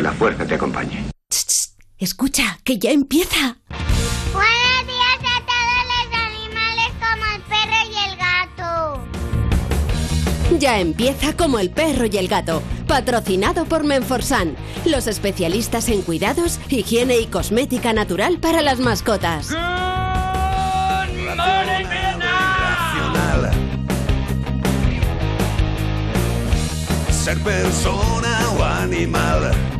Que la fuerza te acompañe. Escucha, que ya empieza. Buenos días a todos los animales como el perro y el gato. Ya empieza como el perro y el gato, patrocinado por Menforsan, los especialistas en cuidados, higiene y cosmética natural para las mascotas. Racional. Ser persona o animal.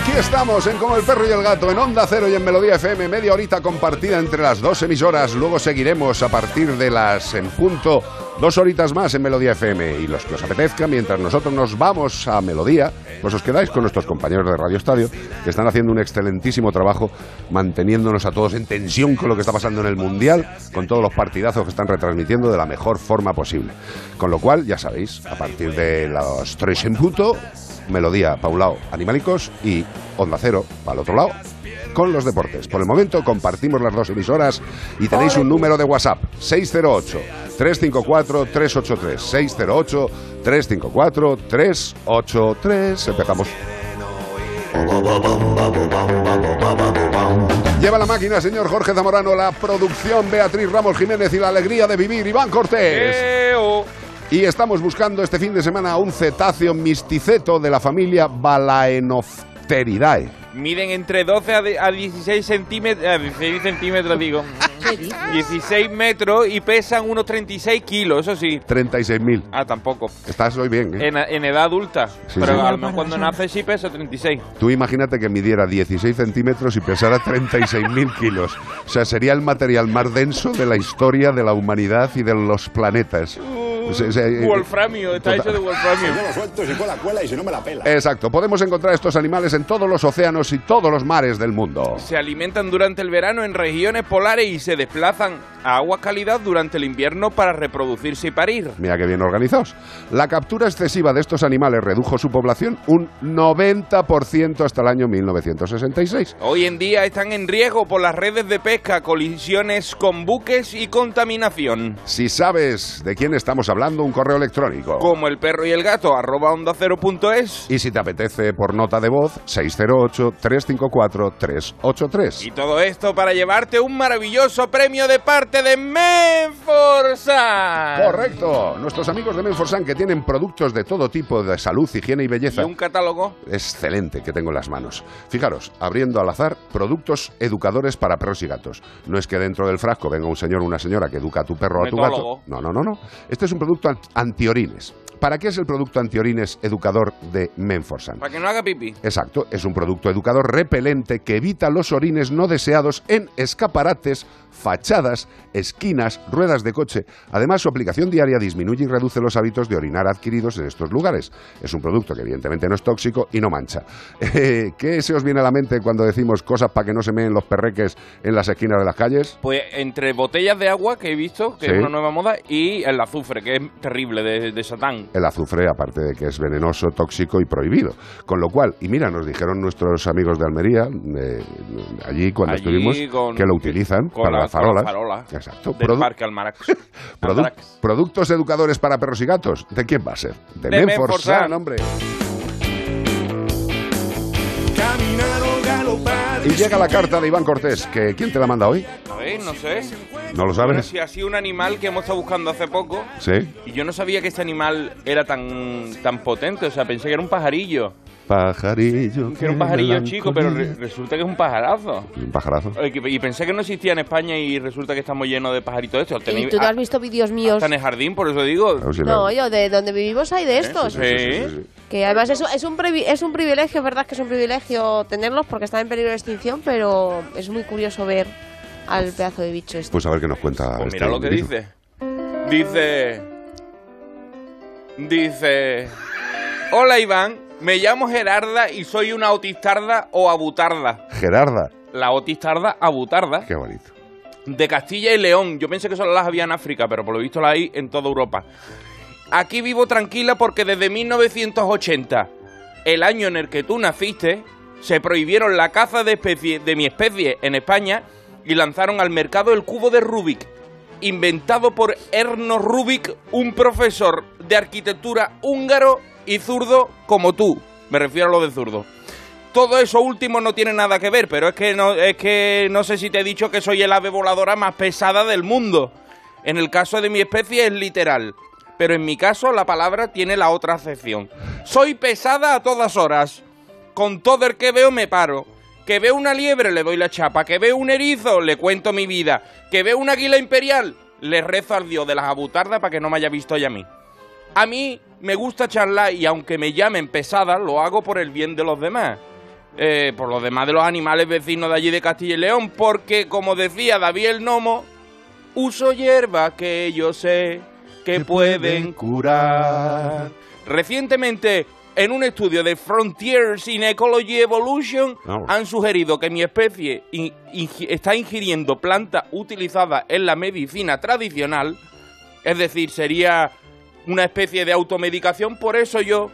Aquí estamos en Como el perro y el gato, en Onda Cero y en Melodía FM, media horita compartida entre las dos emisoras. Luego seguiremos a partir de las en punto dos horitas más en Melodía FM. Y los que os apetezca, mientras nosotros nos vamos a Melodía, pues os quedáis con nuestros compañeros de Radio Estadio, que están haciendo un excelentísimo trabajo manteniéndonos a todos en tensión con lo que está pasando en el Mundial, con todos los partidazos que están retransmitiendo de la mejor forma posible. Con lo cual, ya sabéis, a partir de los tres en punto, Melodía lado, Animalicos y Onda Cero para el otro lado, con los deportes. Por el momento compartimos las dos emisoras y tenéis un número de WhatsApp, 608-354-383. 608-354-383. Empezamos. Lleva la máquina, señor Jorge Zamorano, la producción Beatriz Ramos Jiménez y la alegría de vivir Iván Cortés. Y estamos buscando este fin de semana un cetáceo misticeto de la familia Balaenopteridae. Miden entre 12 a de- a 16 centímetros, a 16 centímetros digo, 16 metros y pesan unos 36 kilos, eso sí. 36.000. Ah, tampoco. Estás hoy bien, ¿eh? En, en edad adulta. Sí, pero sí. a lo mejor cuando nace sí pesa 36. Tú imagínate que midiera 16 centímetros y pesara 36.000 kilos. O sea, sería el material más denso de la historia de la humanidad y de los planetas. O sea, o sea, eh, Wolframio, está total- hecho de wolframio. lo suelto, si la cuela y si no me la pela. Exacto, podemos encontrar estos animales en todos los océanos y todos los mares del mundo. Se alimentan durante el verano en regiones polares y se desplazan a agua calidad durante el invierno para reproducirse y parir. Mira qué bien organizados. La captura excesiva de estos animales redujo su población un 90% hasta el año 1966. Hoy en día están en riesgo por las redes de pesca, colisiones con buques y contaminación. Si sabes de quién estamos hablando, un correo electrónico. Como el perro y el gato, arroba onda cero punto es. Y si te apetece por nota de voz, 608-354-383. Y todo esto para llevarte un maravilloso premio de parte de Menforsan. Correcto. Nuestros amigos de Menforsan que tienen productos de todo tipo de salud, higiene y Y belleza. un catálogo. Excelente que tengo en las manos. Fijaros, abriendo al azar, productos educadores para perros y gatos. No es que dentro del frasco venga un señor o una señora que educa a tu perro o a tu gato. No, no, no, no. Este es un producto an- antiorines. ¿Para qué es el producto antiorines educador de Menforsan? Para que no haga pipí. Exacto, es un producto educador repelente que evita los orines no deseados en escaparates, fachadas, esquinas, ruedas de coche. Además, su aplicación diaria disminuye y reduce los hábitos de orinar adquiridos en estos lugares. Es un producto que evidentemente no es tóxico y no mancha. Eh, ¿Qué se os viene a la mente cuando decimos cosas para que no se meen los perreques en las esquinas de las calles? Pues entre botellas de agua que he visto, que Sí. es una nueva moda, y el azufre, que es terrible, de, de Satán. El azufre, aparte de que es venenoso, tóxico y prohibido. Con lo cual, y mira, nos dijeron nuestros amigos de Almería, eh, allí cuando Allí estuvimos, con- que lo utilizan con para la- las farolas. con la farola Exacto. Del Produ- parque Almarax. produ- Almarax. productos educadores para perros y gatos. ¿De quién va a ser? De, De Menforsan, hombre. Caminar o galopar. Y llega la carta de Iván Cortés, que ¿quién te la manda hoy? A ver, no sé. ¿No lo Bueno, sabes? si ha sido un animal que hemos estado buscando hace poco, Sí. y yo no sabía que este animal era tan, tan potente, o sea, pensé que era un pajarillo. Pajarillo. Que era un pajarillo chico, pero re- resulta que es un pajarazo. Un pajarazo. Y pensé que no existía en España y resulta que estamos llenos de pajaritos estos. ¿Y tú no has visto vídeos míos? hasta en el jardín, por eso digo. Si No, la- yo, de donde vivimos hay de estos. Sí. Que además es, es, un privi- es un privilegio, es verdad que es un privilegio tenerlos porque están en peligro de extinción, pero es muy curioso ver al pedazo de bicho este. Pues a ver qué nos cuenta. Pues este mira lo que dice. Dice. Dice. Hola Iván, me llamo Gerarda y soy una autistarda o abutarda. Gerarda. la otis tarda abutarda. Qué bonito. De Castilla y León. Yo pensé que solo las había en África, pero por lo visto las hay en toda Europa. Aquí vivo tranquila porque desde 1980, el año en el que tú naciste, se prohibieron la caza de, especie, de mi especie en España y lanzaron al mercado el cubo de Rubik, inventado por Erno Rubik, un profesor de arquitectura húngaro y zurdo como tú. Me refiero a lo de zurdo. Todo eso último no tiene nada que ver, pero es que no, es que no sé si te he dicho que soy el ave voladora más pesada del mundo. En el caso de mi especie es literal, pero en mi caso la palabra tiene la otra acepción. Soy pesada a todas horas. Con todo el que veo me paro. Que veo una liebre le doy la chapa. Que veo un erizo le cuento mi vida. Que veo una águila imperial le rezo al dios de las abutardas para que no me haya visto ya a mí. A mí me gusta charlar y aunque me llamen pesada, lo hago por el bien de los demás. Eh, por los demás de los animales vecinos de allí de Castilla y León, porque como decía David el Nomo, uso hierbas que yo sé que pueden curar. Recientemente, en un estudio de Frontiers in Ecology Evolution, Oh. han sugerido que mi especie in- está ingiriendo plantas utilizadas en la medicina tradicional, es decir, sería una especie de automedicación, por eso yo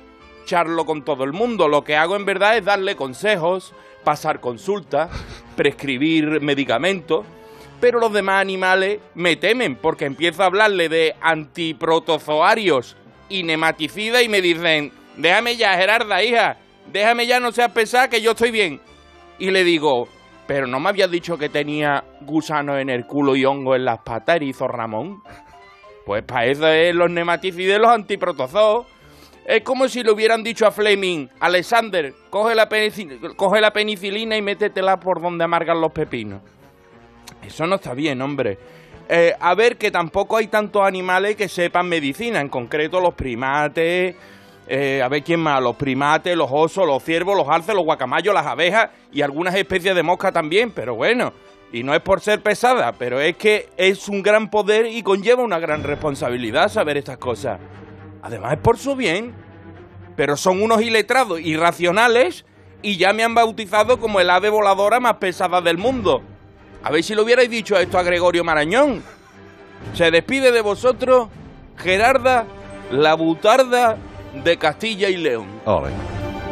charlo con todo el mundo. Lo que hago en verdad es darle consejos, pasar consultas, prescribir medicamentos, pero los demás animales me temen porque empiezo a hablarle de antiprotozoarios y nematicidas y me dicen, déjame ya, Gerarda, hija, déjame ya, no seas pesada, que yo estoy bien. Y le digo, pero no me habías dicho que tenía gusanos en el culo y hongo en las patas, erizo Ramón. Pues para eso es los nematicidas y los antiprotozoos. Es como si le hubieran dicho a Fleming, Alexander, coge la, penici- coge la penicilina y métetela por donde amargan los pepinos. Eso no está bien, hombre. Eh, a ver, que tampoco hay tantos animales que sepan medicina, en concreto los primates, eh, a ver quién más, los primates, los osos, los ciervos, los alces, los guacamayos, las abejas y algunas especies de mosca también, pero bueno, y no es por ser pesada, pero es que es un gran poder y conlleva una gran responsabilidad saber estas cosas. Además es por su bien, pero son unos iletrados irracionales y ya me han bautizado como el ave voladora más pesada del mundo. A ver si lo hubierais dicho esto a Gregorio Marañón. Se despide de vosotros Gerarda, la butarda de Castilla y León. Ole.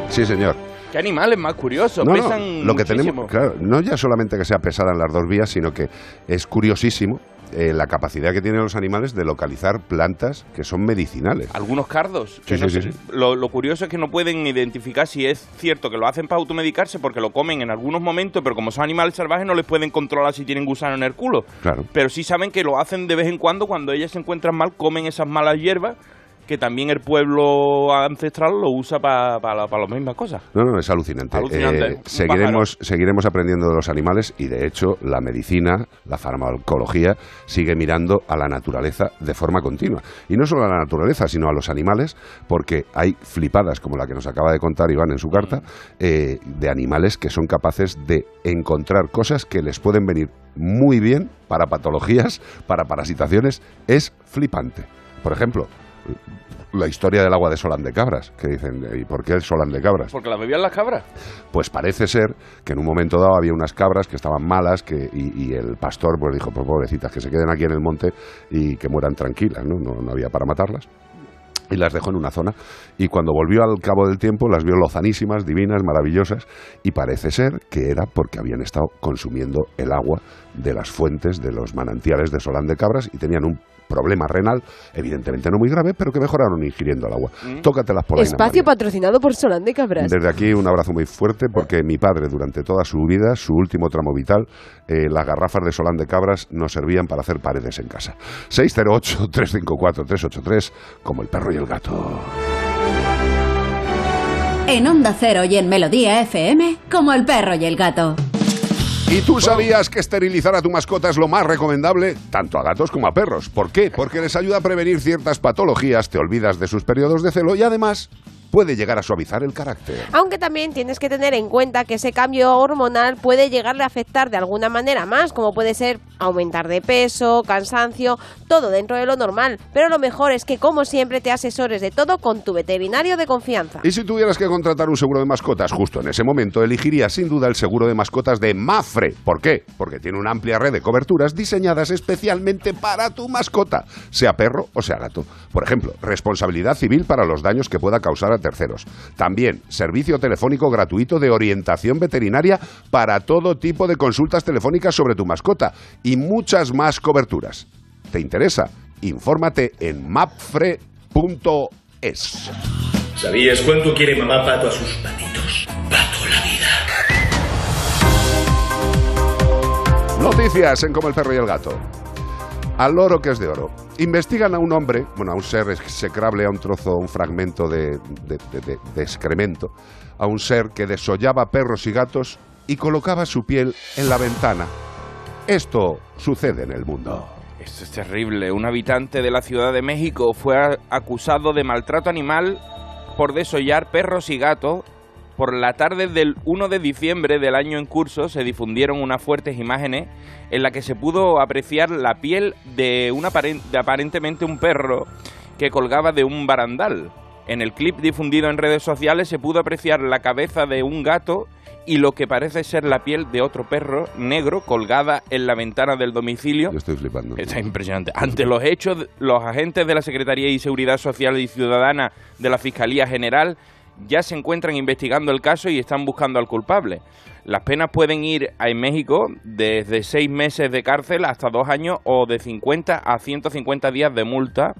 Sí, señor. Qué animales más curiosos, No, no, pesan lo que muchísimo. tenemos, claro, no ya solamente que sea pesada en las dos vías, sino que es curiosísimo eh, la capacidad que tienen los animales de localizar plantas que son medicinales. Algunos cardos. Sí, no sí, sé- sí, sí. Lo, lo curioso es que no pueden identificar si es cierto que lo hacen para automedicarse porque lo comen en algunos momentos, pero como son animales salvajes no les pueden controlar si tienen gusano en el culo. Claro. Pero sí saben que lo hacen de vez en cuando cuando ellas se encuentran mal, comen esas malas hierbas que también el pueblo ancestral lo usa para las mismas cosas. No, no, es alucinante. Alucinante, Eh, seguiremos, seguiremos aprendiendo de los animales y, de hecho, la medicina, la farmacología, sigue mirando a la naturaleza de forma continua. Y no solo a la naturaleza, sino a los animales, porque hay flipadas, como la que nos acaba de contar Iván en su carta, eh, de animales que son capaces de encontrar cosas que les pueden venir muy bien para patologías, para parasitaciones. Es flipante. Por ejemplo, la historia del agua de Solán de Cabras, que dicen, ¿y por qué el Solán de Cabras? Porque las bebían las cabras. Pues parece ser que en un momento dado había unas cabras que estaban malas que, y, y el pastor pues dijo, pues pobrecitas, que se queden aquí en el monte y que mueran tranquilas, ¿no? No, no había para matarlas. Y las dejó en una zona. Y cuando volvió al cabo del tiempo, las vio lozanísimas, divinas, maravillosas. Y parece ser que era porque habían estado consumiendo el agua de las fuentes, de los manantiales de Solán de Cabras y tenían un problema renal, evidentemente no muy grave, pero que mejoraron ingiriendo el agua. Tócatelas por ahí. Espacio patrocinado por Solán de Cabras. Desde aquí un abrazo muy fuerte porque mi padre durante toda su vida, su último tramo vital, eh, las garrafas de Solán de Cabras nos servían para hacer paredes en casa. 608-354-383 como el perro y el gato. En Onda Cero y en Melodía FM, como el perro y el gato. ¿Y tú sabías que esterilizar a tu mascota es lo más recomendable? Tanto a gatos como a perros. ¿Por qué? Porque les ayuda a prevenir ciertas patologías, te olvidas de sus periodos de celo y además puede llegar a suavizar el carácter. Aunque también tienes que tener en cuenta que ese cambio hormonal puede llegarle a afectar de alguna manera más, como puede ser aumentar de peso, cansancio, todo dentro de lo normal. Pero lo mejor es que, como siempre, te asesores de todo con tu veterinario de confianza. Y si tuvieras que contratar un seguro de mascotas justo en ese momento, elegirías sin duda el seguro de mascotas de Mafre. ¿Por qué? Porque tiene una amplia red de coberturas diseñadas especialmente para tu mascota, sea perro o sea gato. Por ejemplo, responsabilidad civil para los daños que pueda causar a terceros. También servicio telefónico gratuito de orientación veterinaria para todo tipo de consultas telefónicas sobre tu mascota y muchas más coberturas. ¿Te interesa? Infórmate en mapfre.es. ¿Sabías cuánto quiere mamá Pato a sus patitos? Pato la vida. Noticias en Como el perro y el gato. Al loro que es de oro. Investigan a un hombre, bueno, a un ser execrable, a un trozo, un fragmento de, de- excremento, a un ser que desollaba perros y gatos y colocaba su piel en la ventana. Esto sucede en el mundo. Esto es terrible. Un habitante de la Ciudad de México fue acusado de maltrato animal por desollar perros y gatos. Por la tarde del 1 de diciembre del año en curso se difundieron unas fuertes imágenes en las que se pudo apreciar la piel de, un aparen- de aparentemente un perro que colgaba de un barandal. En el clip difundido en redes sociales se pudo apreciar la cabeza de un gato y lo que parece ser la piel de otro perro negro colgada en la ventana del domicilio. Yo estoy flipando. Está impresionante. Ante los hechos, los agentes de la Secretaría de Seguridad Social y Ciudadana de la Fiscalía General ya se encuentran investigando el caso y están buscando al culpable. Las penas pueden ir en México desde seis meses de cárcel hasta dos años o de 50 a 150 días de multa.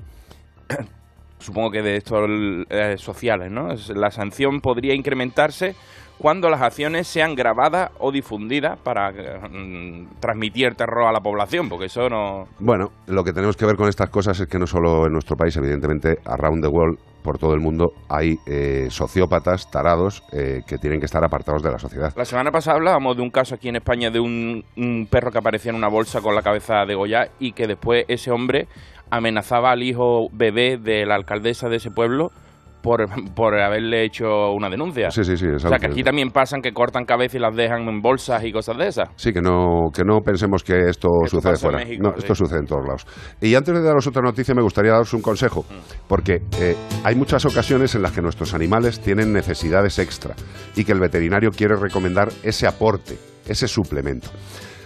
Supongo que de estos eh, sociales, ¿no? La sanción podría incrementarse cuando las acciones sean grabadas o difundidas para mm, transmitir terror a la población, porque eso no... Bueno, lo que tenemos que ver con estas cosas es que no solo en nuestro país, evidentemente, around the world, por todo el mundo, hay eh, sociópatas, tarados, eh, que tienen que estar apartados de la sociedad. La semana pasada hablábamos de un caso aquí en España de un, un perro que aparecía en una bolsa con la cabeza de Goya y que después ese hombre amenazaba al hijo bebé de la alcaldesa de ese pueblo por, por haberle hecho una denuncia. Sí, sí, sí. o sea, que aquí también pasan que cortan cabezas y las dejan en bolsas y cosas de esas. Sí, que no, que no pensemos que esto, Esto sucede en fuera. México, no, sí. esto sucede en todos lados. Y antes de daros otra noticia, me gustaría daros un consejo, porque eh, hay muchas ocasiones en las que nuestros animales tienen necesidades extra y que el veterinario quiere recomendar ese aporte, ese suplemento.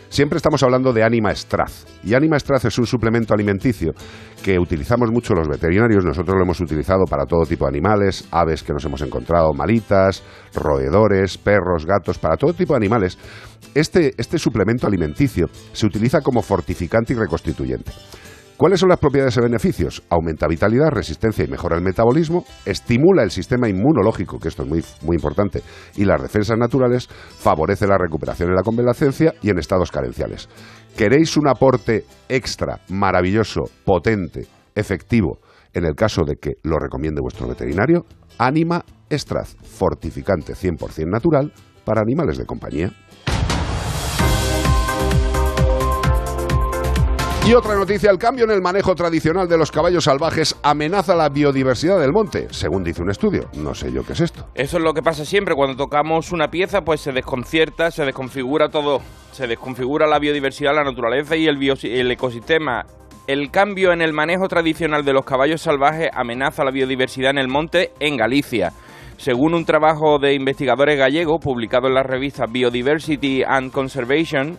Siempre estamos hablando de Anima Straz. Y Anima Straz es un suplemento alimenticio que utilizamos mucho los veterinarios. Nosotros lo hemos utilizado para todo tipo de animales, aves que nos hemos encontrado malitas, roedores, perros, gatos, para todo tipo de animales. Este, este suplemento alimenticio se utiliza como fortificante y reconstituyente. ¿Cuáles son las propiedades y beneficios? Aumenta vitalidad, resistencia y mejora el metabolismo, estimula el sistema inmunológico, que esto es muy, muy importante, y las defensas naturales, favorece la recuperación en la convalecencia y en estados carenciales. ¿Queréis un aporte extra, maravilloso, potente, efectivo, en el caso de que lo recomiende vuestro veterinario? Anima Estraz, fortificante 100% natural para animales de compañía. Y otra noticia, el cambio en el manejo tradicional de los caballos salvajes amenaza la biodiversidad del monte, según dice un estudio. No sé yo qué es esto. Eso es lo que pasa siempre. Cuando tocamos una pieza, pues se desconcierta, se desconfigura todo. Se desconfigura la biodiversidad, la naturaleza y el, el ecosistema. El cambio en el manejo tradicional de los caballos salvajes amenaza la biodiversidad en el monte en Galicia. Según un trabajo de investigadores gallegos publicado en la revista Biodiversity and Conservation,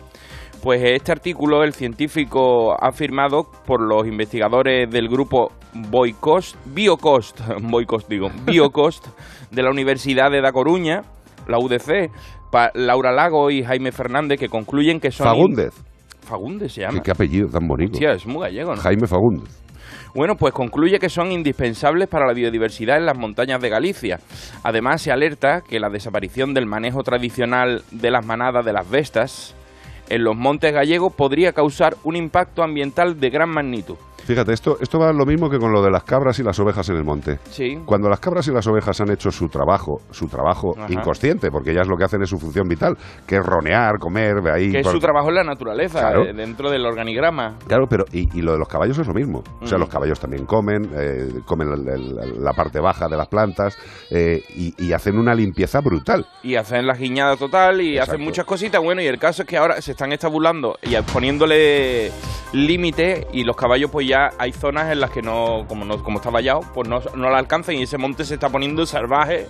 pues este artículo el científico ha firmado por los investigadores del grupo Boicost, Biocost, Boicost digo, Biocost de la Universidad de Da Coruña, la UDC, pa- Laura Lago y Jaime Fernández que concluyen que son Fagúndez. Fagúndez se ¿Qué, llama. qué apellido tan bonito. Hostia, es muy gallego, ¿no? Jaime Fagúndez. Bueno, pues concluye que son indispensables para la biodiversidad en las montañas de Galicia. Además, se alerta que la desaparición del manejo tradicional de las manadas de las bestas en los montes gallegos podría causar un impacto ambiental de gran magnitud. Fíjate, esto, esto va lo mismo que con lo de las cabras y las ovejas en el monte. Sí. Cuando las cabras y las ovejas han hecho su trabajo, su trabajo Ajá. inconsciente, porque ellas lo que hacen es su función vital, que es ronear, comer, de ahí. Que es su trabajo en la naturaleza, Claro. eh, dentro del organigrama. Claro, pero y, y lo de los caballos es lo mismo. O sea, Mm. los caballos también comen, eh, comen la parte baja de las plantas eh, y, y hacen una limpieza brutal. y hacen la guiñada total y Exacto. hacen muchas cositas. Bueno, y el caso es que ahora se están estabulando y poniéndole límite y los caballos pues ya hay zonas en las que no, como no, como está vallado, pues no, no la alcanzan y ese monte se está poniendo salvaje,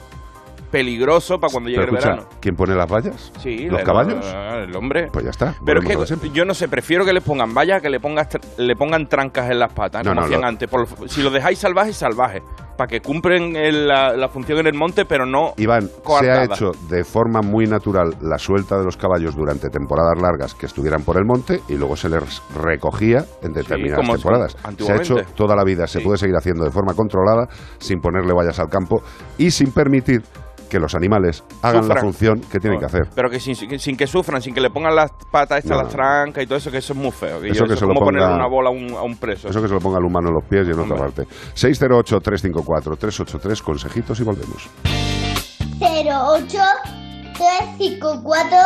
peligroso para cuando llegue Pero el escucha, verano. ¿quién pone las vallas? Sí, ¿Los el- caballos? El hombre. Pues ya está. Pero es lo que yo no sé, prefiero que les pongan vallas que le, pongas le pongan trancas en las patas, No, como no, hacían lo- antes. Por- si los dejáis salvajes, salvajes. Para que cumplen el- la, la función en el monte, pero no Iván, se ha hecho de forma muy natural la suelta de los caballos durante temporadas largas que estuvieran por el monte y luego se les recogía en determinadas como temporadas. Se ha hecho toda la vida, se Sí. puede seguir haciendo de forma controlada, sin ponerle vallas al campo y sin permitir que los animales hagan la función que tienen que hacer. Pero que sin, sin que sufran, sin que le pongan las patas estas, No, las trancas y todo eso, que eso es muy feo. Que Eso yo- que eso se es lo como ponerle ponga- una bola a un, a un preso. Eso que se lo ponga el humano en los pies y en otra Hombre. parte. 608-354-383, consejitos y volvemos. 08 354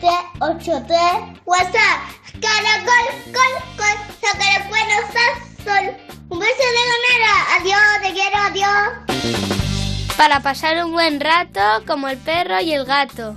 383 WhatsApp Caracol, col, col, sacar bueno, sol, sol Un beso de ganera, adiós, te quiero, adiós Para pasar un buen rato como el perro y el gato.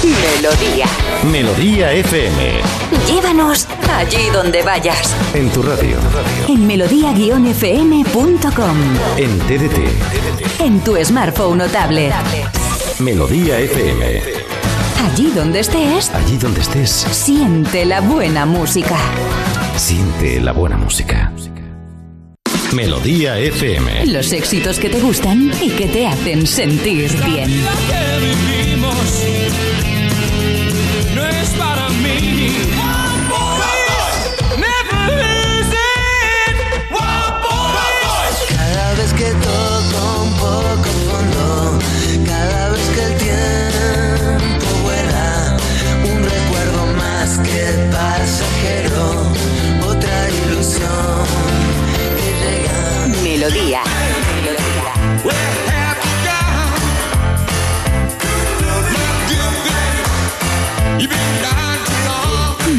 Melodía. Melodía FM. Llévanos allí donde vayas. En tu radio. En melodía-fm.com. En TDT. En tu smartphone o tablet. Melodía FM. Allí donde estés, Allí donde estés, siente la buena música. siente la buena música. Melodía FM. Los éxitos que te gustan y que te hacen sentir bien. Melodía.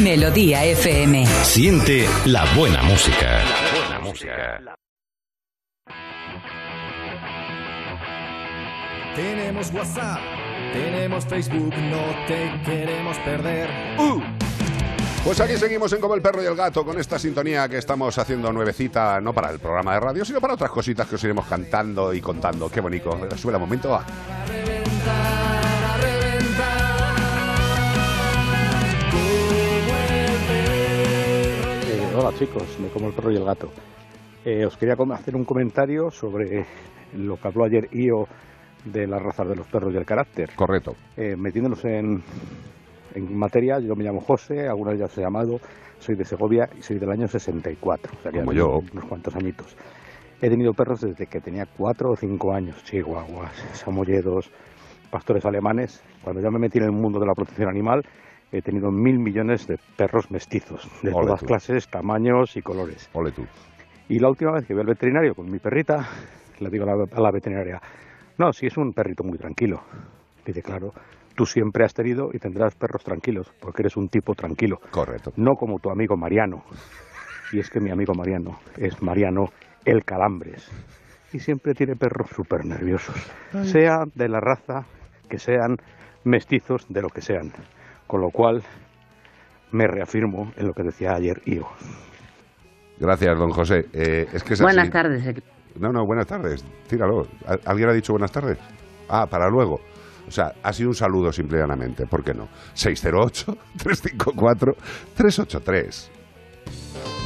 Melodía FM. Siente la buena música. La buena música. Tenemos WhatsApp, tenemos Facebook, no te queremos perder. Pues aquí seguimos en Como el Perro y el Gato con esta sintonía que estamos haciendo nuevecita, no para el programa de radio, sino para otras cositas que os iremos cantando y contando. Qué bonito. Sube el momento. va. Eh, hola chicos, me como el perro y el gato. Eh, os quería hacer un comentario sobre lo que habló ayer Io de las razas de los perros y el carácter. Correcto. Eh, metiéndonos en, en materia, yo me llamo José, algunas ya os he llamado, soy de Segovia y soy del año 64, o sea Como yo. unos cuantos añitos. He tenido perros desde que tenía cuatro o cinco años, chihuahuas, samoyedos, pastores alemanes. Cuando ya me metí en el mundo de la protección animal, he tenido mil millones de perros mestizos, de Ole todas tú. clases, tamaños y colores. Ole tú. Y la última vez que vi al veterinario con mi perrita, le digo a la, a la veterinaria, no, si es un perrito muy tranquilo. Dice, claro, tú siempre has tenido y tendrás perros tranquilos, porque eres un tipo tranquilo. Correcto. No como tu amigo Mariano. Y es que mi amigo Mariano es Mariano el Calambres. Y siempre tiene perros súper nerviosos. Ay. Sea de la raza que sean mestizos, de lo que sean. Con lo cual, me reafirmo en lo que decía ayer Io. Gracias, don José. Eh, es que es Buenas así. tardes. No, no, buenas tardes. Tíralo. ¿Al- ¿Alguien ha dicho buenas tardes? Ah, para luego. O sea, ha sido un saludo simple y llanamente. ¿Por qué no? 608-354-383.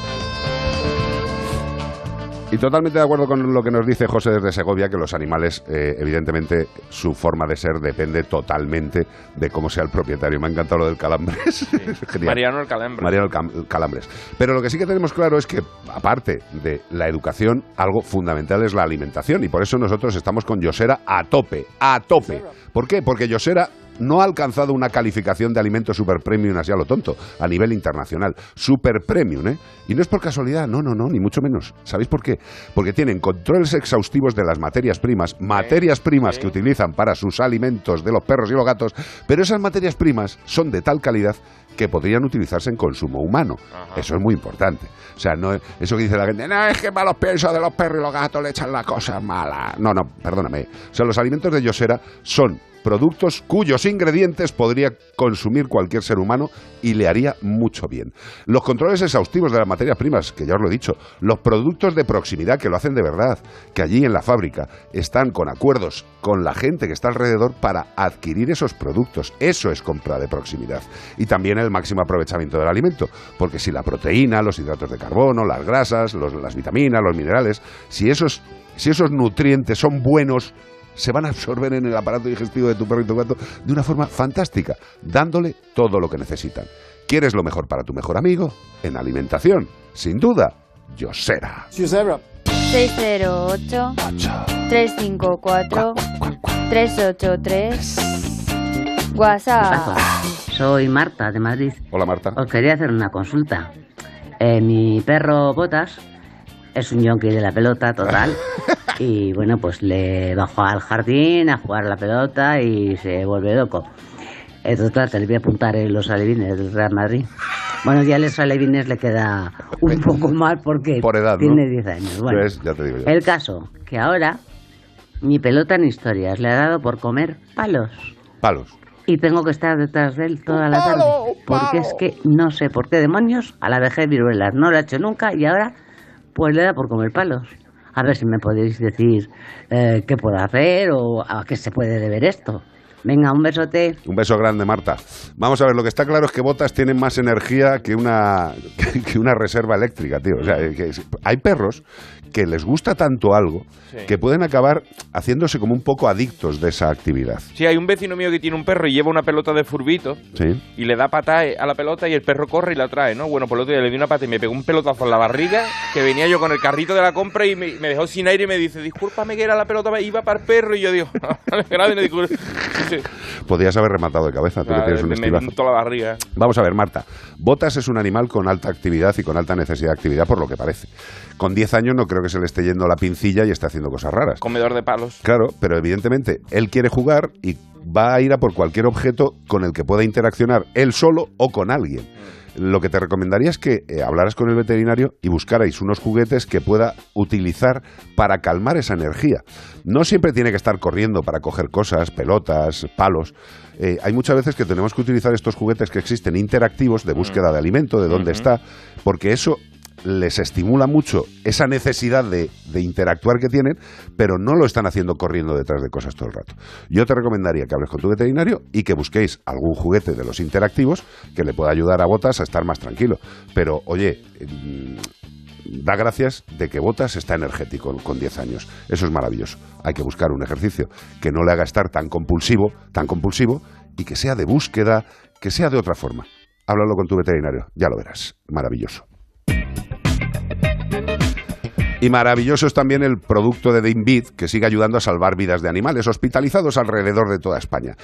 Y totalmente de acuerdo con lo que nos dice José desde Segovia, que los animales, eh, evidentemente, su forma de ser depende totalmente de cómo sea el propietario. Me ha encantado lo del calambres. Mariano el Calambre. Mariano el Cam- Calambres. Pero lo que sí que tenemos claro es que, aparte de la educación, algo fundamental es la alimentación. Y por eso nosotros estamos con Yosera a tope, a tope. ¿Por qué? Porque Yosera no ha alcanzado una calificación de alimento super premium así a lo tonto, a nivel internacional. Super premium, ¿eh? Y no es por casualidad, no, no, no, ni mucho menos. ¿Sabéis por qué? Porque tienen controles exhaustivos de las materias primas, materias primas que utilizan para sus alimentos de los perros y los gatos, pero esas materias primas son de tal calidad que podrían utilizarse en consumo humano. Eso es muy importante. O sea, no eso que dice la gente, no, es que malos piensos de los perros y los gatos le echan las cosas malas. No, no, perdóname. O sea, los alimentos de Yosera son productos cuyos ingredientes podría consumir cualquier ser humano y le haría mucho bien. Los controles exhaustivos de las materias primas, que ya os lo he dicho, los productos de proximidad que lo hacen de verdad, que allí en la fábrica están con acuerdos con la gente que está alrededor para adquirir esos productos. Eso es compra de proximidad. Y también el máximo aprovechamiento del alimento, porque si la proteína, los hidratos de carbono, las grasas, las vitaminas, los minerales, si esos, si esos nutrientes son buenos, se van a absorber en el aparato digestivo de tu perro y tu gato de una forma fantástica, dándole todo lo que necesitan. ¿Quieres lo mejor para tu mejor amigo? En alimentación, sin duda, Yosera. 608 354 383 WhatsApp. Soy Marta, de Madrid. Hola, Marta. Os quería hacer una consulta. Eh, mi perro Botas es un yonki de la pelota total. y bueno, pues le bajó al jardín a jugar a la pelota y se vuelve loco. Entonces, te le voy a apuntar en los alevines del Real Madrid. Bueno, ya los alevines le queda un poco mal porque Por edad, ¿no? tiene 10 años. Bueno, ¿Ves? Ya te digo yo. el caso, que ahora mi pelota en historias le ha dado por comer palos. Palos. Y tengo que estar detrás de él toda la tarde. Porque es que no sé por qué demonios a la vejez viruelas. No lo ha hecho nunca y ahora pues le da por comer palos. A ver si me podéis decir eh, qué puedo hacer o a qué se puede deber esto. Venga, un besote. Un beso grande, Marta. Vamos a ver, lo que está claro es que Botas tiene más energía que una, que una reserva eléctrica, tío. O sea, hay perros que les gusta tanto algo Sí. que pueden acabar haciéndose como un poco adictos de esa actividad. Sí, hay un vecino mío que tiene un perro y lleva una pelota de furbito Sí. y le da patada a la pelota y el perro corre y la trae, ¿no? Bueno, por el otro día le di una pata y me pegó un pelotazo en la barriga que venía yo con el carrito de la compra y me, me dejó sin aire y me dice, discúlpame que era la pelota, iba para el perro y yo digo, grave, no. Sí. Podías haber rematado de cabeza, tú que tienes un me, me estilazo. untó la barriga. Vamos a ver, Marta. Botas es un animal con alta actividad y con alta necesidad de actividad, por lo que parece. Con 10 años no creo que se le esté yendo la pincilla y esté haciendo cosas raras. Comedor de palos. Claro, pero evidentemente él quiere jugar y va a ir a por cualquier objeto con el que pueda interaccionar él solo o con alguien. Lo que te recomendaría es que eh, hablaras con el veterinario y buscarais unos juguetes que pueda utilizar para calmar esa energía. No siempre tiene que estar corriendo para coger cosas, pelotas, palos. Eh, hay muchas veces que tenemos que utilizar estos juguetes que existen interactivos de búsqueda de alimento, de dónde está, porque eso les estimula mucho esa necesidad de, interactuar que tienen, pero no lo están haciendo corriendo detrás de cosas todo el rato. Yo te recomendaría que hables con tu veterinario y que busquéis algún juguete de los interactivos que le pueda ayudar a Botas a estar más tranquilo. Pero, oye, mm, da gracias de que Botas está energético con 10 años. Eso es maravilloso. Hay que buscar un ejercicio que no le haga estar tan compulsivo, tan compulsivo y que sea de búsqueda, que sea de otra forma. Háblalo con tu veterinario, ya lo verás. Maravilloso. Y maravilloso es también el producto de Dainbit, que sigue ayudando a salvar vidas de animales hospitalizados alrededor de toda España.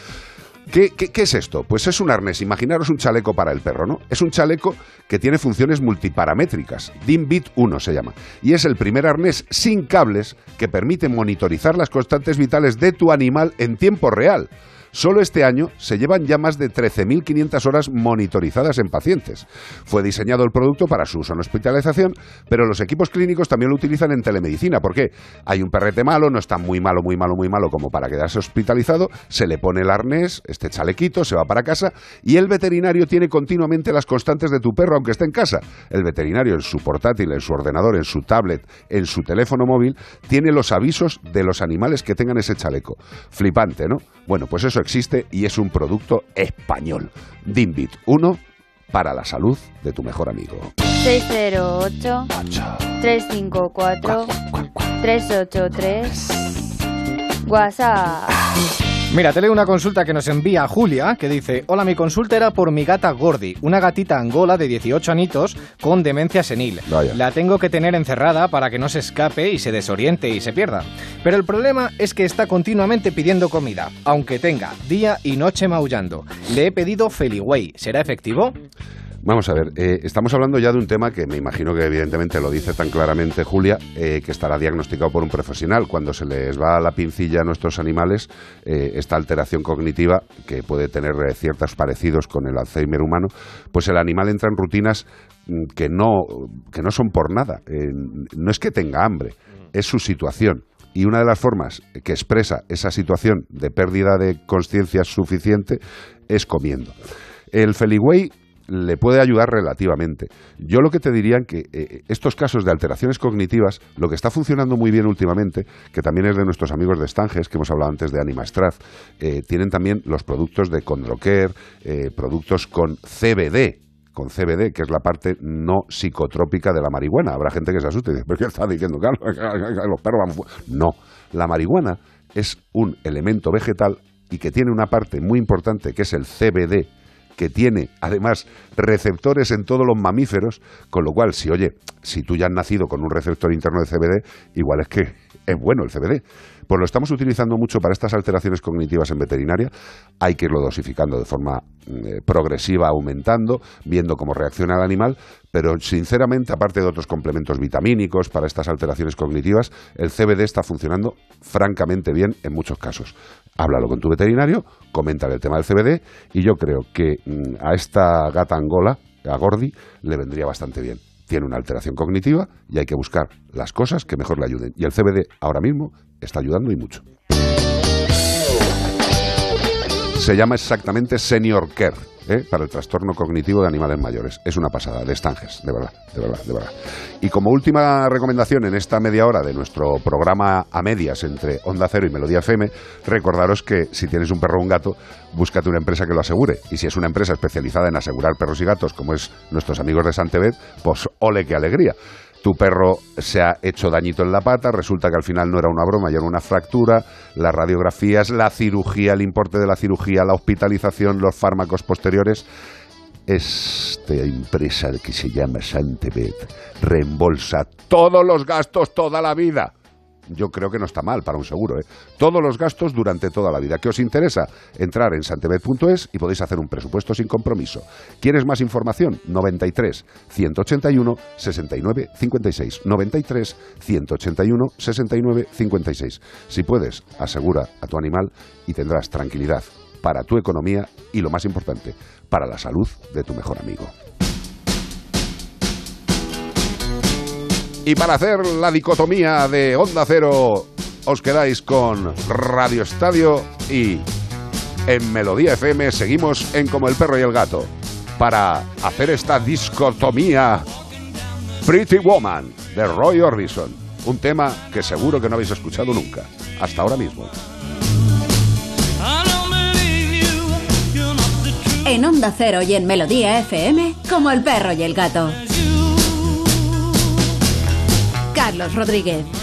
¿Qué, qué, qué es esto? Pues es un arnés, imaginaros un chaleco para el perro, ¿no? Es un chaleco que tiene funciones multiparamétricas, DIMBIT 1 se llama, y es el primer arnés sin cables que permite monitorizar las constantes vitales de tu animal en tiempo real. Solo este año se llevan ya más de 13.500 horas monitorizadas en pacientes. Fue diseñado el producto para su uso en hospitalización, pero los equipos clínicos también lo utilizan en telemedicina. ¿Por qué? Hay un perrete malo, no está muy malo, muy malo, muy malo como para quedarse hospitalizado, se le pone el arnés, este chalequito, se va para casa y el veterinario tiene continuamente las constantes de tu perro aunque esté en casa. El veterinario en su portátil, en su ordenador, en su tablet, en su teléfono móvil, tiene los avisos de los animales que tengan ese chaleco. Flipante, ¿no? Bueno, pues eso existe y es un producto español. Dimbit 1 para la salud de tu mejor amigo. 608 354 383 WhatsApp. Mira, te leo una consulta que nos envía Julia, que dice, hola, mi consulta era por mi gata Gordi, una gatita angola de 18 anitos con demencia senil. Vaya. La tengo que tener encerrada para que no se escape y se desoriente y se pierda. Pero el problema es que está continuamente pidiendo comida, aunque tenga día y noche maullando. Le he pedido Feliway, ¿será efectivo? Vamos a ver, eh, estamos hablando ya de un tema que me imagino que evidentemente lo dice tan claramente Julia, eh, que estará diagnosticado por un profesional. Cuando se les va la pincilla a nuestros animales, eh, esta alteración cognitiva, que puede tener eh, ciertos parecidos con el Alzheimer humano, pues el animal entra en rutinas mm, que no, que no son por nada. Eh, no es que tenga hambre, es su situación. Y una de las formas que expresa esa situación de pérdida de conciencia suficiente es comiendo. El Feliway le puede ayudar relativamente. Yo lo que te diría es que eh, estos casos de alteraciones cognitivas, lo que está funcionando muy bien últimamente, que también es de nuestros amigos de Stanges, que hemos hablado antes de Animastraz, eh, tienen también los productos de Condrocare, eh, productos con CBD, con CBD, que es la parte no psicotrópica de la marihuana. Habrá gente que se asuste y dice, ¿pero qué está diciendo? Los perros van fu-". No, la marihuana es un elemento vegetal y que tiene una parte muy importante que es el CBD, que tiene además receptores en todos los mamíferos, con lo cual, si oye, si tú ya has nacido con un receptor interno de CBD, igual es que es bueno el CBD. Pues lo estamos utilizando mucho para estas alteraciones cognitivas en veterinaria. Hay que irlo dosificando de forma eh, progresiva, aumentando, viendo cómo reacciona el animal, pero sinceramente, aparte de otros complementos vitamínicos para estas alteraciones cognitivas, el CBD está funcionando francamente bien en muchos casos. Háblalo con tu veterinario, coméntale el tema del CBD y yo creo que mm, a esta gata angola, a Gordi, le vendría bastante bien. Tiene una alteración cognitiva y hay que buscar las cosas que mejor le ayuden. Y el CBD ahora mismo está ayudando y mucho. Se llama exactamente Senior Care, ¿eh? para el trastorno cognitivo de animales mayores. Es una pasada, de estanges, de verdad, de verdad, de verdad. Y como última recomendación en esta media hora de nuestro programa a medias entre Onda Cero y Melodía FM, recordaros que si tienes un perro o un gato, búscate una empresa que lo asegure. Y si es una empresa especializada en asegurar perros y gatos, como es nuestros amigos de Santebet, pues ole qué alegría tu perro se ha hecho dañito en la pata, resulta que al final no era una broma, ya era una fractura, las radiografías, la cirugía, el importe de la cirugía, la hospitalización, los fármacos posteriores. Esta empresa que se llama Santebet reembolsa todos los gastos toda la vida. Yo creo que no está mal para un seguro, ¿eh? Todos los gastos durante toda la vida. ¿Qué os interesa? Entrar en santebet.es y podéis hacer un presupuesto sin compromiso. ¿Quieres más información? 93 181 69 56. 93 181 69 56. Si puedes, asegura a tu animal y tendrás tranquilidad para tu economía y lo más importante, para la salud de tu mejor amigo. Y para hacer la dicotomía de Onda Cero, os quedáis con Radio Estadio y en Melodía FM seguimos en Como el perro y el gato. Para hacer esta dicotomía, Pretty Woman de Roy Orbison. Un tema que seguro que no habéis escuchado nunca, hasta ahora mismo. En Onda Cero y en Melodía FM, como el perro y el gato. Carlos Rodríguez.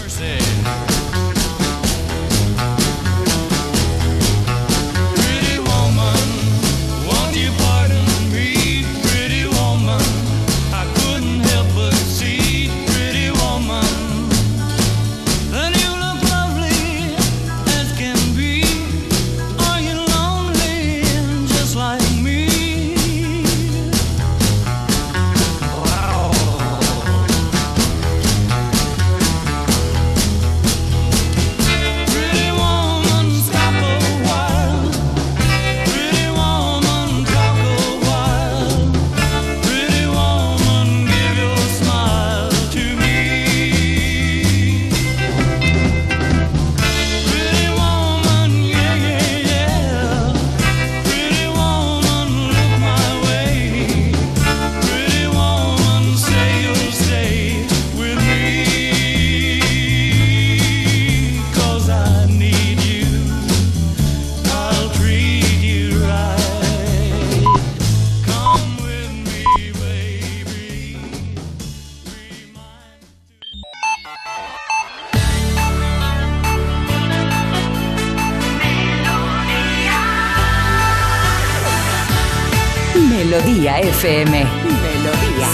FM. Melodía.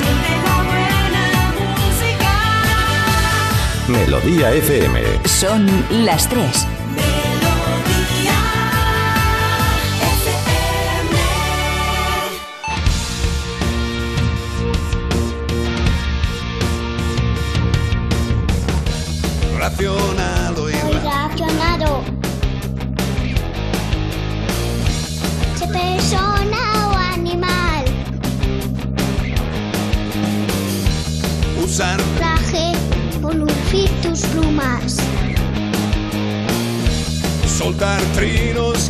Melodía FM. Son las tres. Racionado soltar trinos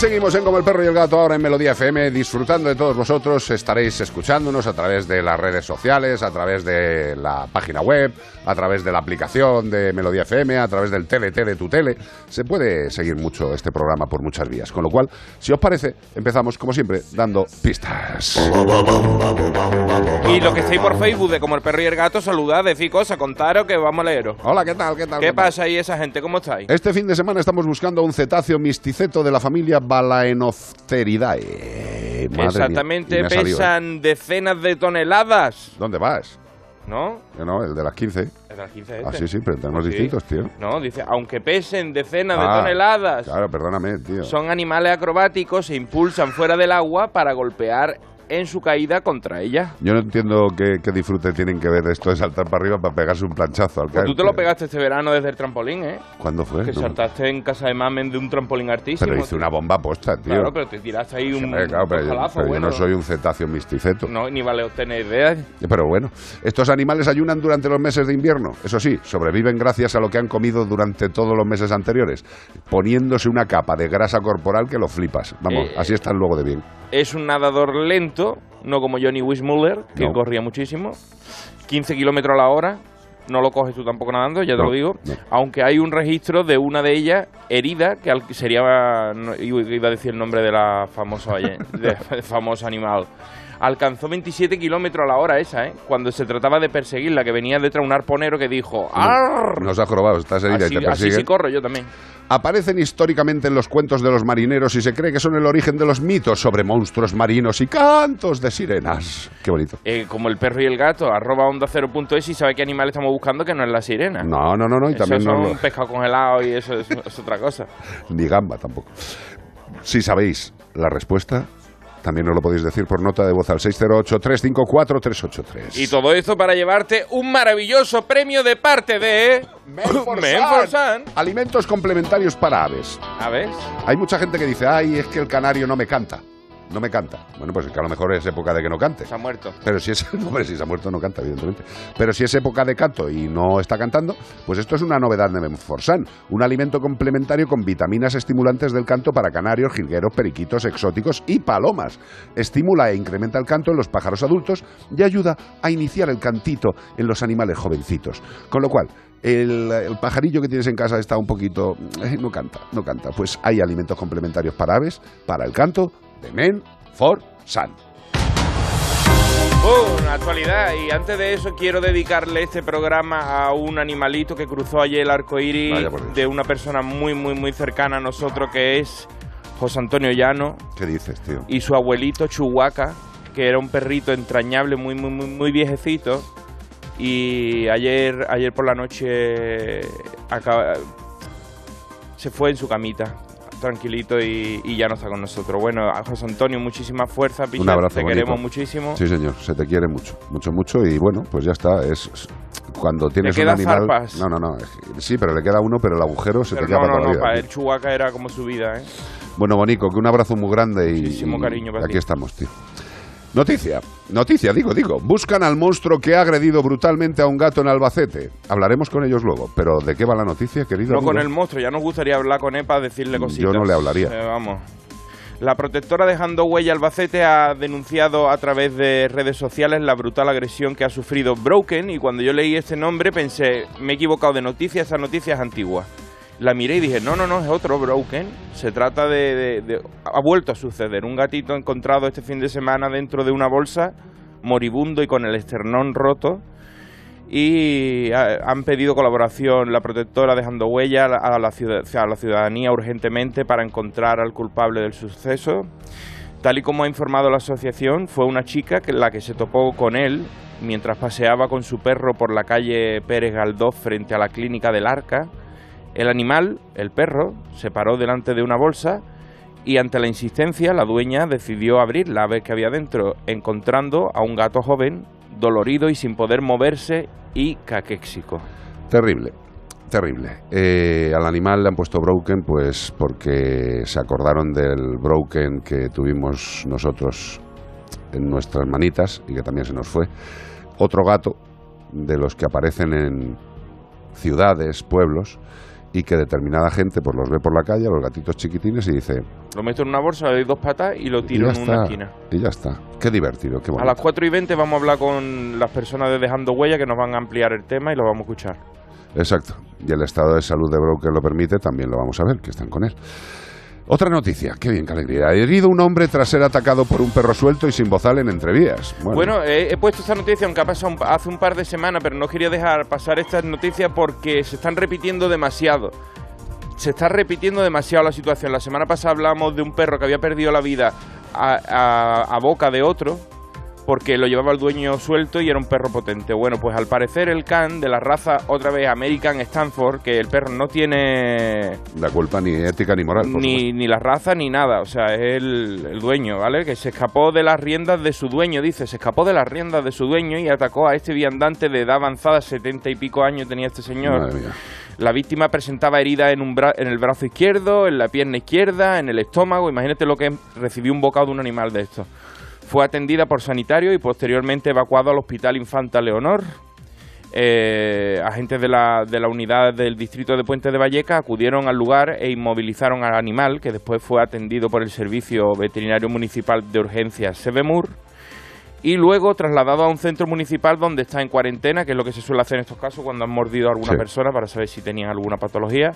seguimos en Como el Perro y el Gato, ahora en Melodía FM, disfrutando de todos vosotros. Estaréis escuchándonos a través de las redes sociales, a través de la página web, a través de la aplicación de Melodía FM, a través del tele, tele, tu tele. Se puede seguir mucho este programa por muchas vías. Con lo cual, si os parece, empezamos como siempre dando pistas. Y lo que estáis por Facebook de Como el Perro y el Gato, saludad, decir cosas, contaros que vamos a leeros. Hola, ¿qué tal? ¿Qué tal? ¿Qué ¿Qué tal? pasa ahí esa gente? ¿Cómo estáis? Este fin de semana estamos buscando un cetáceo misticeto de la familia Balaenopteridae. Madre Exactamente, salido, ¿eh? pesan decenas de toneladas. ¿Dónde vas? ¿No? Yo no, el de las 15. Es de las 15 Ah, este. sí, sí, pero tenemos Sí. distintos, tío. No, dice, aunque pesen decenas Ah, de toneladas, Claro, perdóname, tío. son animales acrobáticos, se impulsan fuera del agua para golpear en su caída contra ella. Yo no entiendo qué, qué disfrute tienen que ver esto de saltar para arriba para pegarse un planchazo al Pues caer. tú te lo pegaste este verano desde el trampolín, ¿eh? ¿Cuándo fue? Que No. saltaste en casa de mamen de un trampolín artísimo. Pero hice una bomba posta, tío. Claro, pero te tiraste ahí un, claro, pero, un yo, bueno. no soy un cetáceo misticeto. No, ni vale obtener ideas. Pero bueno, estos animales ayunan durante los meses de invierno. Eso sí, sobreviven gracias a lo que han comido durante todos los meses anteriores, poniéndose una capa de grasa corporal que lo flipas. Vamos, Eh, así están luego de bien. Es un nadador lento, no como Johnny Wismuller, que No. corría muchísimo. 15 kilómetros a la hora. No lo coges tú tampoco nadando, ya te lo digo. no. Aunque hay un registro de una de ellas herida, que sería. no, iba a decir el nombre de la famosa, de famoso animal. Alcanzó 27 kilómetros a la hora esa, ¿eh? Cuando se trataba de perseguirla, que venía detrás un arponero que dijo. ¡Arr! Nos ha jorobado, estás herida Así, y te así persiguen. sí corro yo también. Aparecen históricamente en los cuentos de los marineros y se cree que son el origen de los mitos sobre monstruos marinos y cantos de sirenas. Qué bonito. Eh, como el perro y el gato, arroba onda cero punto es y sabe qué animal estamos buscando que no es la sirena. No, no, no, no, y Eso también son no lo- pescado congelado y eso es, es otra cosa. ni gamba tampoco. Si sabéis la respuesta, también nos lo podéis decir por nota de voz al 608-354-383. Y todo esto para llevarte un maravilloso premio de parte de... Menforsan. Alimentos complementarios para aves. A ver. Hay mucha gente que dice, ay, es que el canario no me canta. No me canta. Bueno, pues es que a lo mejor es época de que no cante. Se ha muerto. Pero si es, hombre, si se ha muerto no canta, evidentemente. Pero si es época de canto y no está cantando, pues esto es una novedad de Menforsan, un alimento complementario con vitaminas estimulantes del canto para canarios, jilgueros, periquitos, exóticos y palomas. Estimula e incrementa el canto en los pájaros adultos y ayuda a iniciar el cantito en los animales jovencitos. Con lo cual, el, el pajarillo que tienes en casa está un poquito... eh, no canta, no canta. Pues hay alimentos complementarios para aves, para el canto, de Men for San. Uh, una actualidad. Y antes de eso quiero dedicarle este programa a un animalito que cruzó ayer el arco iris de una persona muy, muy, muy cercana a nosotros que es José Antonio Llano ¿Qué dices, tío? y su abuelito Chuhuaca, que era un perrito entrañable, muy, muy, muy, muy viejecito. Y ayer, ayer por la noche acaba- se fue en su camita, tranquilito, y, y ya no está con nosotros. Bueno, a José Antonio, muchísima fuerza, Picha, Un abrazo te bonito. queremos muchísimo. Sí, señor, se te quiere mucho, mucho, mucho y bueno, pues ya está. Es cuando tienes un animal. zarpas. No, no, no. Sí, pero le queda uno, pero el agujero se Pero te queda no, para no, no, para vida. él Chuhuaca era como su vida, ¿eh? Bueno, Bonico, que un abrazo muy grande y, Muchísimo y cariño para aquí ti. estamos, tío. Noticia, noticia, digo, digo. Buscan al monstruo que ha agredido brutalmente a un gato en Albacete. Hablaremos con ellos luego, pero ¿de qué va la noticia, querido? No con el monstruo, ya nos gustaría hablar con él para decirle cositas. no le hablaría. Eh, vamos. La protectora dejando huella Albacete ha denunciado a través de redes sociales la brutal agresión que ha sufrido Broken y cuando yo leí este nombre pensé, me he equivocado de noticia, esa noticia es antigua. La miré y dije, no, no, no, es otro Broken. Se trata de, Ha vuelto a suceder. Un gatito encontrado este fin de semana dentro de una bolsa, moribundo y con el esternón roto y han pedido colaboración la protectora dejando huella a la, ciudad- a la ciudadanía urgentemente para encontrar al culpable del suceso. Tal y como ha informado la asociación, fue una chica que, la que se topó con él mientras paseaba con su perro por la calle Pérez Galdós frente a la clínica del Arca. El animal, el perro, se paró delante de una bolsa y ante la insistencia la dueña decidió abrirla a ver qué había dentro, encontrando a un gato joven, dolorido y sin poder moverse y caquéxico. Terrible, terrible. Eh, al animal le han puesto Broken, pues porque se acordaron del Broken que tuvimos nosotros en nuestras manitas y que también se nos fue. Otro gato de los que aparecen en ciudades, pueblos, y que determinada gente pues los ve por la calle, a los gatitos chiquitines, y dice, Lo meto en una bolsa, le doy dos patas y lo tiro en una esquina. y ya está. Qué divertido, qué A bonito. las 4 y 20 vamos a hablar con las personas de Dejando Huella que nos van a ampliar el tema y lo vamos a escuchar. Exacto. Y el estado de salud de Broken lo permite, también lo vamos a ver, que están con él. Otra noticia, qué bien, qué alegría. Herido un hombre tras ser atacado por un perro suelto y sin bozal en entrevías. Bueno, he, he puesto esta noticia, aunque ha pasado hace un par de semanas, pero no quería dejar pasar estas noticias porque se están repitiendo demasiado. Se está repitiendo demasiado la situación. La semana pasada hablamos de un perro que había perdido la vida a, a- a boca de otro porque lo llevaba el dueño suelto y era un perro potente. Bueno, pues al parecer el can de la raza, otra vez American Stanford, que el perro no tiene la culpa ni ética ni moral. por ni, ni la raza ni nada, o sea, es el, el dueño, ¿vale? Que se escapó de las riendas de su dueño, dice, se escapó de las riendas de su dueño y atacó a este viandante de edad avanzada, setenta y pico años tenía este señor. Madre mía. La víctima presentaba heridas en, un bra- en el brazo izquierdo, en la pierna izquierda, en el estómago, imagínate lo que es, recibió un bocado de un animal de esto. Fue atendida por sanitario y posteriormente evacuado al Hospital Infanta Leonor. Eh, agentes de la, de la unidad del distrito de Puente de Valleca acudieron al lugar e inmovilizaron al animal, que después fue atendido por el Servicio Veterinario Municipal de Urgencias Sebemur y luego trasladado a un centro municipal donde está en cuarentena, que es lo que se suele hacer en estos casos cuando han mordido a alguna Sí. persona para saber si tenían alguna patología.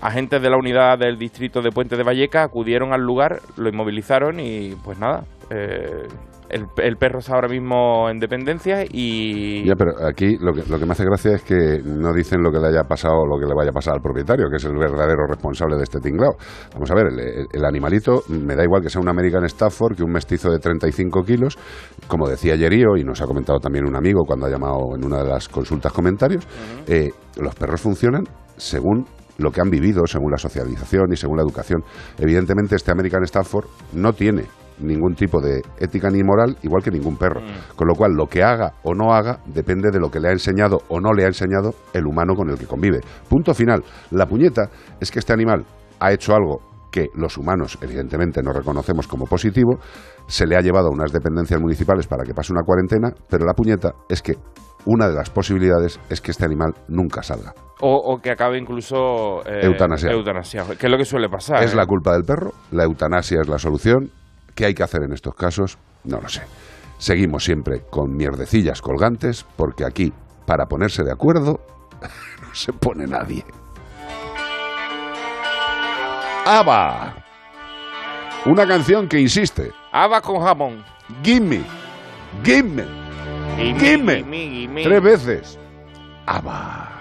Agentes de la unidad del distrito de Puente de Valleca acudieron al lugar, lo inmovilizaron y pues nada, eh, el, el perro está ahora mismo en dependencia y... Ya, pero aquí lo que, lo que me hace gracia es que no dicen lo que le haya pasado o lo que le vaya a pasar al propietario, que es el verdadero responsable de este tinglao. Vamos a ver, el, el- el animalito, me da igual que sea un American Stafford que un mestizo de 35 kilos, como decía Yerío, y nos ha comentado también un amigo cuando ha llamado en una de las consultas comentarios, eh, los perros funcionan según lo que han vivido, según la socialización y según la educación. Evidentemente este American Stafford no tiene ningún tipo de ética ni moral, igual que ningún perro. Con lo cual, lo que haga o no haga depende de lo que le ha enseñado o no le ha enseñado el humano con el que convive. Punto final. La puñeta es que este animal ha hecho algo que los humanos, evidentemente, no reconocemos como positivo, se le ha llevado a unas dependencias municipales para que pase una cuarentena, pero la puñeta es que una de las posibilidades es que este animal nunca salga. O, o que acabe incluso... eh, Eutanasiado. eutanasiado, que es lo que suele pasar. ¿Es ¿eh? la culpa del perro? ¿La eutanasia es la solución? ¿Qué hay que hacer en estos casos? No lo sé. Seguimos siempre con mierdecillas colgantes, porque aquí, para ponerse de acuerdo, no se pone nadie. ¡Aba! Una canción que insiste. Haba con jamón. Gimme. Gimme. Gimme, Gimme. gimme, gimme. Tres veces. ¡Aba!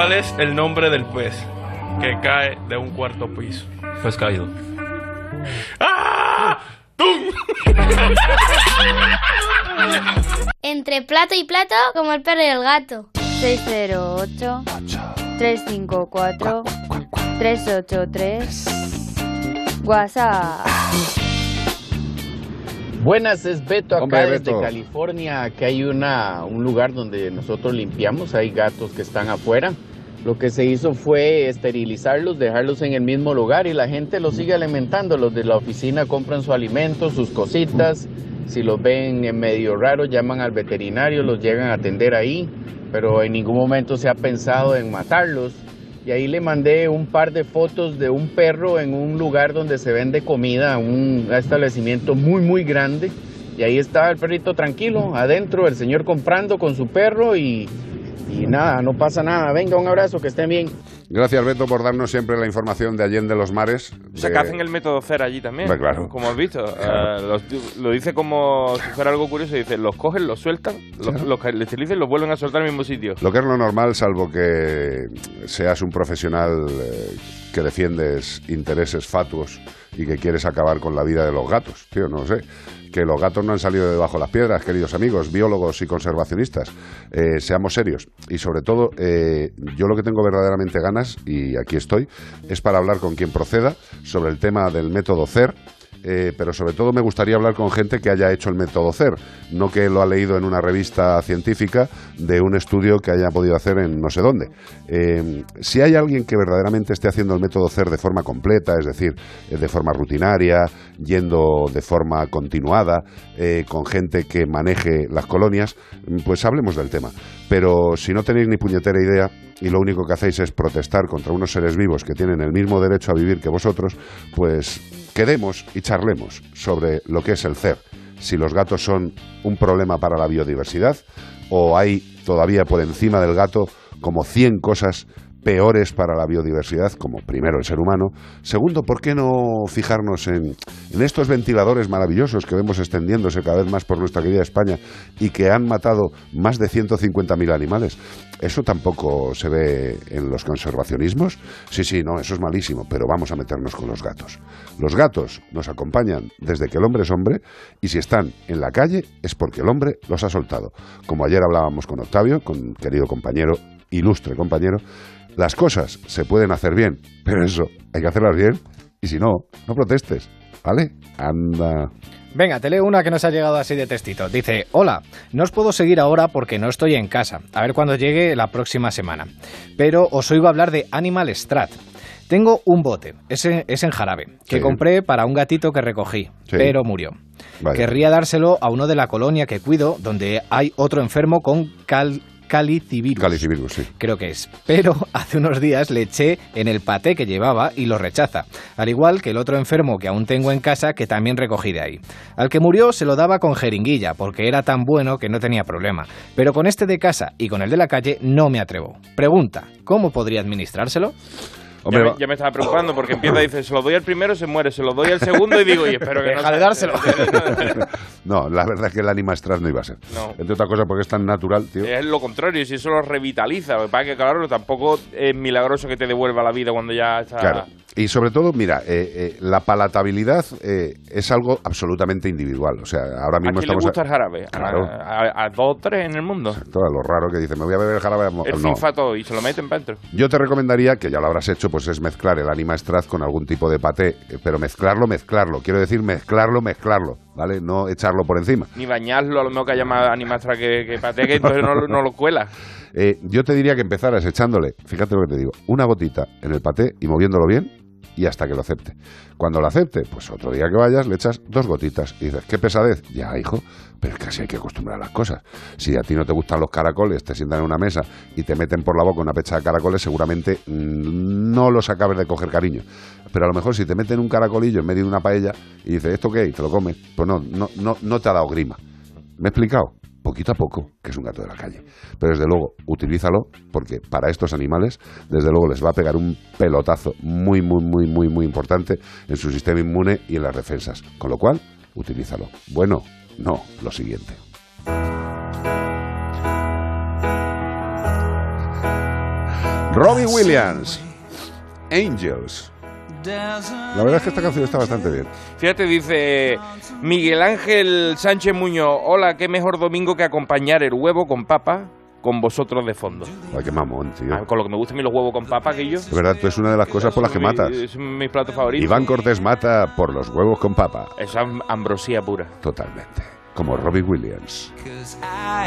¿Cuál es el nombre del pez que cae de un cuarto piso? Pues caído. ¡Ah! ¡Tum! Entre plato y plato, como el perro y el gato. 608 354 383 WhatsApp. Buenas, es Beto acá Hombre, desde Beto. California. Aquí hay una, un lugar donde nosotros limpiamos, hay gatos que están afuera. Lo que se hizo fue esterilizarlos, dejarlos en el mismo lugar y la gente los sigue alimentando. Los de la oficina compran su alimento, sus cositas. Si los ven en medio raro, llaman al veterinario, los llegan a atender ahí. Pero en ningún momento se ha pensado en matarlos. Y ahí le mandé un par de fotos de un perro en un lugar donde se vende comida, un establecimiento muy, muy grande. Y ahí estaba el perrito tranquilo, adentro, el señor comprando con su perro y, y nada, no pasa nada. Venga, un abrazo, que estén bien. Gracias, Beto, por darnos siempre la información de Allende los Mares. O sea, de- que hacen el método cero allí también. Claro. Como has visto. Eh, los- lo dice como si fuera algo curioso. Dice, los cogen, los sueltan, los, los que les y los vuelven a soltar al mismo sitio. Lo que es lo normal, salvo que seas un profesional eh, que defiendes intereses fatuos y que quieres acabar con la vida de los gatos, tío, no sé. Que los gatos no han salido de debajo de las piedras, queridos amigos, biólogos y conservacionistas. Eh, seamos serios. Y sobre todo, eh, yo lo que tengo verdaderamente ganas, y aquí estoy, es para hablar con quien proceda sobre el tema del método CER, eh, pero sobre todo me gustaría hablar con gente que haya hecho el método CER, no que lo ha leído en una revista científica de un estudio que haya podido hacer en no sé dónde. Eh, si hay alguien que verdaderamente esté haciendo el método CER de forma completa, es decir, eh, de forma rutinaria, yendo de forma continuada, eh, con gente que maneje las colonias, pues hablemos del tema. Pero si no tenéis ni puñetera idea y lo único que hacéis es protestar contra unos seres vivos que tienen el mismo derecho a vivir que vosotros, pues quedemos y charlemos sobre lo que es el CER. Si los gatos son un problema para la biodiversidad o hay todavía por encima del gato como 100 cosas peores para la biodiversidad, como primero el ser humano. Segundo, ¿por qué no fijarnos en, en estos ventiladores maravillosos que vemos extendiéndose cada vez más por nuestra querida España y que han matado más de 150.000 animales? ¿Eso tampoco se ve en los conservacionismos? Sí, sí, no, eso es malísimo, pero vamos a meternos con los gatos. Los gatos nos acompañan desde que el hombre es hombre y si están en la calle es porque el hombre los ha soltado. Como ayer hablábamos con Octavio, con querido compañero, ilustre compañero, las cosas se pueden hacer bien, pero eso, hay que hacerlas bien y si no, no protestes, ¿vale? Anda. Venga, te leo una que nos ha llegado así de textito. Dice, hola, no os puedo seguir ahora porque no estoy en casa. A ver cuando llegue la próxima semana. Pero os oigo hablar de Animal Strat. Tengo un bote, es en, es en jarabe, que Sí. compré para un gatito que recogí, Sí. pero murió. Vaya. Querría dárselo a uno de la colonia que cuido, donde hay otro enfermo con cal calicivirus. Calicivirus, sí. Creo que es. Pero hace unos días le eché en el paté que llevaba y lo rechaza. Al igual que el otro enfermo que aún tengo en casa que también recogí de ahí. Al que murió se lo daba con jeringuilla porque era tan bueno que no tenía problema. Pero con este de casa y con el de la calle no me atrevo. Pregunta, ¿cómo podría administrárselo? Ya, me, ya me estaba preocupando porque empieza y dice, se lo doy al primero, se muere, se lo doy al segundo y digo, y espero que no... Deja de dárselo. No, la verdad es que el Animastras no iba a ser. No. Entre otras cosas porque es tan natural, tío. Es lo contrario, si eso lo revitaliza. Es que, claro, tampoco es milagroso que te devuelva la vida cuando ya está... Claro. Y sobre todo, mira, eh, eh, la palatabilidad eh, es algo absolutamente individual. O sea, ahora ¿A mismo le estamos... gusta el jarabe? ¿A- Claro. A, a dos o tres en el mundo. Todo lo raro que dice, me voy a beber el jarabe. El no. finfato y se lo meten para adentro. Yo te recomendaría, que ya lo habrás hecho, pues es mezclar el Anima Straz con algún tipo de paté, pero mezclarlo, mezclarlo. Quiero decir, mezclarlo, mezclarlo, ¿vale? No echarlo por encima. Ni bañarlo, a lo mejor que haya más animastra que, que paté, que entonces no, lo- no lo cuela. Eh, yo te diría que empezaras echándole, fíjate lo que te digo, una gotita en el paté y moviéndolo bien y hasta que lo acepte. Cuando lo acepte, pues otro día que vayas le echas dos gotitas y dices, qué pesadez. Ya, hijo, pero es que así hay que acostumbrar a las cosas. Si a ti no te gustan los caracoles, te sientan en una mesa y te meten por la boca una pecha de caracoles, seguramente mm, no los acabes de coger cariño. Pero a lo mejor si te meten un caracolillo en medio de una paella y dices, ¿esto qué? Y te lo comes, pues no, no, no, no te ha dado grima. ¿Me he explicado? Poquito a poco, que es un gato de la calle. Pero desde luego, utilízalo porque para estos animales, desde luego, les va a pegar un pelotazo muy, muy, muy, muy, muy importante en su sistema inmune y en las defensas. Con lo cual, utilízalo. Bueno, no, lo siguiente. Robbie Williams, Angels. La verdad es que esta canción está bastante bien. Fíjate, dice Miguel Ángel Sánchez Muñoz, hola, qué mejor domingo que acompañar el huevo con papa con vosotros de fondo. Ay, qué mamón, tío. Ah, Con lo que me gustan los huevos con papa, que yo. De verdad, tú es una de las cosas por las que Mi- matas. Es mi plato favorito. Iván Cortés mata por los huevos con papa. Es am- ambrosía pura. Totalmente. Como Robbie Williams. I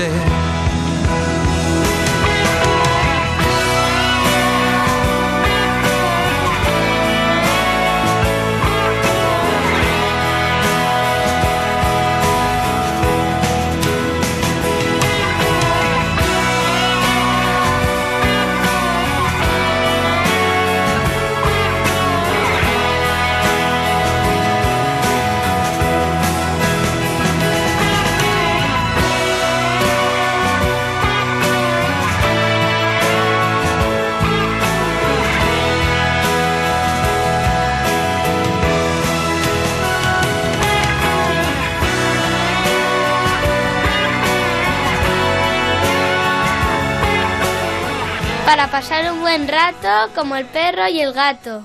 angels Para pasar un buen rato como el perro y el gato.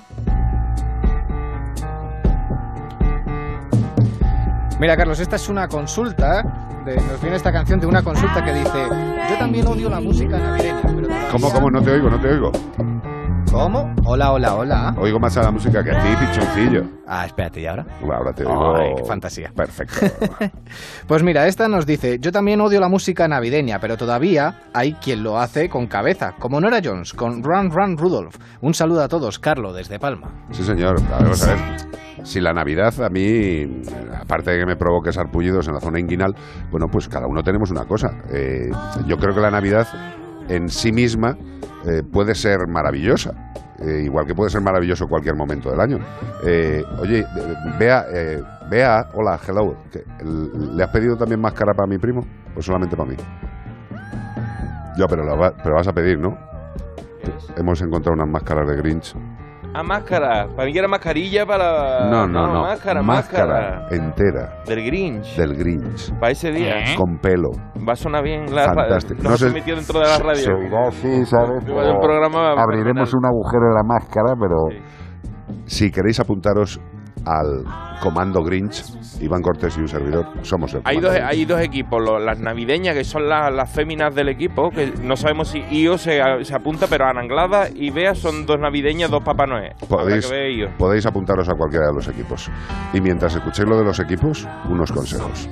Mira, Carlos, esta es una consulta. de- nos viene esta canción de una consulta que dice: Yo también odio la música navideña. Pero ¿Cómo, cómo? No te oigo, no te oigo. ¿Cómo? Hola, hola, hola. Oigo más a la música que a ti, pichoncillo. Ah, espérate, ¿y ahora? Ahora te oigo. Ay, qué fantasía. Perfecto. Pues mira, esta nos dice, yo también odio la música navideña, pero todavía hay quien lo hace con cabeza, como Nora Jones, con Run Run Rudolph. Un saludo a todos, Carlo, desde Palma. Sí, señor. A ver, vamos a ver. Si la Navidad a mí, aparte de que me provoque sarpullidos en la zona inguinal, bueno, pues cada uno tenemos una cosa. Eh, yo creo que la Navidad en sí misma eh, puede ser maravillosa. eh, igual que puede ser maravilloso cualquier momento del año. Eh, oye, vea, eh, vea, hola, hello. ¿Le has pedido también máscara para mi primo? ¿O solamente para mí? Yo, pero, lo va- pero vas a pedir, ¿no? Hemos encontrado unas máscaras de Grinch. Ah, máscara. Para mí que era mascarilla para. No, no, no. Máscara, máscara. entera Del Grinch. del Grinch. Para ese día. Con pelo. Va a sonar bien la Fantástico. Nos hemos metido dentro de la radio. Se así, ¿sabes? El programa Abriremos un agujero en la máscara, pero si queréis apuntaros al Comando Grinch, Iván Cortés y un servidor, somos el Hay dos, Grinch. hay dos equipos, lo- las navideñas, que son las, las féminas del equipo, que no sabemos si Io se, se apunta, pero Aranglada y Bea son dos navideñas, dos Papá Noel. Podéis, podéis apuntaros a cualquiera de los equipos. Y mientras escuchéis lo de los equipos, unos consejos.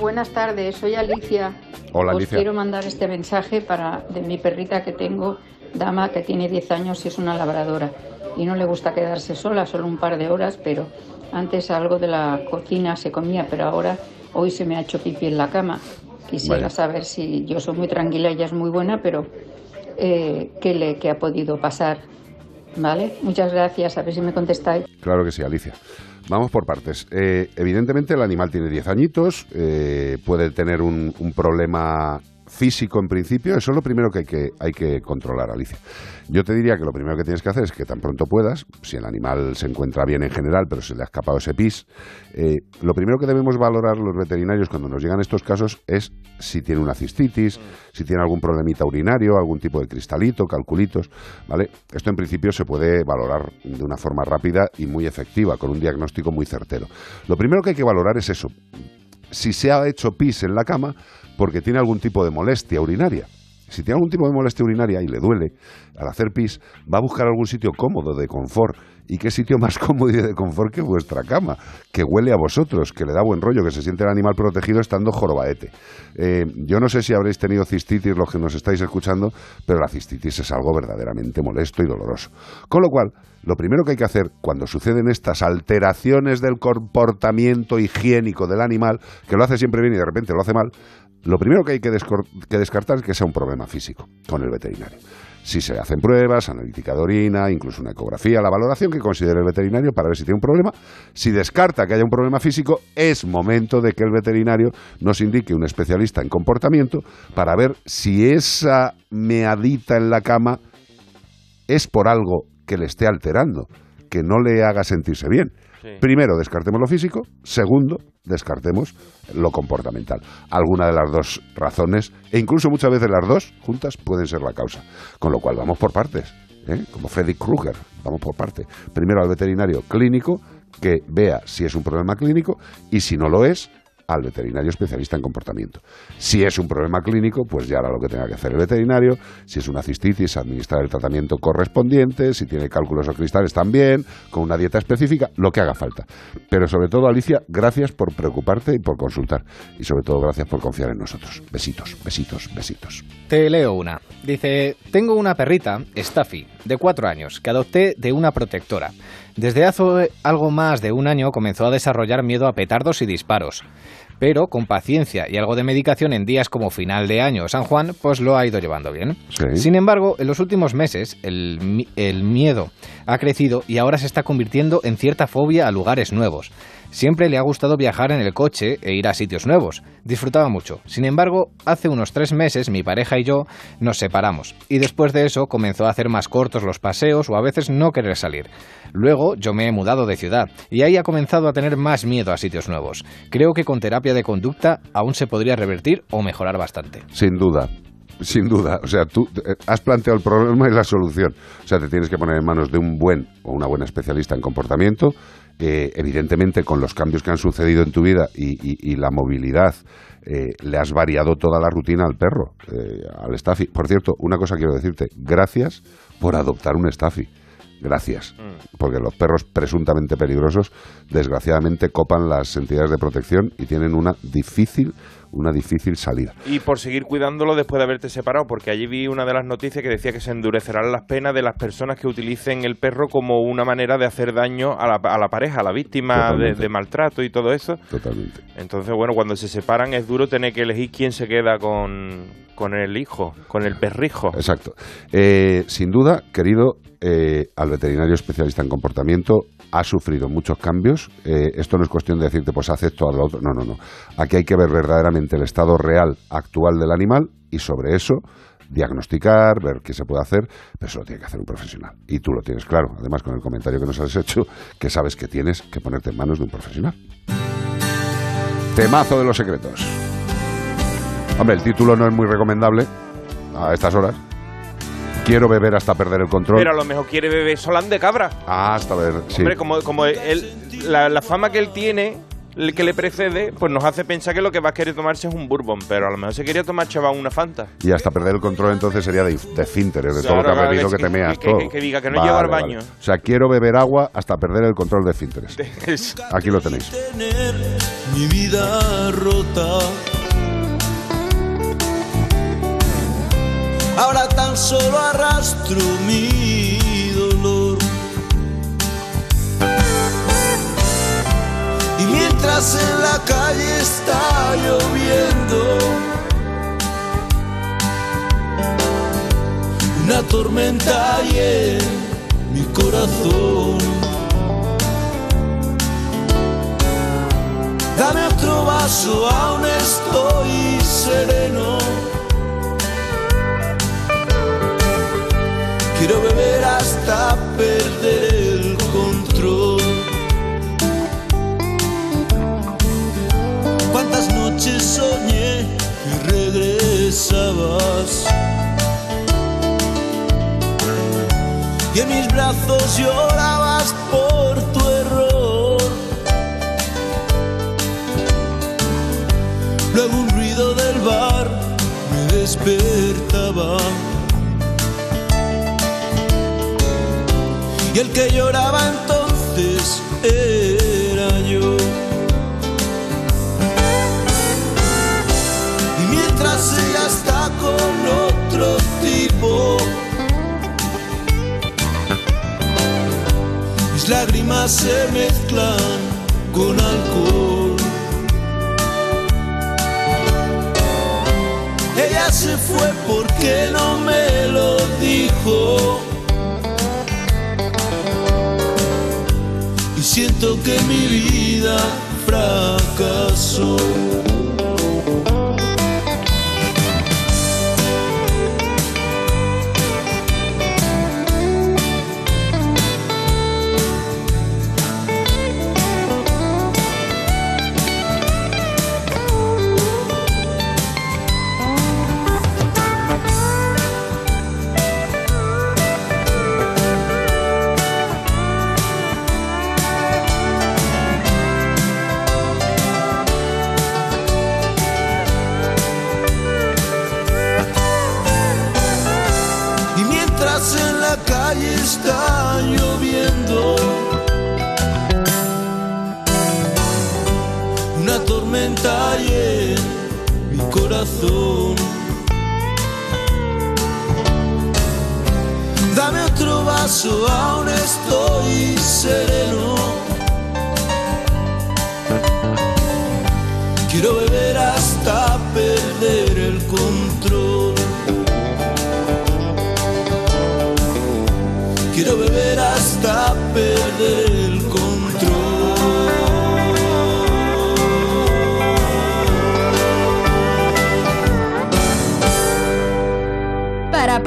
Buenas tardes. Soy Alicia. Hola, Os Alicia. quiero mandar este mensaje para de mi perrita que tengo, Dama, que tiene 10 años y es una labradora. Y no le gusta quedarse sola, solo un par de horas, pero antes algo de la cocina se comía, pero ahora hoy se me ha hecho pipí en la cama. Quisiera Vaya. saber si yo soy muy tranquila, ella es muy buena, pero eh, ¿qué, le, ¿qué ha podido pasar? ¿Vale? Muchas gracias. A ver si me contestáis. Claro que sí, Alicia. Vamos por partes. Eh, evidentemente el animal tiene 10 añitos, eh, puede tener un, un problema físico en principio, eso es lo primero que hay, que hay que controlar, Alicia. Yo te diría que lo primero que tienes que hacer es que tan pronto puedas, si el animal se encuentra bien en general, pero se le ha escapado ese pis, eh, lo primero que debemos valorar los veterinarios cuando nos llegan estos casos es si tiene una cistitis, si tiene algún problemita urinario, algún tipo de cristalito, calculitos, ¿vale? Esto en principio se puede valorar de una forma rápida y muy efectiva, con un diagnóstico muy certero. Lo primero que hay que valorar es eso, si se ha hecho pis en la cama porque tiene algún tipo de molestia urinaria. Si tiene algún tipo de molestia urinaria y le duele al hacer pis, va a buscar algún sitio cómodo de confort. ¿Y qué sitio más cómodo y de confort que vuestra cama? Que huele a vosotros, que le da buen rollo, que se siente el animal protegido estando jorobaete. Eh, yo no sé si habréis tenido cistitis los que nos estáis escuchando, pero la cistitis es algo verdaderamente molesto y doloroso. Con lo cual, lo primero que hay que hacer cuando suceden estas alteraciones del comportamiento higiénico del animal, que lo hace siempre bien y de repente lo hace mal, lo primero que hay que descartar es que sea un problema físico con el veterinario. Si se hacen pruebas, analítica de orina, incluso una ecografía, la valoración que considere el veterinario para ver si tiene un problema. Si descarta que haya un problema físico, es momento de que el veterinario nos indique un especialista en comportamiento para ver si esa meadita en la cama es por algo que le esté alterando, que no le haga sentirse bien. Primero, descartemos lo físico. Segundo, descartemos lo comportamental. Alguna de las dos razones, e incluso muchas veces las dos juntas, pueden ser la causa. Con lo cual, vamos por partes. ¿eh? Como Freddy Krueger, vamos por parte. Primero al veterinario clínico, que vea si es un problema clínico y si no lo es, al veterinario especialista en comportamiento. Si es un problema clínico, pues ya hará lo que tenga que hacer el veterinario. Si es una cistitis, administrar el tratamiento correspondiente. Si tiene cálculos o cristales, también, con una dieta específica, lo que haga falta. Pero sobre todo, Alicia, gracias por preocuparte y por consultar. Y sobre todo, gracias por confiar en nosotros. Besitos, besitos, besitos. Te leo una. Dice, tengo una perrita, Staffy, de cuatro años, que adopté de una protectora. Desde hace algo más de un año comenzó a desarrollar miedo a petardos y disparos. Pero con paciencia y algo de medicación en días como final de año o San Juan, pues lo ha ido llevando bien. Sin embargo, en los últimos meses el miedo ha crecido y ahora se está convirtiendo en cierta fobia a lugares nuevos. Siempre le ha gustado viajar en el coche e ir a sitios nuevos. Disfrutaba mucho. Sin embargo, hace unos tres meses mi pareja y yo nos separamos. Y después de eso comenzó a hacer más cortos los paseos o a veces no querer salir. Luego yo me he mudado de ciudad y ahí ha comenzado a tener más miedo a sitios nuevos. Creo que con terapia de conducta aún se podría revertir o mejorar bastante. Sin duda. Sin duda, o sea, tú eh, has planteado el problema y la solución. O sea, te tienes que poner en manos de un buen o una buena especialista en comportamiento. Evidentemente, con los cambios que han sucedido en tu vida y la movilidad, eh, le has variado toda la rutina al perro, eh, al Staffy. Por cierto, una cosa quiero decirte: gracias por adoptar un Staffy. Gracias. Porque los perros presuntamente peligrosos, desgraciadamente, copan las entidades de protección y tienen una difícil, una difícil salida. Y por seguir cuidándolo después de haberte separado, porque allí vi una de las noticias que decía que se endurecerán las penas de las personas que utilicen el perro como una manera de hacer daño a la, a la pareja, a la víctima de, maltrato y todo eso. Totalmente. Entonces, bueno, cuando se separan es duro tener que elegir quién se queda con, con el hijo, con el perrijo. Exacto. Eh, sin duda, querido, eh, al veterinario especialista en comportamiento ha sufrido muchos cambios. Eh, esto no es cuestión de decirte, pues haz esto, haz lo otro. No, no, no. Aquí hay que ver verdaderamente el estado real actual del animal y sobre eso diagnosticar, ver qué se puede hacer, pero eso lo tiene que hacer un profesional. Y tú lo tienes claro, además con el comentario que nos has hecho, que sabes que tienes que ponerte en manos de un profesional. Temazo de los secretos. Hombre, el título no es muy recomendable a estas horas. Quiero beber hasta perder el control. Pero a lo mejor quiere beber solán de cabra. Ah, hasta ver, sí. Hombre, como, como él, la, la fama que él tiene, el que le precede, pues nos hace pensar que lo que va a querer tomarse es un bourbon, pero a lo mejor se quería tomar chaval una Fanta. Y hasta perder el control entonces sería de, de esfínteres, de todo lo que has bebido que- que te meas que- todo. que- que diga que no lleva al baño. O sea, quiero beber agua hasta perder el control de esfínteres. Aquí lo tenéis. tener mi vida rota. Ahora tan solo arrastro mi dolor. Y mientras en la calle está lloviendo, una tormenta hay en mi corazón. Dame otro vaso, aún estoy sereno. Quiero beber hasta perder el control. Cuántas noches soñé que regresabas. Y en mis brazos llorabas por tu error. Luego un ruido del bar me despertaba. El que lloraba entonces era yo. Y mientras ella está con otro tipo, mis lágrimas se mezclan con alcohol. Ella se fue porque no me lo dijo. Siento que mi vida fracasó. Vaso, aún estoy sereno.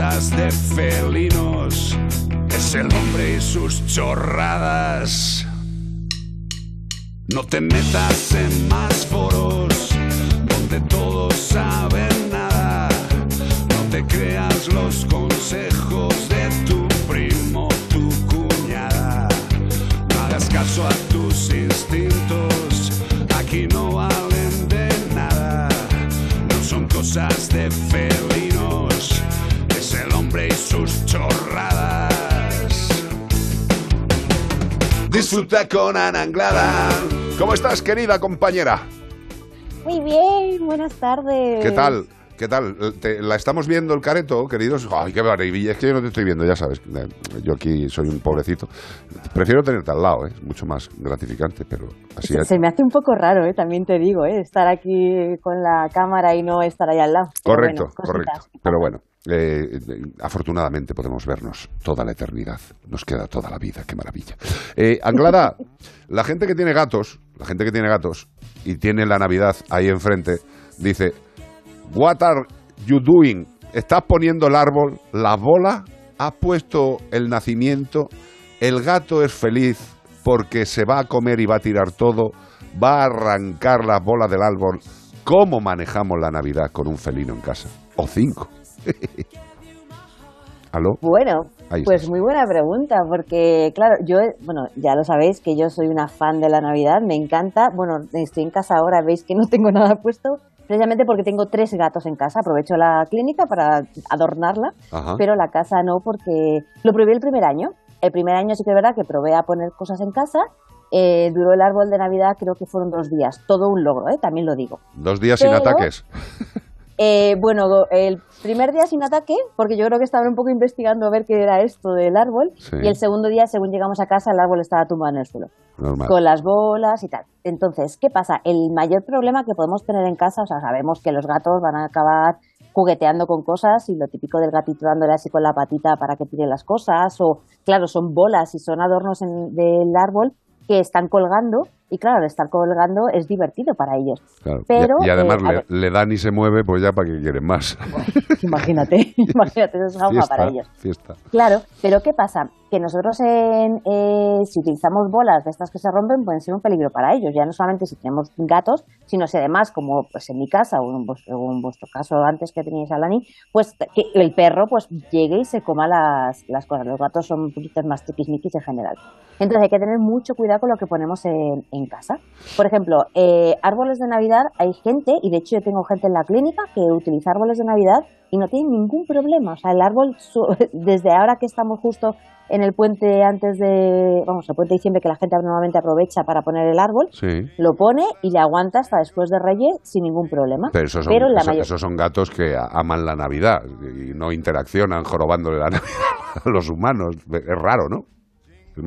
De felinos, es el hombre y sus chorradas. No te metas en más foros donde todos saben Disfruta con Ana Anglada. ¿Cómo estás, querida compañera? Muy bien, buenas tardes. ¿Qué tal? ¿Qué tal? Te- ¿La estamos viendo el careto, queridos? Ay, qué maravilla. Es que yo no te estoy viendo, ya sabes. Eh, Yo aquí soy un pobrecito. Prefiero tenerte al lado, ¿eh? Es mucho más gratificante, pero así Se, es. se me hace un poco raro, ¿eh? también te digo, ¿eh? estar aquí con la cámara y no estar ahí al lado. Pero Correcto, bueno, correcto. Pero bueno, eh, afortunadamente podemos vernos toda la eternidad. Nos queda toda la vida, qué maravilla. Eh, Anglada, la gente que tiene gatos, la gente que tiene gatos y tiene la Navidad ahí enfrente, dice, What are you doing? ¿Estás poniendo el árbol? ¿La bola? ¿Has puesto el nacimiento? ¿El gato es feliz porque se va a comer y va a tirar todo? ¿Va a arrancar las bolas del árbol? ¿Cómo manejamos la Navidad con un felino en casa? O cinco. ¿Aló? Bueno, pues muy buena pregunta, porque claro, yo, bueno, ya lo sabéis que yo soy una fan de la Navidad, me encanta. Bueno, estoy en casa ahora, veis que no tengo nada puesto, precisamente porque tengo tres gatos en casa. Aprovecho la clínica para adornarla, Ajá. pero la casa no, porque lo probé el primer año. El primer año sí que es verdad que probé a poner cosas en casa. eh, duró el árbol de Navidad, creo que fueron dos días. Todo un logro, ¿eh? también lo digo. Dos días sin Pero- ataques. Eh, bueno, el primer día sin ataque, porque yo creo que estaba un poco investigando a ver qué era esto del árbol, Sí. y el segundo día, según llegamos a casa, el árbol estaba tumbado en el suelo, Normal. con las bolas y tal. Entonces, ¿qué pasa? El mayor problema que podemos tener en casa, o sea, sabemos que los gatos van a acabar jugueteando con cosas y lo típico del gatito dándole así con la patita para que tire las cosas, o claro, son bolas y son adornos en- del árbol que están colgando, y claro, al estar colgando es divertido para ellos. Claro. Pero, y, y además eh, le, le dan y se mueve, pues ya para que quieren más. Imagínate, imagínate, eso es fiesta, para ellos. fiesta. Claro, pero ¿qué pasa? Que nosotros en, eh, si utilizamos bolas de estas que se rompen pueden ser un peligro para ellos, ya no solamente si tenemos gatos, sino si además, como pues en mi casa o en, vuestro, o en vuestro caso antes que teníais a Lani, pues que el perro pues llegue y se coma las, las cosas. Los gatos son un poquito más tiquismiquis en general. Entonces hay que tener mucho cuidado con lo que ponemos en, en casa. Por ejemplo, eh, árboles de Navidad, hay gente, y de hecho yo tengo gente en la clínica que utiliza árboles de Navidad y no tienen ningún problema. O sea, el árbol, desde ahora que estamos justo en el puente antes de, vamos, el puente de diciembre que la gente normalmente aprovecha para poner el árbol, Sí. lo pone y le aguanta hasta después de Reyes sin ningún problema. Pero esos son, en la eso- mayor- esos son gatos que aman la Navidad y no interaccionan jorobándole la Navidad a los humanos. Es raro, ¿no?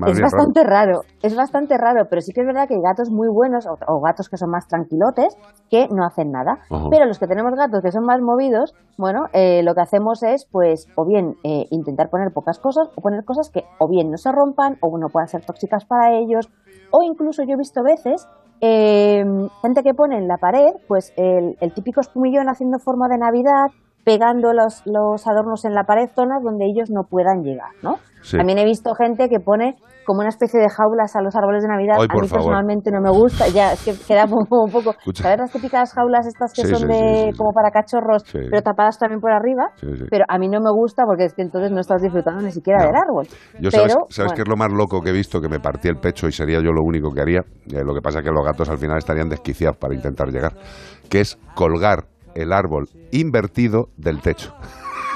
Es raro. bastante raro. es bastante raro, pero sí que es verdad que hay gatos muy buenos o, o gatos que son más tranquilotes que no hacen nada. Pero los que tenemos gatos que son más movidos, bueno, eh, lo que hacemos es, pues, o bien eh, intentar poner pocas cosas o poner cosas que o bien no se rompan o no puedan ser tóxicas para ellos. O incluso yo he visto veces eh, gente que pone en la pared, pues, el, el típico espumillón haciendo forma de Navidad pegando los, los adornos en la pared, zonas donde ellos no puedan llegar, ¿no? Sí. También he visto gente que pone como una especie de jaulas a los árboles de Navidad. Ay, a mí favor. personalmente no me gusta, ya es que queda un poco, un poco Escucha. ¿sabes las típicas jaulas estas que Sí, son sí, de como para cachorros, pero tapadas también por arriba? Pero a mí no me gusta porque es que entonces no estás disfrutando ni siquiera del árbol. Yo pero, sabes, ¿sabes bueno, qué es lo más loco que he visto? Que me partí el pecho y sería yo lo único que haría. Eh, lo que pasa es que los gatos al final estarían desquiciados para intentar llegar. Que es colgar el árbol invertido del techo.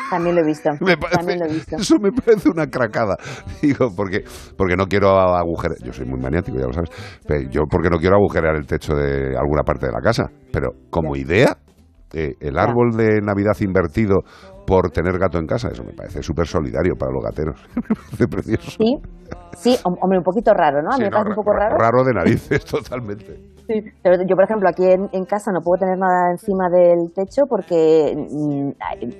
También lo he visto. Me también lo he visto. Eso me parece una cracada. Digo, porque, porque no quiero agujerear. Yo soy muy maniático, ya lo sabes. Pero yo porque no quiero agujerear el techo de alguna parte de la casa. Pero como idea, eh, el árbol de Navidad invertido por tener gato en casa, eso me parece súper solidario para los gateros. me parece precioso. Sí, sí, hom- hombre, un poquito raro, ¿no? A mí Sí, me no, parece un poco raro. Raro de narices, totalmente. Sí, pero yo, por ejemplo, aquí en, en casa no puedo tener nada encima del techo porque mm,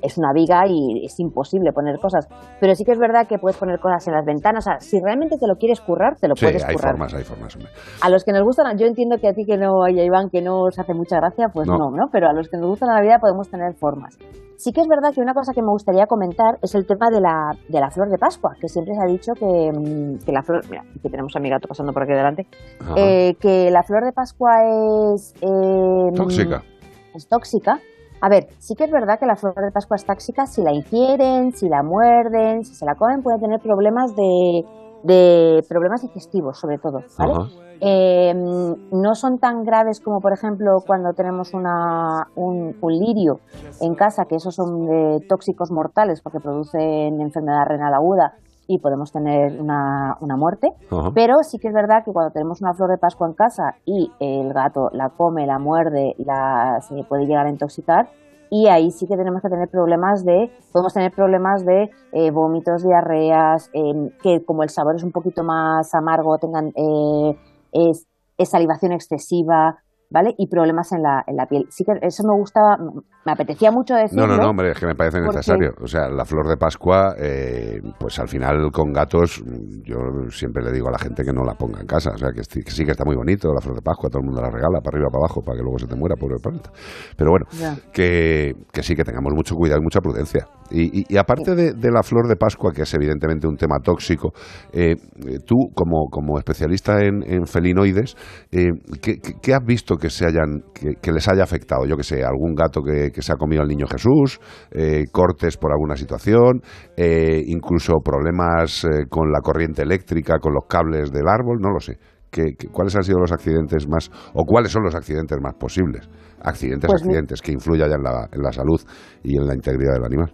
es una viga y es imposible poner cosas. Pero sí que es verdad que puedes poner cosas en las ventanas. O sea, si realmente te lo quieres currar, te lo Sí, puedes hay currar. formas, hay formas. hombre. A los que nos gustan, yo entiendo que a ti que no, y a Iván, que no os hace mucha gracia, pues No. no. no, Pero a los que nos gusta la Navidad podemos tener formas. Sí que es verdad que una cosa que me gustaría comentar es el tema de la, de la flor de Pascua, que siempre se ha dicho que, mm, que la flor, mira, aquí tenemos a mi gato pasando por aquí delante, eh, que la flor de Pascua es... eh, Tóxica. Es tóxica. A ver, sí que es verdad que la flor de Pascua es tóxica si la ingieren, si la muerden, si se la comen, puede tener problemas de, de problemas digestivos, sobre todo, ¿vale? Ajá. Eh, no son tan graves como, por ejemplo, cuando tenemos una, un, un lirio en casa, que esos son eh, tóxicos mortales porque producen enfermedad renal aguda y podemos tener una, una muerte. Pero sí que es verdad que cuando tenemos una flor de Pascua en casa y el gato la come, la muerde, la, se puede llegar a intoxicar, y ahí sí que tenemos que tener problemas de, podemos tener problemas de eh, vómitos, diarreas, em, que como el sabor es un poquito más amargo, tengan eh, es, es salivación excesiva, ¿vale? Y problemas en la, en la piel. Sí que eso me gustaba, me apetecía mucho decirlo. No, no, no, hombre, es que me parece porque- necesario. O sea, la flor de Pascua, eh, pues al final con gatos, yo siempre le digo a la gente que no la ponga en casa. O sea, que, sí- que sí que está muy bonito la flor de Pascua, todo el mundo la regala para arriba, para abajo, para que luego se te muera, pobre planta. Pero bueno, que, que sí que tengamos mucho cuidado y mucha prudencia. Y, y- y aparte de, de la flor de Pascua, que es evidentemente un tema tóxico, eh, tú como, como especialista en, en felinoides, eh, ¿qué, qué- has visto que se hayan que, que les haya afectado? Yo que sé, algún gato que, que se ha comido al niño Jesús, eh, cortes por alguna situación, eh, incluso problemas eh, con la corriente eléctrica, con los cables del árbol, no lo sé. ¿Qué- qué- ¿Cuáles han sido los accidentes más, o cuáles son los accidentes más posibles? Accidentes, Pues accidentes, que influya ya en la, en la salud y en la integridad del animal.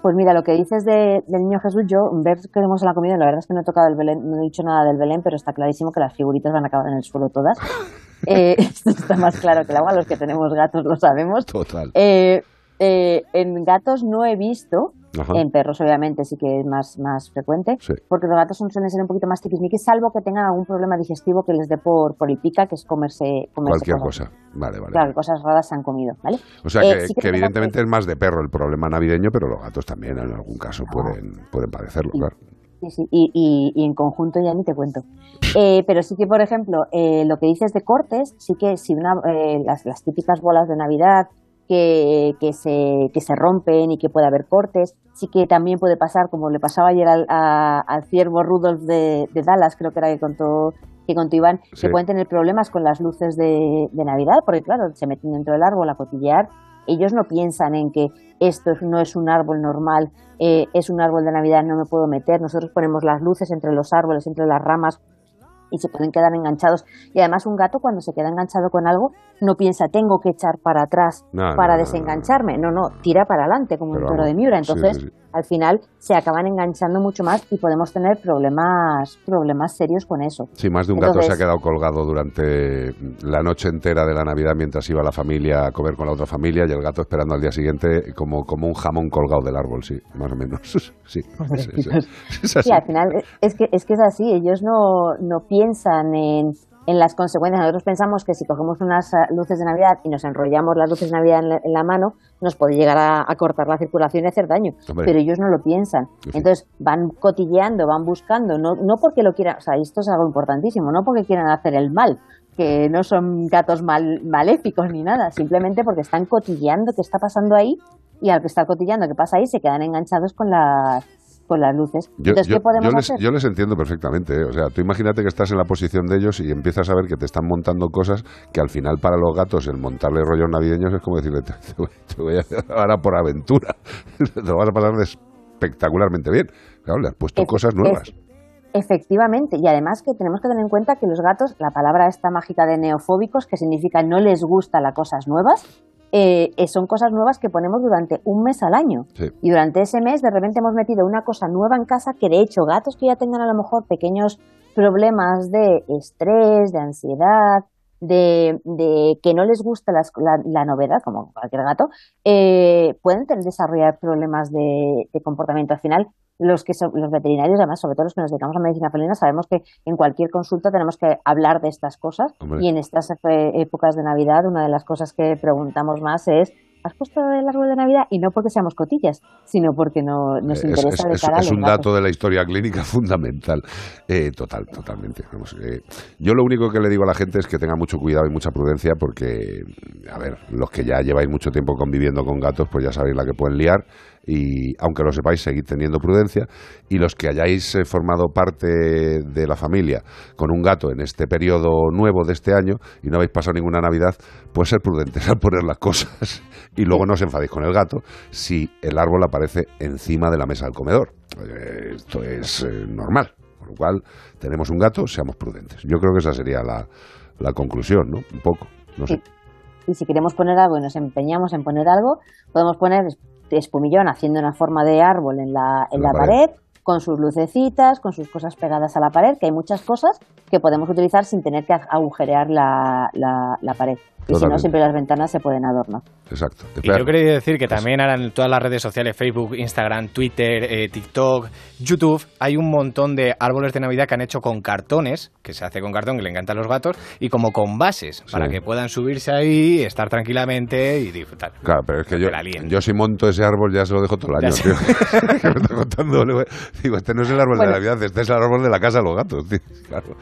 Pues mira, lo que dices de, del niño Jesús, yo ver que hemos en la comida, la verdad es que no he tocado el Belén, no he dicho nada del Belén, pero está clarísimo que las figuritas van a acabar en el suelo todas. Eh, esto está más claro que el agua, los que tenemos gatos lo sabemos. Total. Eh, eh, en gatos no he visto, Ajá. en perros obviamente sí que es más, más frecuente, Sí. porque los gatos son, suelen ser un poquito más tiquismiquis, salvo que tengan algún problema digestivo que les dé por, por el pica, que es comerse, comerse Cualquier cosas. cosa. Vale, vale. Claro, cosas raras se han comido, ¿vale? O sea Eh, que, sí evidentemente es más de perro el problema navideño, pero los gatos también en algún caso pueden, pueden padecerlo, claro. Sí, sí, y, y- y en conjunto ya ni te cuento. Eh, pero sí que, por ejemplo, eh, lo que dices de cortes, sí que si una, eh, las, las típicas bolas de Navidad que, que, se, que se rompen y que puede haber cortes, sí que también puede pasar, como le pasaba ayer al, a- al ciervo Rudolf de, de Dallas, creo que era que contó, que contó Iván, Sí. que pueden tener problemas con las luces de, de Navidad, porque claro, se meten dentro del árbol a cotillear ellos no piensan en que esto es- no es un árbol normal, eh, es un árbol de Navidad, no me puedo meter. Nosotros ponemos las luces entre los árboles, entre las ramas y se pueden quedar enganchados. Y además un gato cuando se queda enganchado con algo no piensa tengo que echar para atrás No, para no, desengancharme. No, no, tira para adelante como Pero un toro vamos, de Miura. Entonces sí, sí. Al final se acaban enganchando mucho más y podemos tener problemas, problemas serios con eso. Sí, más de un gato se ha quedado colgado durante la noche entera de la Navidad mientras iba la familia a comer con la otra familia y el gato esperando al día siguiente como, como un jamón colgado del árbol, sí, más o menos. Sí, es, es- es así. Sí, al final es que es, que es así, ellos no, no piensan en, en las consecuencias. Nosotros pensamos que si cogemos unas ah, luces de Navidad y nos enrollamos las luces de Navidad en la, en la mano, nos puede llegar a, a cortar la circulación y hacer daño. Hombre. Pero ellos no lo piensan. Sí. Entonces van cotilleando, van buscando, no, no porque lo quieran, o sea, esto es algo importantísimo, no porque quieran hacer el mal, que no son gatos mal, maléficos ni nada, simplemente porque están cotilleando qué está pasando ahí y al que está cotillando que pasa ahí se quedan enganchados con las con las luces. Yo, Entonces, yo- ¿qué podemos yo les, hacer? yo les entiendo perfectamente. ¿eh? O sea, tú imagínate que estás en la posición de ellos y empiezas a ver que te están montando cosas que al final para los gatos el montarle rollos navideños es como decirle, te, te voy, a llevar a por aventura. te lo vas a pasar espectacularmente bien. Claro, le has puesto Es- cosas nuevas. es- Efectivamente, y además que tenemos que tener en cuenta que los gatos, la palabra esta mágica de neofóbicos, que significa no les gusta las cosas nuevas, eh, eh, son cosas nuevas que ponemos durante un mes al año. Sí. Y durante ese mes de repente hemos metido una cosa nueva en casa que de hecho gatos que ya tengan a lo mejor pequeños problemas de estrés, de ansiedad, de, de que no les gusta la, la novedad, como cualquier gato, eh, pueden tener, desarrollar problemas de, de comportamiento. Al final, los que los veterinarios, además, sobre todo los que nos dedicamos a medicina felina, sabemos que en cualquier consulta tenemos que hablar de estas cosas Hombre. y en estas épocas de Navidad una de las cosas que preguntamos más es ¿Has puesto el árbol de Navidad? Y no porque seamos cotillas, sino porque no, nos Es, interesa es- de cara es un dato de la historia clínica fundamental. Eh, total, totalmente. Vamos, eh, yo lo único que le digo a la gente es que tenga mucho cuidado y mucha prudencia porque, a ver, los que ya lleváis mucho tiempo conviviendo con gatos, pues ya sabéis la que pueden liar y aunque lo sepáis, seguid teniendo prudencia y los que hayáis eh, formado parte de la familia con un gato en este periodo nuevo de este año y no habéis pasado ninguna Navidad, pues ser prudentes al poner las cosas y luego no os enfadéis con el gato si el árbol aparece encima de la mesa del comedor. Eh, esto es eh, normal, con lo cual tenemos un gato, seamos prudentes. Yo creo que esa sería la, conclusión, ¿no? Un poco. Y si queremos poner algo y nos empeñamos en poner algo, podemos poner espumillón haciendo una forma de árbol en la, en la la pared. pared, con sus lucecitas, con sus cosas pegadas a la pared, que hay muchas cosas que podemos utilizar sin tener que agujerear la, la- la pared. Y si no, siempre las ventanas se pueden adornar. Exacto. Y yo quería decir que también ahora en todas las redes sociales, Facebook, Instagram, Twitter, eh, TikTok, YouTube, hay un montón de árboles de Navidad que han hecho con cartones, que se hace con cartón, que le encantan los gatos, y como con bases, para que puedan subirse ahí, estar tranquilamente y disfrutar. Claro, pero es que yo, yo si monto ese árbol ya se lo dejo todo el año, tío. Que me está contando, digo, este no es el árbol Bueno. de Navidad, este es el árbol de la casa de los gatos, tío. Claro.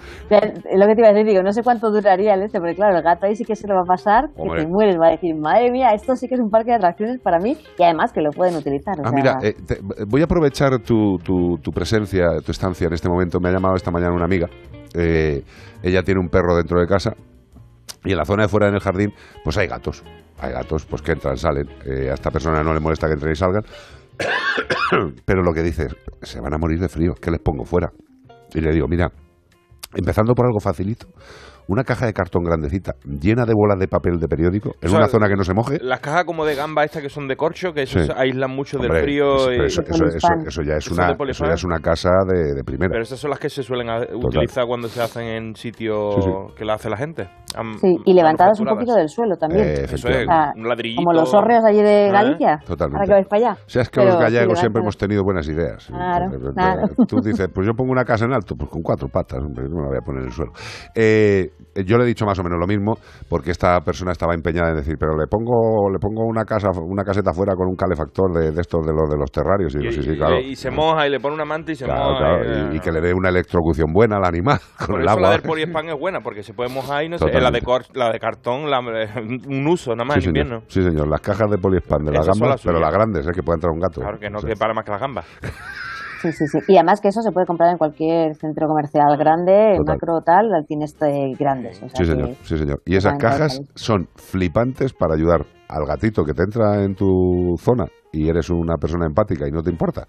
Lo que te iba a decir, digo, no sé cuánto duraría el este, porque claro, el gato ahí sí que se lo va a pasar, que Hombre. te mueres, va a decir, madre mía, esto sí que es un parque de atracciones para mí, y además que lo pueden utilizar. o Ah, sea, mira, eh, te- voy a aprovechar tu, tu, tu presencia, tu estancia en este momento. Me ha llamado esta mañana una amiga. Eh, ella tiene un perro dentro de casa y en la zona de fuera en el jardín, pues hay gatos. Hay gatos, pues que entran, salen. Eh, a esta persona no le molesta que entren y salgan. Pero lo que dice es, se van a morir de frío, ¿qué les pongo fuera? Y le digo, mira, empezando por algo facilito, una caja de cartón grandecita llena de bolas de papel de periódico en O sea, una zona que no se moje. Las cajas como de gamba estas que son de corcho, que eso Sí. aíslan mucho Hombre, del frío. eso- y- eso, eso- eso- eso ya es una, de eso polifán. ya es una casa de, de primera. Pero esas son las que se suelen utilizar cuando se hacen en sitios Sí, sí. que la hace la gente. Am- Sí, y levantadas un poquito del suelo también. Eh, Eso es un ladrillito. Como los hórreos allí de ¿Eh? Galicia. Totalmente. Ahora que vais para allá. O sea, es que Pero los sí, gallegos levantas- siempre hemos tenido buenas ideas. Claro, Entonces, claro. Tú dices, pues yo pongo una casa en alto, pues con cuatro patas, hombre, no me la voy a poner en el suelo. Eh, yo le he dicho más o menos lo mismo, porque esta persona estaba empeñada en decir, pero le pongo le pongo una casa una caseta afuera con un calefactor de, de estos de los de los terrarios. Y digo, sí, sí, claro. Y, y se moja y le pone una manta y se Claro, moja. claro, y- y, y que le dé una electrocución buena al animal con Por el eso la agua. del poliespan es buena, porque se puede mojar y no La de, cor- la de cartón, la, un uso nada más Sí en señor, invierno. sí, señor. Las cajas de poliespan de las Esas gambas, las pero las grandes, ¿eh? que pueda entrar un gato. Claro que no, Sí. que para más que las gambas. Sí, sí, sí. Y además que eso se puede comprar en cualquier centro comercial grande, Total. macro tal, tienes este, grandes. O sea Sí, señor, sí, señor. Y esas cajas son flipantes para ayudar al gatito que te entra en tu zona y eres una persona empática y no te importa.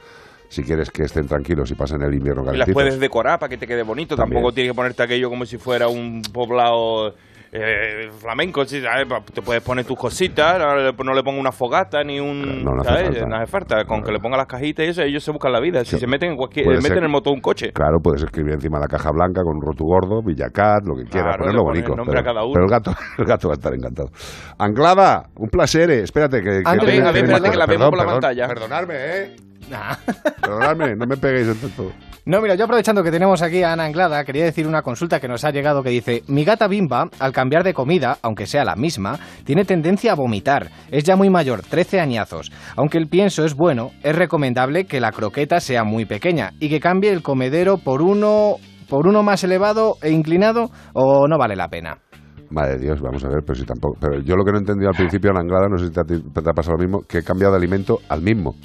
Si quieres que estén tranquilos y pasen el invierno Y las puedes decorar para que te quede bonito. También. Tampoco tienes que ponerte aquello como si fuera un poblado eh, flamenco. ¿sí? Te puedes poner tus cositas. No le, no le pongo una fogata ni un. No, no hace ¿sabes? falta. No hace falta. Con que le ponga las cajitas y eso, ellos se buscan la vida. Si se meten en cualquier. Meten ser- en el motor un coche. Claro, puedes escribir encima la caja blanca con un rotu gordo, Villacat, lo que quieras, Claro, ponerlo bonito. nombre a Pero, cada uno. pero el gato, el gato va a estar encantado. Anclada, un placer. eh. Espérate que. que A ver, tiene- a ver, tiene espérate que la cosas. vemos por la Perdón, pantalla. Perdonadme, eh. Perdonadme, no me peguéis en todo. No, mira, yo aprovechando que tenemos aquí a Ana Anglada, quería decir una consulta que nos ha llegado que dice, mi gata Bimba, al cambiar de comida, aunque sea la misma, tiene tendencia a vomitar. Es ya muy mayor, 13 añazos. Aunque el pienso es bueno, es recomendable que la croqueta sea muy pequeña y que cambie el comedero por uno, por uno más elevado e inclinado o no vale la pena. Madre de Dios, vamos a ver, pero si tampoco. Pero yo lo que no he entendido al principio, la anglada, no sé si te, ha- te ha pasado lo mismo, que he cambiado de alimento al mismo.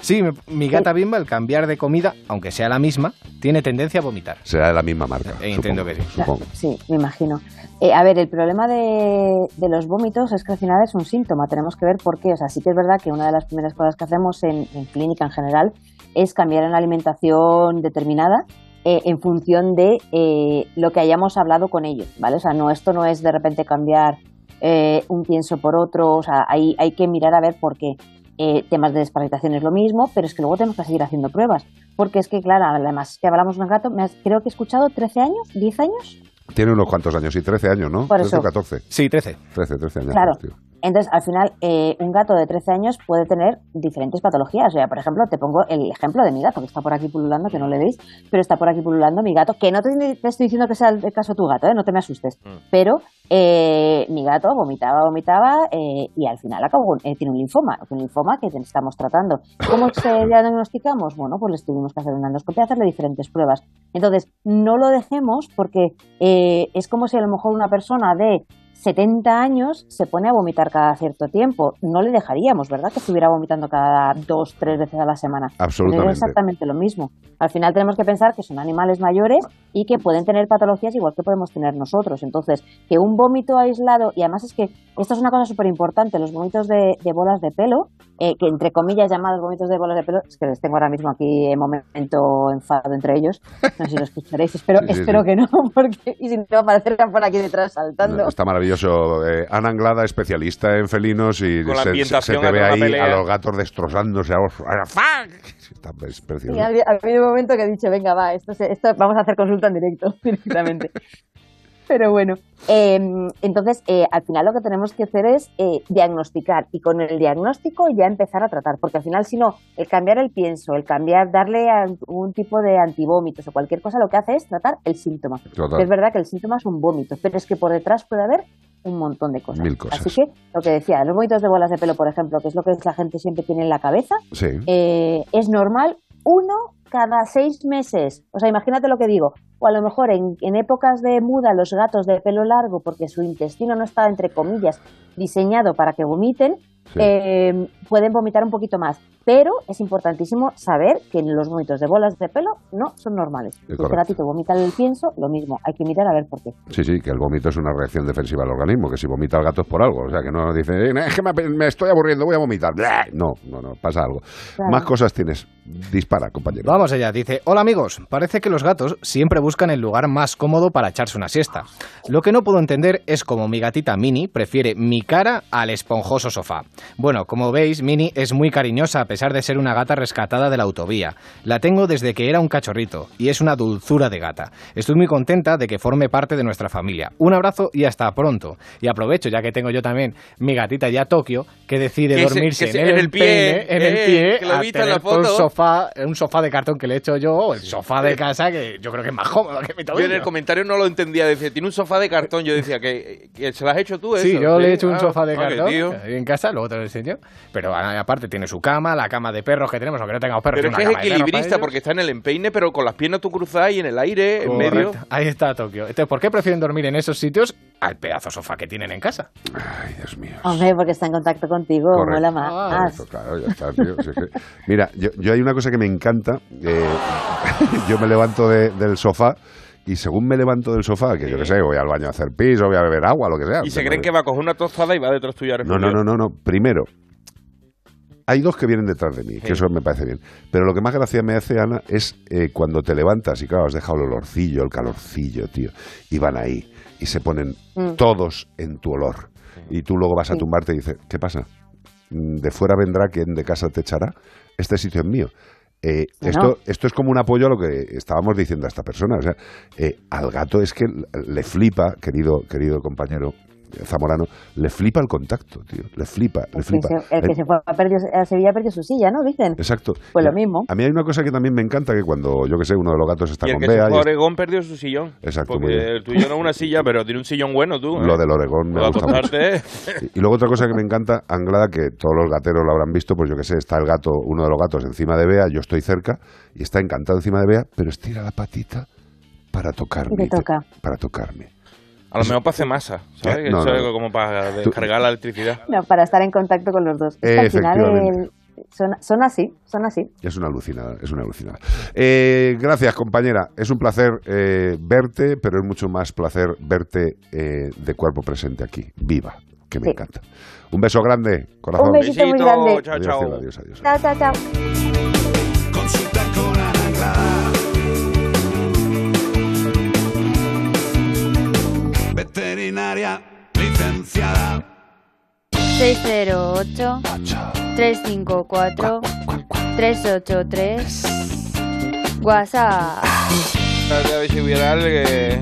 Sí, me- mi gata Bimba, al cambiar de comida, aunque sea la misma, tiene tendencia a vomitar. Será de la misma marca. Eh, entiendo supongo, que sí. Supongo. Sí, me imagino. Eh, a ver, el problema de, de los vómitos es que al final es un síntoma. Tenemos que ver por qué. O sea, sí que es verdad que una de las primeras cosas que hacemos en, en clínica en general es cambiar una alimentación determinada eh, en función de eh, lo que hayamos hablado con ellos, ¿vale? O sea, no, esto no es de repente cambiar eh, un pienso por otro. O sea, hay, hay que mirar a ver por qué. Eh, temas de desparasitación es lo mismo, pero es que luego tenemos que seguir haciendo pruebas. Porque es que, claro, además que hablamos un gato, me has- creo que he escuchado 13 años, 10 años. Tiene unos cuantos años, sí, 13 años, ¿no? Por 13 o eso. 14. Sí, 13. 13, 13 años. Claro. tío. Entonces, al final, eh, un gato de 13 años puede tener diferentes patologías. O sea, por ejemplo, te pongo el ejemplo de mi gato, que está por aquí pululando, que no le veis, pero está por aquí pululando mi gato, que no te, te estoy diciendo que sea el caso tu gato, ¿eh? no te me asustes. Pero eh, mi gato vomitaba, vomitaba eh, y al final acabó, con- eh, tiene un linfoma, un linfoma que estamos tratando. ¿Cómo se diagnosticamos? Bueno, pues les tuvimos que hacer una endoscopia, hacerle diferentes pruebas. Entonces, no lo dejemos porque eh, es como si a lo mejor una persona de 70 años se pone a vomitar cada cierto tiempo. No le dejaríamos, ¿verdad? Que estuviera vomitando cada dos, tres veces a la semana. Absolutamente. Es exactamente lo mismo. Al final tenemos que pensar que son animales mayores y que pueden tener patologías igual que podemos tener nosotros. Entonces, que un vómito aislado, y además es que esto es una cosa súper importante, los vómitos de, de bolas de pelo, eh, que entre comillas llamados vómitos de bolas de pelo, es que les tengo ahora mismo aquí en momento enfado entre ellos. No sé si lo escucharéis, espero, Sí, sí, espero sí. que no, porque y si no aparecerán por aquí detrás saltando. Está maravilloso. Eh, Ana Anglada, especialista en felinos y Con la se, se- se ambientación te ve ahí a los gatos destrozándose. A los, a- ¡fuck! Está es precioso. Y ha habido- ha habido un momento que he dicho, venga, va, esto, se- esto vamos a hacer consulta en directo directamente. Pero bueno, eh, entonces eh, al final lo que tenemos que hacer es eh, diagnosticar y con el diagnóstico ya empezar a tratar, porque al final si no, el cambiar el pienso, el cambiar, darle a- un tipo de antivómitos o cualquier cosa, lo que hace es tratar el síntoma. Es verdad que el síntoma es un vómito, pero es que por detrás puede haber un montón de cosas. Mil cosas. Así que lo que decía, los vómitos de bolas de pelo, por ejemplo, que es lo que la gente siempre tiene en la cabeza, Sí. eh, es normal uno cada seis meses. O sea, imagínate lo que digo. O a lo mejor en, en épocas de muda los gatos de pelo largo, porque su intestino no está, entre comillas, diseñado para que vomiten, Sí. eh, pueden vomitar un poquito más. Pero es importantísimo saber que los vómitos de bolas de pelo no son normales. Si este correcto. gatito vomita el pienso, lo mismo. Hay que mirar a ver por qué. Sí, sí, que el vómito es una reacción defensiva al organismo, que si vomita el gato es por algo, o sea, que no dice, "Eh, es que me, me estoy aburriendo, voy a vomitar. No, no, no, pasa algo. Claro. Más cosas tienes. Dispara, compañero. Vamos allá, dice, hola amigos, parece que los gatos siempre buscan el lugar más cómodo para echarse una siesta. Lo que no puedo entender es cómo mi gatita Mini prefiere mi cara al esponjoso sofá. Bueno, como veis, Mini es muy cariñosa a pesar de ser una gata rescatada de la autovía. La tengo desde que era un cachorrito y es una dulzura de gata. Estoy muy contenta de que forme parte de nuestra familia. Un abrazo y hasta pronto. Y aprovecho, ya que tengo yo también mi gatita ya Tokio, que decide Que dormirse se- en, en el pie, en el eh, pie, que lo a viste en la por un foto. sofá, un sofá de cartón que le he hecho yo, o el sofá de casa, que yo creo que es más cómodo que mi Yo en el tobillo. comentario no lo entendía. Decía, tiene un sofá de cartón. Yo decía, que, que se lo has hecho tú, eso. Sí, yo le he hecho un Ah, sofá de cartón tío. en casa, luego te lo enseño. Pero a- aparte tiene su cama, la cama de perros que tenemos, aunque no tengamos perros. Pero es es equilibrista porque está en el empeine, pero con las piernas tú cruzas y en el aire, en medio. Ahí está Tokio. Entonces, ¿por qué prefieren dormir en esos sitios al pedazo sofá que tienen en casa? Ay, Dios mío. Hombre, porque está en contacto contigo, mola más. Correcto, claro, ya está, tío. Si es que- Mira, yo, yo hay una cosa que me encanta. eh, yo me levanto de- del sofá y según me levanto del sofá, que yo qué sé, voy al baño a hacer pis o voy a beber agua, lo que sea. Y se creen que va a coger una tostada y va detrás tuya a No, no, no, no, no. Primero, hay dos que vienen detrás de mí, que eso me parece bien. Pero lo que más gracia me hace, Ana, es eh, cuando te levantas y claro, has dejado el olorcillo, el calorcillo, tío, y van ahí y se ponen Mm. todos en tu olor. Y tú luego vas a tumbarte y dices, ¿qué pasa? Mm, De fuera vendrá quien de casa te echará. Este sitio es mío. Eh, Bueno. esto, esto es como un apoyo a lo que estábamos diciendo a esta persona. O sea, eh, al gato es que le flipa, querido, querido compañero Zamorano, le flipa el contacto, tío. Le flipa, le El que, flipa. se, el que Eh, se fue a, perdió- a Sevilla perdió su silla, ¿no? Dicen. Exacto. Pues lo mismo. A mí hay una cosa que también me encanta, que cuando, yo que sé, uno de los gatos está Y el con que se Bea... fue a Oregón perdió su sillón. Exacto, Porque bien. el tuyo no es una silla, pero tiene un sillón bueno tú. ¿eh? Lo del Oregón me gusta mucho. acostarte. Y- Y luego otra cosa que me encanta, Anglada, que todos los gateros lo habrán visto, pues yo que sé, está el gato, uno de los gatos encima de Bea, yo estoy cerca, y está encantado encima de Bea, pero estira la patita para tocarme. Y te toca. Para tocarme. A lo mejor para hacer masa, ¿sabes? ¿Eh? No, Eso no, es no. como para descargar la electricidad. No, para estar en contacto con los dos. Es que al final son, son así, son así. Es una alucinada, es una alucinada. Eh, gracias, compañera. Es un placer eh, verte, pero es mucho más placer verte eh, de cuerpo presente aquí, viva, que me Sí. encanta. Un beso grande, corazón. Un besito muy grande. chao, Adiós, chao. adiós, adiós. Chao, chao, chao. Veterinaria licenciada. 608 354 383 WhatsApp. Espérate a ver si viral que...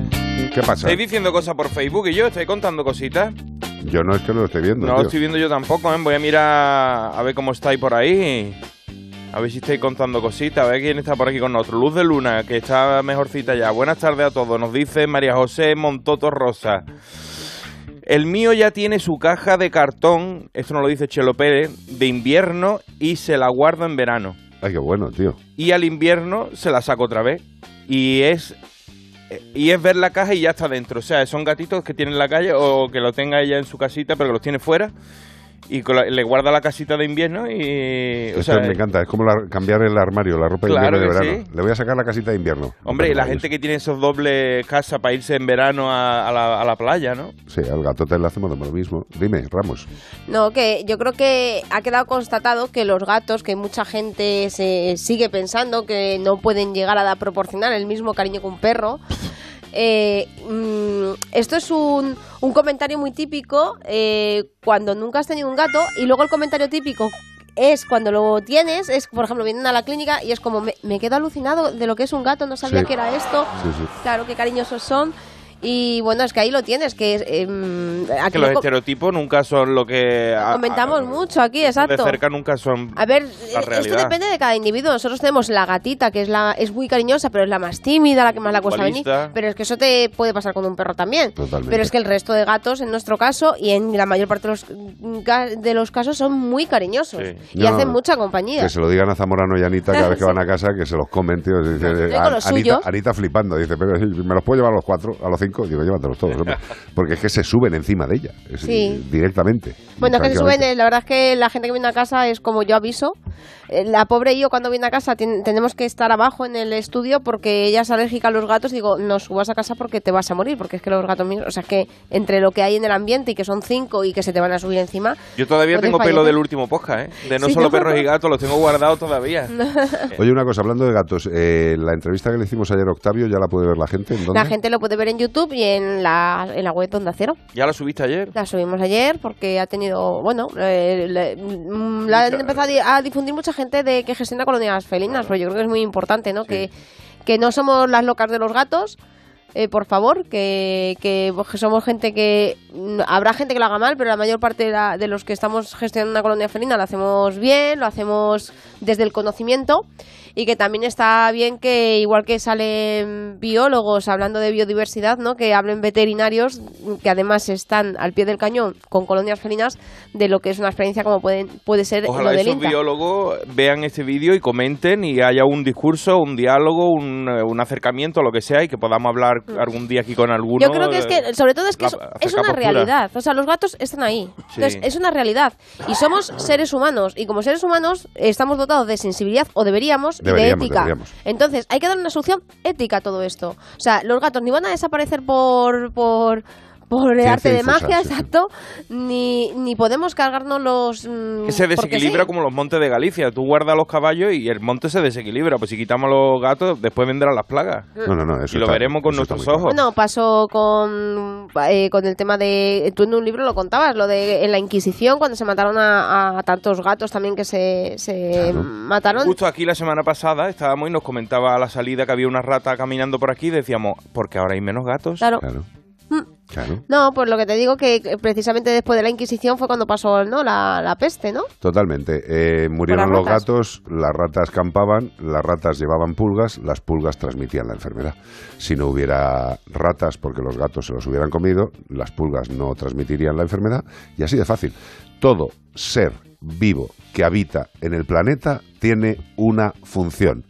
¿Qué pasa? Estáis diciendo cosas por Facebook y yo estoy contando cositas. Yo no es que lo esté viendo. No lo tío. estoy viendo yo tampoco, ¿eh? Voy a mirar a ver cómo estáis por ahí. A ver si estáis contando cositas, a ver quién está por aquí con nosotros. Luz de Luna, que está mejorcita ya. Buenas tardes a todos. Nos dice María José Montoto Rosa. El mío ya tiene su caja de cartón, esto no lo dice Chelo Pérez, de invierno y se la guarda en verano. Ay, qué bueno, tío. Y al invierno se la saca otra vez. Y es y es ver la caja y ya está dentro. O sea, son gatitos que tienen en la calle o que lo tenga ella en su casita, pero que los tiene fuera. Y con la- le guarda la casita de invierno y... O Esto sea, me encanta, es como la- cambiar el armario, la ropa de Claro invierno y de verano. sí. Le voy a sacar la casita de invierno. Hombre, y la gente que tiene esos dobles casas para irse en verano a, a la, a la playa, ¿no? Sí, al gatote le hacemos lo mismo. Dime, Ramos. No, que yo creo que ha quedado constatado que los gatos, que mucha gente se sigue pensando que no pueden llegar a dar- proporcionar el mismo cariño que un perro. Eh, mm, esto es un, un comentario muy típico eh, cuando nunca has tenido un gato y luego el comentario típico es cuando lo tienes, es por ejemplo vienen a la clínica y es como me, me quedo alucinado de lo que es un gato, no sabía Sí. que era esto, Sí, sí. claro, qué cariñosos son y bueno, es que ahí lo tienes, que aquí que los estereotipos nunca son lo que... a- comentamos mucho aquí, exacto. De cerca nunca son A ver, la esto realidad. depende de cada individuo. Nosotros tenemos la gatita, que es la es muy cariñosa, pero es la más tímida, la que más la cuesta venir. Pero es que eso te puede pasar con un perro también. Totalmente. Pero es que el resto de gatos, en nuestro caso, y en la mayor parte de los, de los casos, son muy cariñosos. Y No, hacen mucha compañía. Que se lo digan a Zamorano y a Anita cada vez que van a casa, que se los comen, tío. Dice, Anita, suyo. Anita flipando, dice, pero ¿me los puedo llevar a los cuatro, a los cinco? Digo, llévatelos todos, hombre. Porque es que se suben encima de ella, es- Sí. directamente. Bueno, es que se suben, eh, la verdad es que la gente que viene a casa es como yo aviso. Eh, La pobre y yo cuando viene a casa tien- tenemos que estar abajo en el estudio porque ella es alérgica a los gatos. Digo, no subas a casa porque te vas a morir, porque es que los gatos míos, o sea, que entre lo que hay en el ambiente y que son cinco y que se te van a subir encima. Yo todavía tengo pelo del último podcast, ¿eh? De no Sí, solo ¿no? perros y gatos, los tengo guardados todavía. Oye, una cosa, hablando de gatos, eh, la entrevista que le hicimos ayer a Octavio, ¿ya la puede ver la gente? ¿En dónde? La gente lo puede ver en YouTube y en la, en la web de Onda Cero. ¿Ya la subiste ayer? La subimos ayer porque ha tenido, bueno, eh, le- mm, la han empezado a difundir mucha gente de que gestiona colonias felinas, pero yo creo que es muy importante, ¿no? Que, que no somos las locas de los gatos, eh, por favor, que, que, pues, que somos gente que... mm, Habrá gente que lo haga mal, pero la mayor parte de, la- de los que estamos gestionando una colonia felina lo hacemos bien, lo hacemos desde el conocimiento y que también está bien que igual que salen biólogos hablando de biodiversidad, ¿no? que hablen veterinarios que además están al pie del cañón con colonias felinas de lo que es una experiencia como pueden, puede ser Ojalá lo del esos biólogos vean este vídeo y comenten y haya un discurso, un diálogo, un, eh, un acercamiento, lo que sea, y que podamos hablar algún día aquí con alguno. Yo creo que es que, eh, sobre todo es que la- es, es una postura. realidad. O sea, los gatos están ahí. Sí. Entonces, es una realidad. Y somos seres humanos. Y como seres humanos estamos dotados de sensibilidad, o deberíamos, de ética. deberíamos. Entonces, hay que dar una solución ética a todo esto. O sea, los gatos ni van a desaparecer por... por por el arte de difusa, magia, sí. exacto, ni, ni podemos cargarnos los... mm, Que se desequilibra sí. como los montes de Galicia. Tú guardas los caballos y el monte se desequilibra. Pues si quitamos los gatos, después vendrán las plagas. No, no, no, eso y lo está- veremos con nuestros ojos. Bueno, pasó con, eh, con el tema de... Tú en un libro lo contabas, lo de en la Inquisición, cuando se mataron a, a tantos gatos también que se, se mataron. Justo aquí la semana pasada estábamos y nos comentaba a la salida que había una rata caminando por aquí y decíamos, porque ahora hay menos gatos. Claro. Mm. Claro. No, pues lo que te digo que que precisamente después de la Inquisición fue cuando pasó ¿no? la, la peste, ¿no? Totalmente. Eh, murieron los ratas. gatos, las ratas campaban, las ratas llevaban pulgas, las pulgas transmitían la enfermedad. Si no hubiera ratas porque los gatos se los hubieran comido, las pulgas no transmitirían la enfermedad y así de fácil. Todo ser vivo que habita en el planeta tiene una función.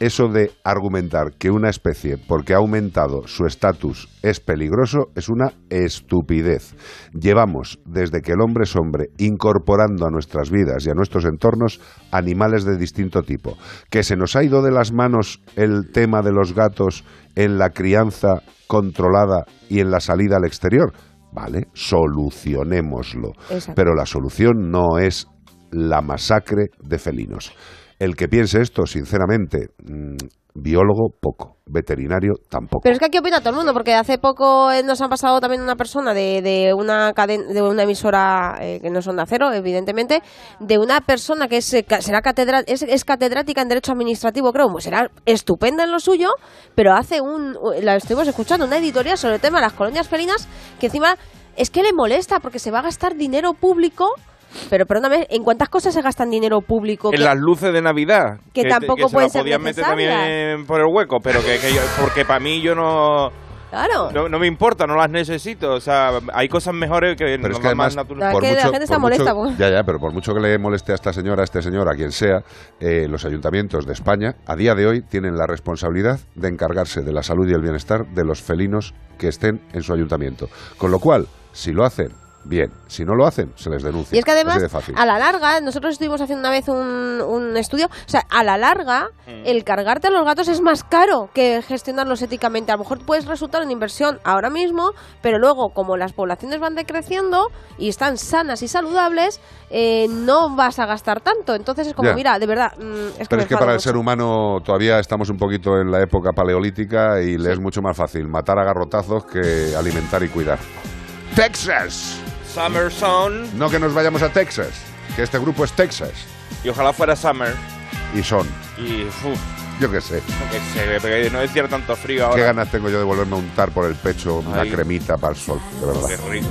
Eso de argumentar que una especie, porque ha aumentado su estatus, es peligroso, es una estupidez. Llevamos, desde que el hombre es hombre, incorporando a nuestras vidas y a nuestros entornos animales de distinto tipo. Que se nos ha ido de las manos el tema de los gatos en la crianza controlada y en la salida al exterior. Vale, solucionémoslo. Exacto. Pero la solución no es la masacre de felinos. El que piense esto, sinceramente, mm, biólogo poco, veterinario tampoco. Pero es que aquí opina todo el mundo, porque hace poco eh, nos han pasado también una persona de, de una caden- de una emisora eh, que no son de acero, evidentemente, de una persona que es, eh, será catedra- es, es catedrática en Derecho Administrativo, creo, pues será estupenda en lo suyo, pero hace un, la estuvimos escuchando, una editorial sobre el tema de las colonias felinas, que encima es que le molesta porque se va a gastar dinero público. Pero perdóname, ¿en cuántas cosas se gastan dinero público? En que- las luces de Navidad. Que tampoco pueden ser podían meter también por el hueco, pero que, que yo- porque para mí yo no, Claro. no. No me importa, no las necesito. O sea, hay cosas mejores que Pero no es que además, más No, naturales. es que la gente está por mucho- molesta, pues. ya, ya, pero por mucho que le moleste a esta señora, a este señor, a quien sea, eh, los ayuntamientos de España a día de hoy tienen la responsabilidad de encargarse de la salud y el bienestar de los felinos que estén en su ayuntamiento. Con lo cual, si lo hacen, bien. Si no lo hacen, se les denuncia. Y es que además, Así de fácil. a la larga, nosotros estuvimos haciendo una vez un, un estudio, o sea, a la larga, el cargarte a los gatos es más caro que gestionarlos éticamente. A lo mejor puedes resultar una inversión ahora mismo, pero luego, como las poblaciones van decreciendo y están sanas y saludables, eh, no vas a gastar tanto. Entonces es como, Ya. mira, de verdad, mm, es que Pero es que para el ser humano todavía estamos un poquito en la época paleolítica y le es mucho más fácil matar a garrotazos que alimentar y cuidar. Texas. Summer Son. No que nos vayamos a Texas, que este grupo es Texas. Y ojalá fuera Summer. Y son, Y uf, yo qué sé. que se porque no decir tanto frío Qué ahora. ganas tengo yo de volverme a untar por el pecho una Ay. cremita para el sol, de verdad. Qué rico.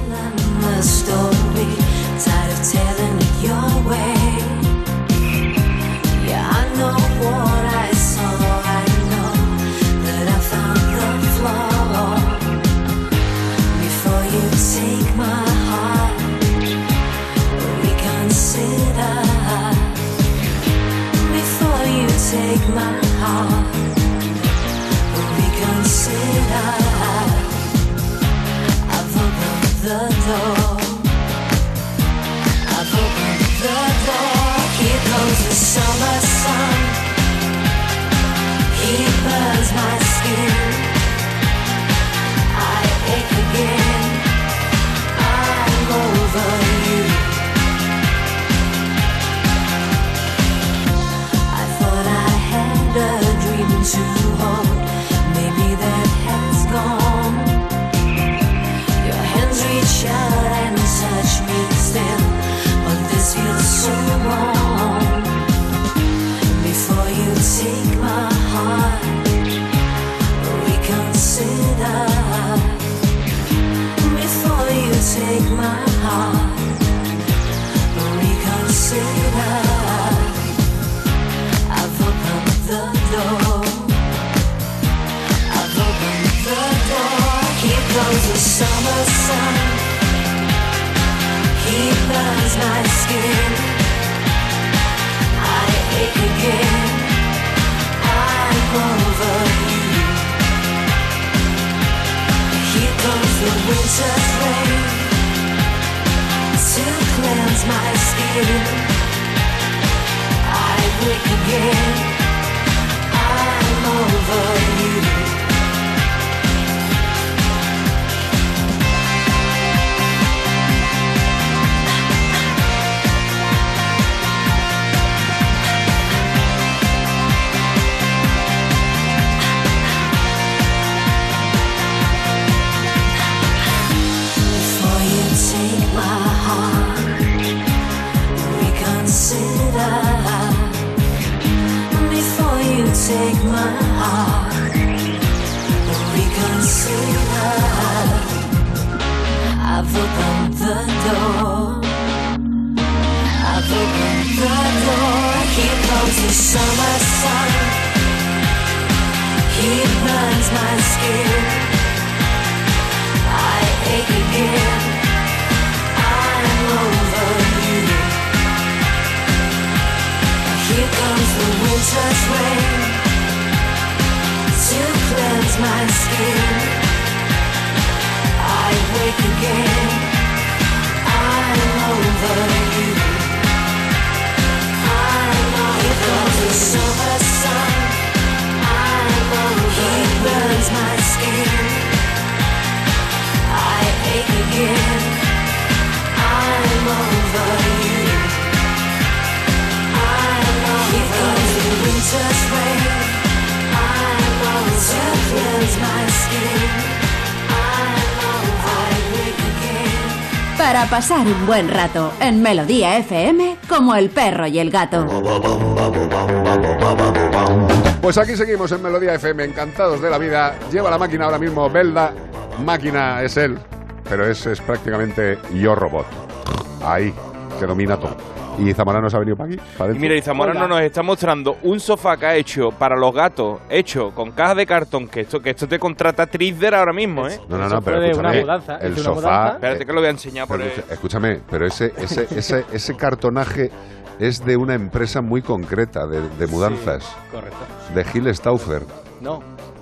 The door. I've opened the door. Here comes the summer sun. He burns my skin. I ache again. I'm over you. I thought I had a dream to hold. And touch me still, but this feels so wrong. Before you take my heart, reconsider. Before you take my heart, reconsider. I've opened the door. I've opened the door. Here the summer sun. I wake again. I'm over you. Take my heart, reconsider. I've opened the door. I've opened the door. Here comes the summer sun. He burns my skin. I ache again. I'm over you. Here comes the winter's rain burns my skin. I wake again. I'm over you. I'm over the summer sun. I'm over He burns my skin. I ache again. I'm over you. I'm over Here comes the winter's rain. Para pasar un buen rato en Melodía FM como el perro y el gato. Pues aquí seguimos en Melodía FM, encantados de la vida. Lleva la máquina ahora mismo Belda. Máquina es él, pero es, es prácticamente yo robot. Ahí, que domina todo. ¿Y Zamorano se ha venido para aquí? para Y? Mira, y Zamorano nos está mostrando un sofá que ha hecho para los gatos, hecho con caja de cartón, que esto, que esto te contrata Trizder ahora mismo, ¿eh? No, no, no, pero escúchame, el sofá... Espérate que lo voy a enseñar por Pero Escúchame, pero ese, ese, ese, ese cartonaje es de una empresa muy concreta de, de mudanzas, Correcto. de Gil Stauffer. No.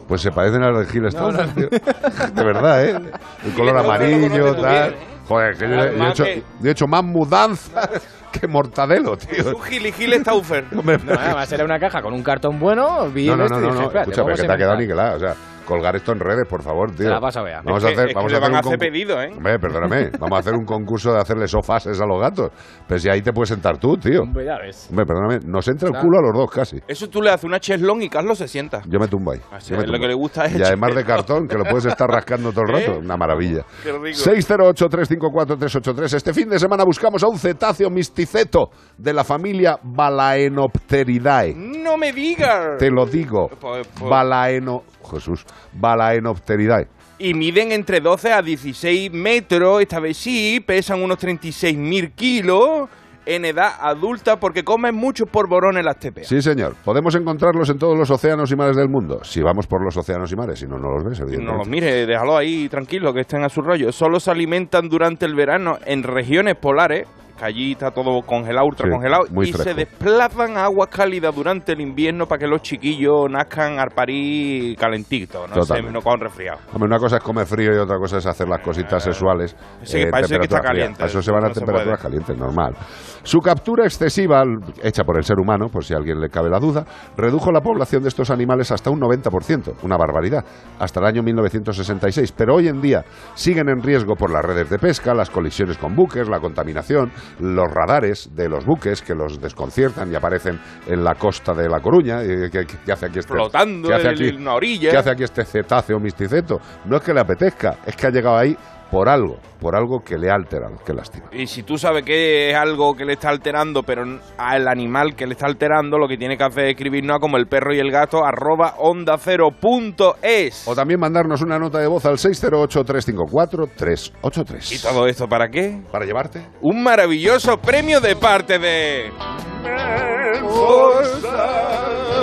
Pues se parecen a los de Gil No, Stauffer, no. tío. De verdad, ¿eh? El color amarillo, tal. Joder, que yo, yo he Además hecho, que- yo he hecho más mudanzas que mortadelo, tío. Un Gil y Gil Stauffer. No, además era una caja con un cartón bueno, vi No, no, no, no, dije, no. Escucha, pero que te ha quedado niquelado. O sea, colgar esto en redes, por favor, tío. Te la vas a ver. Vamos Es a hacer, que vamos a hacer van a un hacer pedido, ¿eh? Hombre, perdóname. Vamos a hacer un concurso de hacerle sofases a los gatos. Pero si ahí te puedes sentar tú, tío. Hombre, ya ves. Hombre, perdóname. Nos entra el culo a los dos casi. Eso tú le haces una cheslón y Carlos se sienta. Yo me tumbo ahí. Así Yo me es, lo que le gusta es Y además de cartón, que lo puedes estar rascando todo el rato. ¿Eh? Una maravilla. Qué rico. 608-354-383. Este fin de semana buscamos a un cetáceo misticeto de la familia Balaenopteridae. No me digas. Te lo digo. Pues- pues- Balaeno... Jesús. Balaenopteridae. Y miden entre 12 a 16 metros, esta vez sí, pesan unos 36.000 kilos en edad adulta porque comen muchos polvorones las tepeas. Sí, señor. Podemos encontrarlos en todos los océanos y mares del mundo. Si vamos por los océanos y mares, si no, no los ves, No los mire, déjalo ahí tranquilo, que estén a su rollo. Solo se alimentan durante el verano en regiones polares, allí está todo congelado, ultra Sí, congelado, y se desplazan a aguas cálidas durante el invierno para que los chiquillos nazcan al parir calentitos, no, se, no cojan resfriado. Hombre, una cosa es comer frío y otra cosa es hacer las cositas sexuales. Sí, en parece que está fría. caliente, eso se van a no temperaturas calientes, normal. Su captura excesiva, hecha por el ser humano, por si a alguien le cabe la duda, redujo la población de estos animales hasta un 90%, una barbaridad, hasta el año 1966. Pero hoy en día siguen en riesgo por las redes de pesca, las colisiones con buques, la contaminación, los radares de los buques que los desconciertan y aparecen en la costa de La Coruña. eh, ¿Qué, qué- qué hace aquí este? Flotando ¿Qué hace en- aquí? en una orilla. ¿Qué hace aquí este cetáceo misticeto? No es que le apetezca, es que ha llegado ahí por algo, por algo que le ha alterado, que lástima. Y si tú sabes que es algo que le está alterando, pero al animal que le está alterando, lo que tiene que hacer es escribirnos a como el perro y el gato, arroba onda cero punto es. O también mandarnos una nota de voz al 608-354-383. ¿Y todo esto para qué? Para llevarte. Un maravilloso premio de parte de...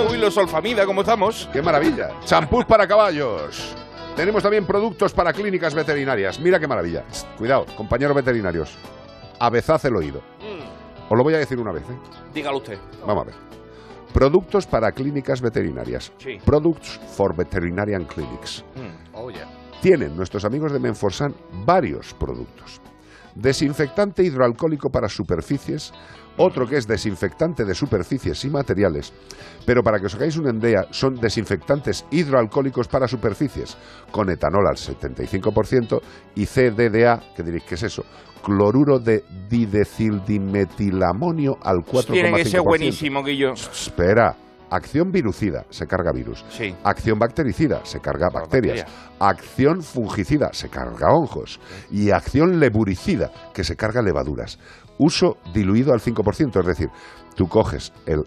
Uy, los Solfamida, ¿cómo estamos? ¡Qué maravilla! Champús para caballos. Tenemos también productos para clínicas veterinarias. Mira qué maravilla. Cuidado, compañeros veterinarios. Avezad el oído. Os lo voy a decir una vez, ¿eh? Dígalo usted. Vamos a ver. Productos para clínicas veterinarias. Sí. Products for Veterinarian Clinics. Oh, yeah. Tienen nuestros amigos de Menforsan varios productos. Desinfectante hidroalcohólico para superficies, otro que es desinfectante de superficies y materiales, pero para que os hagáis una idea, son desinfectantes hidroalcohólicos para superficies, con etanol al 75% y CDDA, que diréis, ¿qué es eso? Cloruro de didecildimetilamonio al 4,5%. Tiene que ser buenísimo, Guillo. Espera. Acción virucida, se carga virus. Sí. Acción bactericida, se carga bacterias. bacterias. Acción fungicida, se carga hongos. Y acción leburicida, que se carga levaduras. Uso diluido al 5%, es decir, tú coges el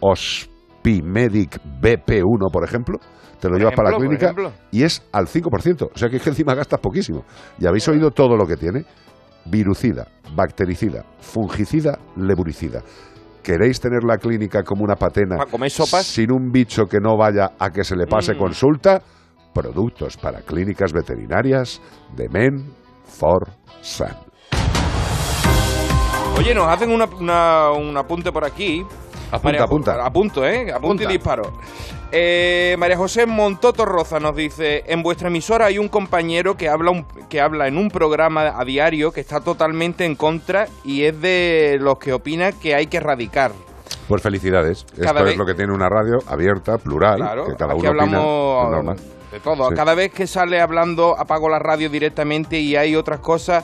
Ospimedic BP1, por ejemplo, te lo llevas para la clínica y es al 5%. O sea que es que encima gastas poquísimo. Y habéis oído todo lo que tiene. Virucida, bactericida, fungicida, leburicida. ¿Queréis tener la clínica como una patena sin un bicho que no vaya a que se le pase Mm. consulta? Productos para clínicas veterinarias de Men for Sun. Oye, nos hacen una- una- un apunte por aquí Apunta, María apunta. Apunto, ¿eh? Apunto y disparo. Eh, María José Montoto Roza nos dice, en vuestra emisora hay un compañero que habla, un- que habla en un programa a diario que está totalmente en contra y es de los que opina que hay que erradicar. Pues felicidades. Cada Esto vez- es lo que tiene una radio abierta, plural, Claro, que cada aquí uno opina. hablamos normal. de todo. Sí. Cada vez que sale hablando, apago la radio directamente y hay otras cosas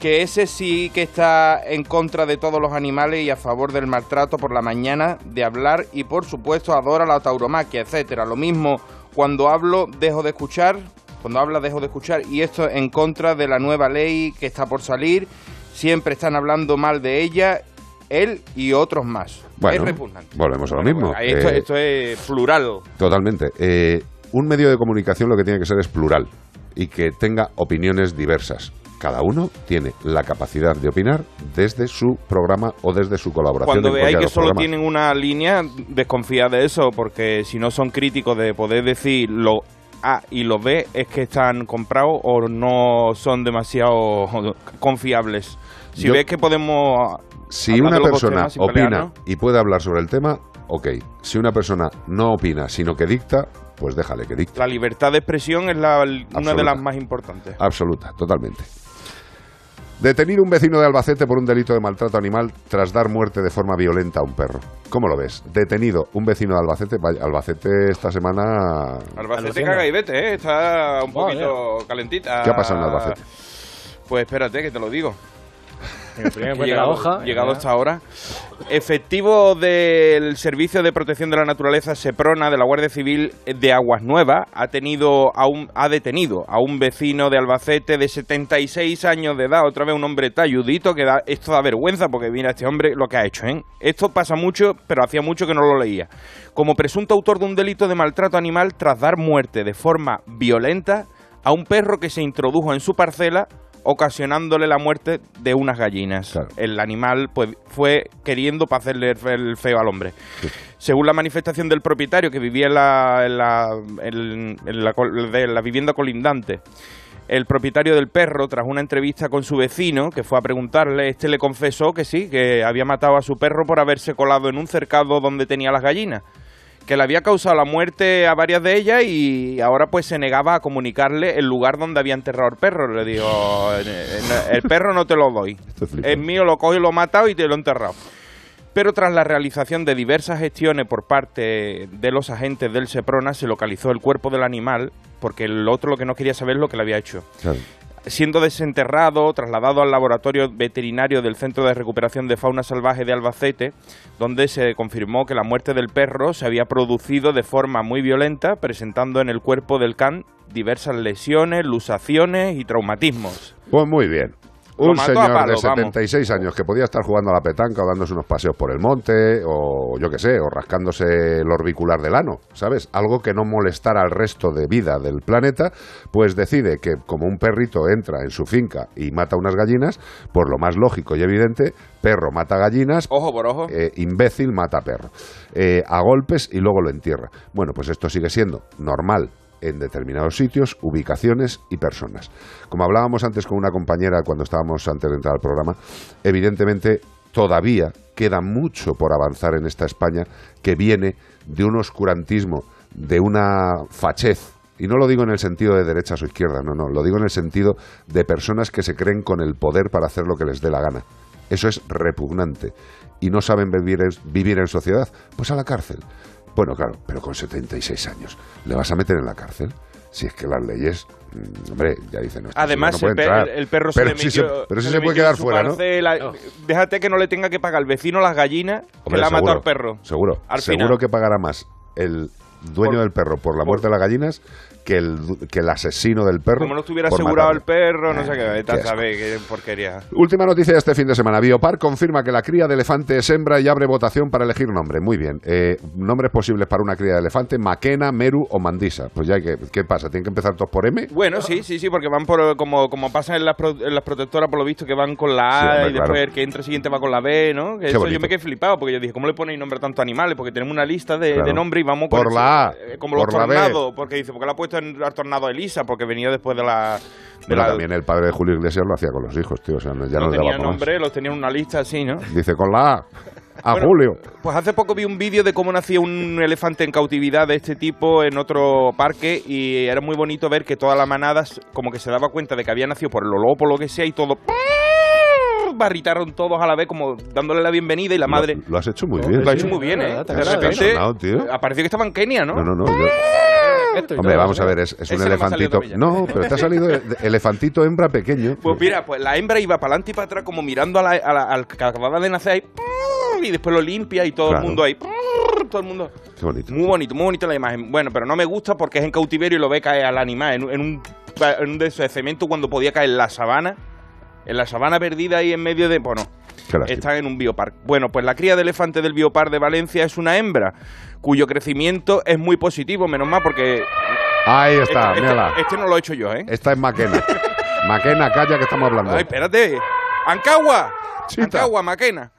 que ese sí que está en contra de todos los animales y a favor del maltrato por la mañana de hablar y por supuesto adora la tauromaquia, etcétera. Lo mismo cuando hablo dejo de escuchar, cuando habla dejo de escuchar y esto en contra de la nueva ley que está por salir. Siempre están hablando mal de ella, él y otros más. Bueno, es repugnante. volvemos a lo mismo. Esto, Eh, esto es plural. Totalmente. Eh, un medio de comunicación lo que tiene que ser es plural y que tenga opiniones diversas. Cada uno tiene la capacidad de opinar desde su programa o desde su colaboración. Cuando veáis que solo programas. tienen una línea, desconfiad de eso, porque si no son críticos de poder decir lo A y lo B, es que están comprados o no son demasiado confiables. Si Yo- ves que podemos... Si una persona temas opina pelearnos, y puede hablar sobre el tema, ok. Si una persona no opina, sino que dicta, pues déjale que dicte. la libertad de expresión es la- una de las más importantes. Absoluta, totalmente. Detenido un vecino de Albacete por un delito de maltrato animal tras dar muerte de forma violenta a un perro. ¿Cómo lo ves? Detenido un vecino de Albacete. Vaya, Albacete esta semana. Albacete caga y vete, ¿eh? está un poquito calentita. ¿Qué ha pasado en Albacete? Pues espérate, que te lo digo. Llegado, la hoja, llegado ya. hasta ahora. Efectivo del Servicio de Protección de la Naturaleza Seprona de la Guardia Civil de Aguas Nuevas ha tenido a un ha detenido a un vecino de Albacete de 76 años de edad, otra vez un hombre talludito que da esto da vergüenza porque mira este hombre lo que ha hecho, ¿eh? Esto pasa mucho, pero hacía mucho que no lo leía. Como presunto autor de un delito de maltrato animal tras dar muerte de forma violenta a un perro que se introdujo en su parcela ocasionándole la muerte de unas gallinas. El animal pues fue queriendo para hacerle el fe- el feo al hombre. Según la manifestación del propietario que vivía en la, en la, en- en la col- de la vivienda colindante, el propietario del perro, tras una entrevista con su vecino, que fue a preguntarle, este le confesó que sí, que había matado a su perro por haberse colado en un cercado donde tenía las gallinas que le había causado la muerte a varias de ellas y ahora pues se negaba a comunicarle el lugar donde había enterrado el perro. Le digo, "Eh, eh, el perro no te lo doy. Es mío, lo cojo y lo he matado y te lo he enterrado. Pero tras la realización de diversas gestiones por parte de los agentes del Seprona, se localizó el cuerpo del animal, porque el otro lo que no quería saber es lo que le había hecho. Siendo desenterrado, trasladado al laboratorio veterinario del Centro de Recuperación de Fauna Salvaje de Albacete, donde se confirmó que la muerte del perro se había producido de forma muy violenta, presentando en el cuerpo del can diversas lesiones, lusaciones y traumatismos. Pues muy bien. Un señor palo, de 76 años que podía estar jugando a la petanca o dándose unos paseos por el monte o yo qué sé, o rascándose el orbicular del ano, ¿sabes? Algo que no molestara al resto de vida del planeta, pues decide que como un perrito entra en su finca y mata unas gallinas, por lo más lógico y evidente, perro mata gallinas, Ojo por ojo. eh, imbécil mata perro, eh, a golpes y luego lo entierra. Bueno, pues esto sigue siendo normal en determinados sitios, ubicaciones y personas. Como hablábamos antes con una compañera cuando estábamos antes de entrar al programa, evidentemente todavía queda mucho por avanzar en esta España que viene de un oscurantismo, de una fachez y no lo digo en el sentido de derechas o izquierdas, no, no, lo digo en el sentido de personas que se creen con el poder para hacer lo que les dé la gana. Eso es repugnante. Y no saben vivir vivir en sociedad, pues a la cárcel. Bueno, claro, pero con 76 años. ¿Le vas a meter en la cárcel? Si es que las leyes, mm, hombre, ya dicen. Además, el, no puede pe- entrar. el perro se pero le sí metió, se, pero sí se se le puede quedar fuera, ¿no? parcela. Déjate que no le tenga que pagar al vecino las gallinas que Hombre, le ha matado seguro, al perro. Seguro. Al seguro final. que pagará más el dueño del perro por la muerte de las gallinas que el, que el asesino del perro. Como no estuviera por asegurado el perro, no sé qué. Qué asco. saber qué porquería. Última noticia de este fin de semana. Biopar confirma que la cría de elefante es hembra y abre votación para elegir nombre. Muy bien. Eh, nombres posibles para una cría de elefante: Maquena, Meru o Mandisa. Pues ya, que, ¿qué pasa? ¿Tienen que empezar todos por M? Bueno, sí, sí, sí, porque van por como, como pasa en las, pro- en las protectoras, por lo visto, que van con la A Sí, hombre, y después claro. el que entra siguiente va con la B, ¿no? Que eso yo me quedé flipado, porque yo dije, ¿cómo le ponéis nombre a tantos animales? Porque tenemos una lista de, Claro. de nombres y vamos Por con la A, eh, como por los tornados, porque dice, porque la ha puesto en, al tornado Elisa, porque venía después de la... De Bueno, la también el padre de Julio Iglesias lo hacía con los hijos, tío. O sea, ya no no le daba tenía más. nombre, los tenía en una lista así, ¿no? Dice con la A. A Bueno, Julio. Pues hace poco vi un vídeo de cómo nacía un elefante en cautividad de este tipo en otro parque y era muy bonito ver que toda la manada como que se daba cuenta de que había nacido por el lobo, lo que sea y todo barritaron todos a la vez como dándole la bienvenida y la madre Lo, lo has hecho muy bien. lo ha hecho muy bien, ¿eh? De has repente sonado, tío. apareció que estaba en Kenia, ¿no? No, no, no. yo- Hombre, vamos a ver, es, es un elefantito. No, pero te ha salido de- de- elefantito hembra pequeño. Pues mira, pues la hembra iba para adelante y para atrás como mirando a la, a la- al que acababa de nacer ahí y después lo limpia y todo Claro. el mundo ahí. Todo el mundo. Qué bonito. Muy bonito, muy bonita la imagen. Bueno, pero no me gusta porque es en cautiverio y lo ve caer al animal en, un- en un, en un de esos de cemento cuando podía caer en la sabana. En la sabana perdida ahí en medio de... Bueno. Están en un biopark. Bueno, pues la cría de elefante del biopark de Valencia es una hembra cuyo crecimiento es muy positivo, menos mal porque... Ahí está, este, mírala. este- este no lo he hecho yo, ¿eh? Esta es Maquena. Maquena, calla que estamos hablando. Ay, espérate. Ancagua. Ancagua, Maquena.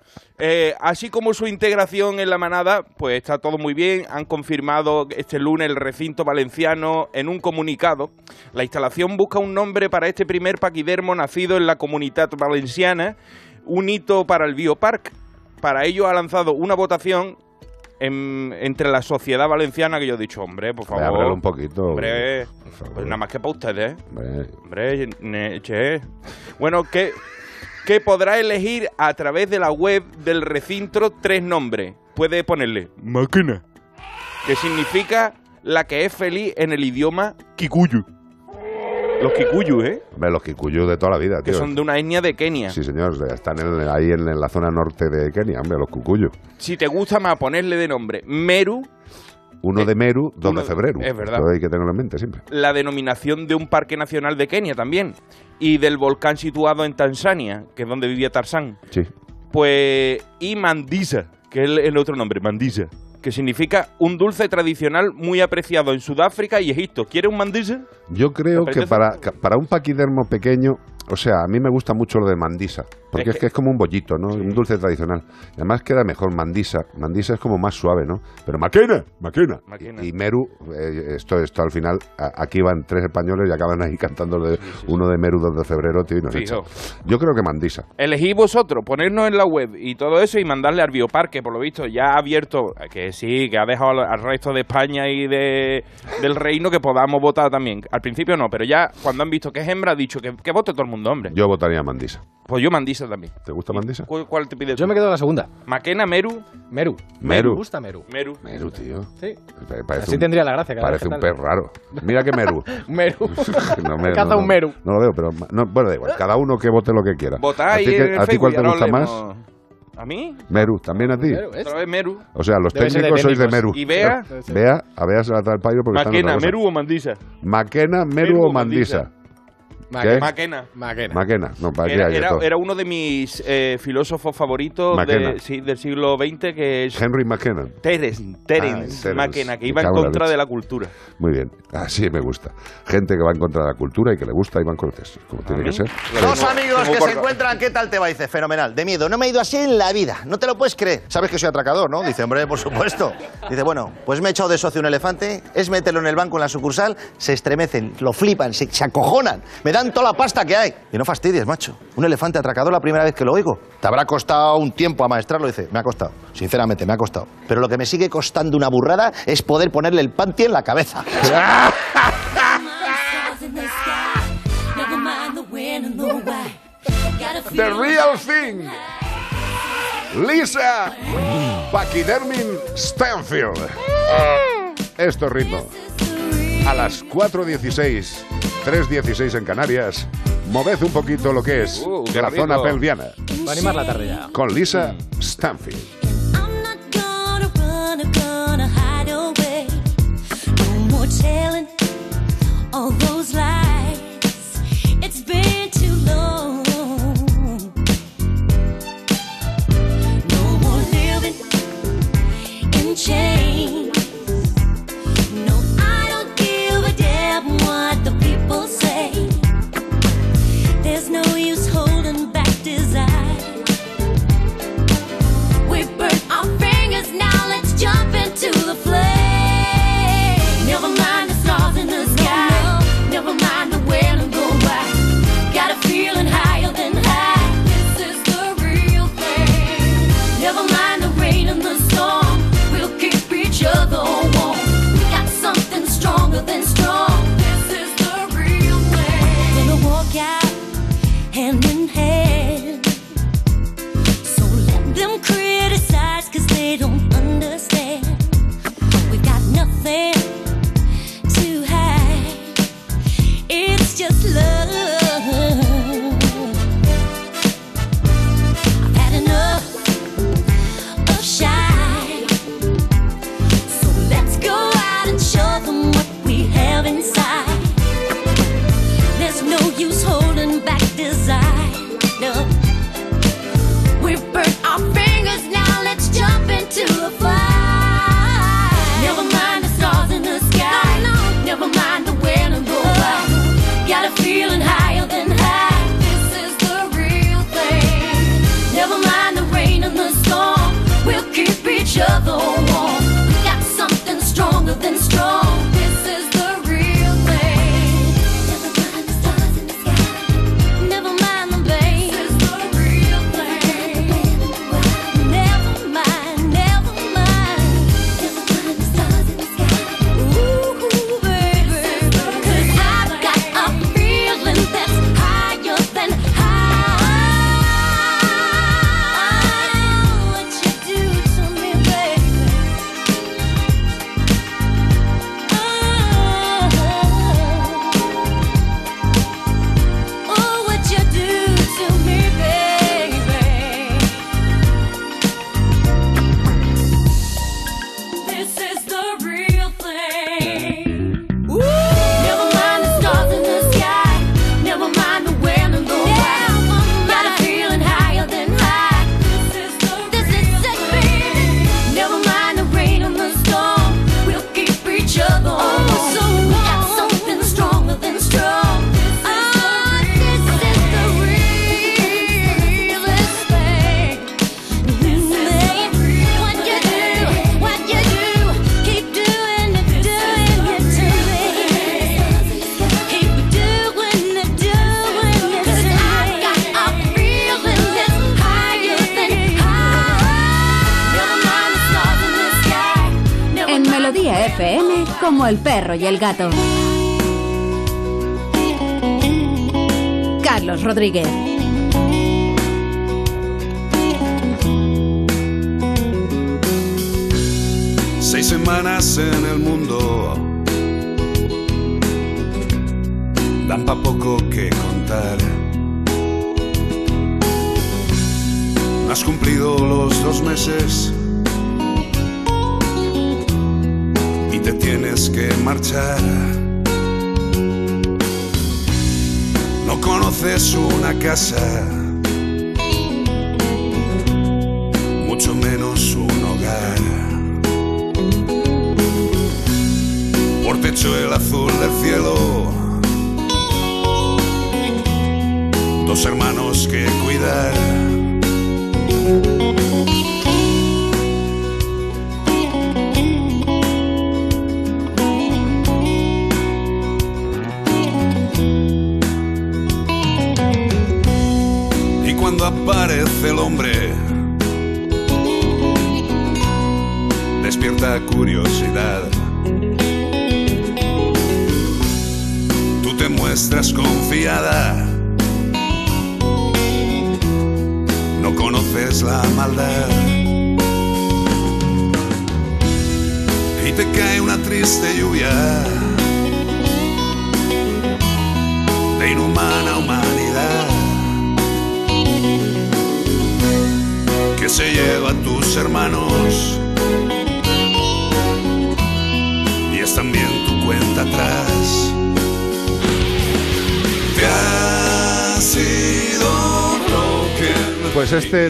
Eh, así como su integración en la manada, pues está todo muy bien. Han confirmado este lunes el recinto valenciano en un comunicado. La instalación busca un nombre para este primer paquidermo nacido en la comunidad valenciana, un hito para el Biopark. Para ello ha lanzado una votación en- entre la sociedad valenciana que yo he dicho, hombre, por Hombre, favor. ábrelo un poquito. Hombre, pues nada más que para ustedes. Hombre. Hombre, ne- che. Bueno, que, que podrá elegir a través de la web del recinto tres nombres. Puede ponerle máquina, que significa la que es feliz en el idioma kikuyu. Los kikuyu, ¿eh? Hombre, los kikuyus de toda la vida, Que tío. son de una etnia de Kenia. Sí, señor, están en- ahí en, en la zona norte de Kenia, hombre, los cucuyos. Si te gusta más ponerle de nombre Meru, Uno de Meru, dos Eh, uno- de febrero. es verdad. Hay que tenerlo en mente siempre. la denominación de un parque nacional de Kenia también. Y del volcán situado en Tanzania, que es donde vivía Tarzán. Sí. Pues, y mandisa, que es el, el otro nombre, mandisa, que significa un dulce tradicional muy apreciado en Sudáfrica y Egipto. ¿Quieres un mandisa? Yo creo ¿Te que para, para un paquidermo pequeño, o sea, a mí me gusta mucho lo de mandisa, porque Es que es como un bollito, ¿no? Un dulce tradicional. Y además queda mejor mandisa. Mandisa es como más suave, ¿no? Pero maquena, maquena. Maquena. Y, y Meru, eh, esto, esto al final, a- aquí van tres españoles y acaban ahí cantando uno de Meru, 2 de febrero, tío, y nos. Yo creo que mandisa. Elegí vosotros, ponernos en la web y todo eso y mandarle al Bioparque, por lo visto ya ha abierto, que sí, que ha dejado al, al resto de España y de, del reino que podamos votar también. Al principio no, pero ya cuando han visto que es hembra, ha dicho que, que vote todo el mundo, hombre. Yo votaría mandisa. Pues yo Mandisa también. ¿Te gusta mandisa? ¿Cuál, cuál te pides? Yo me quedo en la segunda. Maquena, Meru. Meru. Meru. Me gusta Meru. Meru. Meru, tío. Sí. Pa- parece Así tendría la gracia, cada Parece un que tal. pez raro. Mira que Meru. Meru. No me- Caza no, un Meru. No lo veo, pero no, bueno, da igual. Cada uno que vote lo que quiera. ¿A ahí ti, en el ¿a ti cuál te y gusta ahora más? hablemos. ¿A mí? Meru, ¿también a ti? Otra vez Meru. O sea, los Debe ser de técnicos sois de técnicos. Meru. ¿Y Bea? Bea, a Bea se la trae el payo porque está en Maquena, otra cosa. Meru o Mandisa. Maquena, Meru, Meru o o Mandisa. Mandisa. ¿Qué? Maquena. Maquena. Maquena. No, Era, era- era uno de mis eh, filósofos favoritos Maquena. de- sí, del siglo XX, que es Henry McKenna. Terence, Ah, Terence. Maquena, que iba en contra de la cultura. Muy bien. Así me gusta. Gente que va en contra de la cultura y que le gusta y van con ustedes. Como tiene que ser. Dos amigos como que se encuentran, ¿qué tal te va? Dice, fenomenal, de miedo. No me he ido así en la vida, no te lo puedes creer. Sabes que soy atracador, ¿no? Dice, hombre, por supuesto. Dice, bueno, pues me he echado de socio un elefante, es meterlo en el banco en la sucursal, se estremecen, lo flipan, se, se acojonan, me dan toda la pasta que hay. Y no fastidies, macho. Un elefante atracador la primera vez que lo oigo. Te habrá costado un tiempo amaestrarlo, dice, me ha costado. Sinceramente, me ha costado. Pero lo que me sigue costando una burrada es poder ponerle el panty en la cabeza. The real thing. Lisa Paquidermin Stanfield. Esto es ritmo. A las 4.16, 3.16 en Canarias, moved un poquito lo que es Uh, de qué la rico. zona pelviana. Va a animar la tarde ya. Con Lisa Stanfield. gonna nothing to hide. It's just love. Y el gato. Carlos Rodríguez.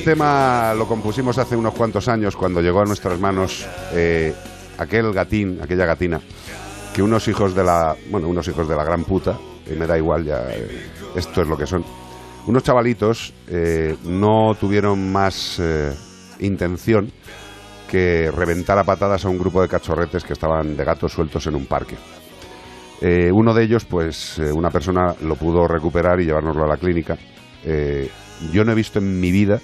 Tema lo compusimos hace unos cuantos años cuando llegó a nuestras manos eh, aquel gatín, aquella gatina, que unos hijos de la, bueno, unos hijos de la gran puta, y me da igual ya, eh, esto es lo que son. Unos chavalitos eh, no tuvieron más eh, intención que reventar a patadas a un grupo de cachorretes que estaban de gatos sueltos en un parque. Eh, uno de ellos, pues eh, una persona lo pudo recuperar y llevárnoslo a la clínica. Eh, yo no he visto en mi vida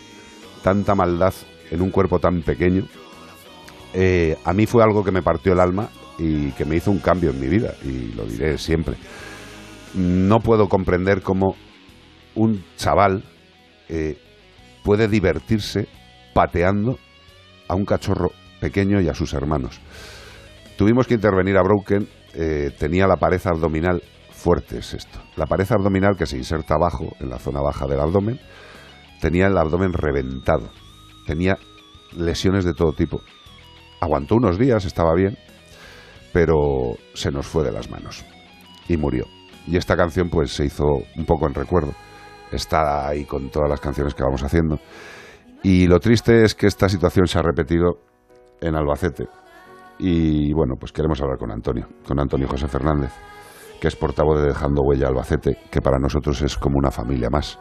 tanta maldad en un cuerpo tan pequeño. Eh, a mí fue algo que me partió el alma y que me hizo un cambio en mi vida, y lo diré siempre. No puedo comprender cómo un chaval eh, puede divertirse pateando a un cachorro pequeño y a sus hermanos. Tuvimos que intervenir a Broken, eh, tenía la pared abdominal fuerte, es esto. La pared abdominal que se inserta abajo, en la zona baja del abdomen, tenía el abdomen reventado, tenía lesiones de todo tipo. Aguantó unos días, estaba bien, pero se nos fue de las manos y murió. Y esta canción pues se hizo un poco en recuerdo. Está ahí con todas las canciones que vamos haciendo. Y lo triste es que esta situación se ha repetido en Albacete. Y bueno, pues queremos hablar con Antonio, con Antonio José Fernández, que es portavoz de Dejando Huella Albacete, que para nosotros es como una familia más.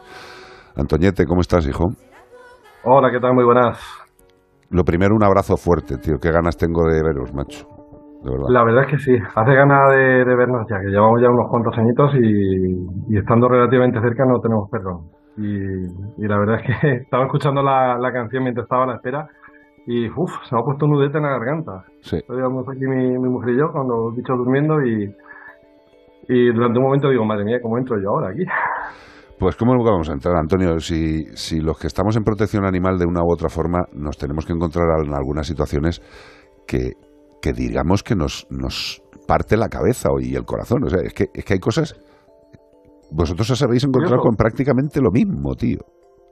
Antoñete, ¿cómo estás, hijo? Hola, ¿qué tal? Muy buenas. Lo primero, un abrazo fuerte, tío. Qué ganas tengo de veros, macho. De verdad. La verdad es que sí, hace ganas de, de vernos ya, que llevamos ya unos cuantos añitos y, y estando relativamente cerca no tenemos perdón. Y, y la verdad es que estaba escuchando la, la canción mientras estaba a la espera y uff, se me ha puesto un nudete en la garganta. Sí. Estábamos aquí mi, mi mujer y yo con los bichos durmiendo y, y durante un momento digo, madre mía, ¿cómo entro yo ahora aquí? Pues ¿cómo vamos a entrar, Antonio? Si, si los que estamos en protección animal de una u otra forma nos tenemos que encontrar en algunas situaciones que, que digamos que nos, nos parte la cabeza y el corazón. O sea, es que, es que hay cosas... Vosotros os habéis encontrado con prácticamente lo mismo, tío.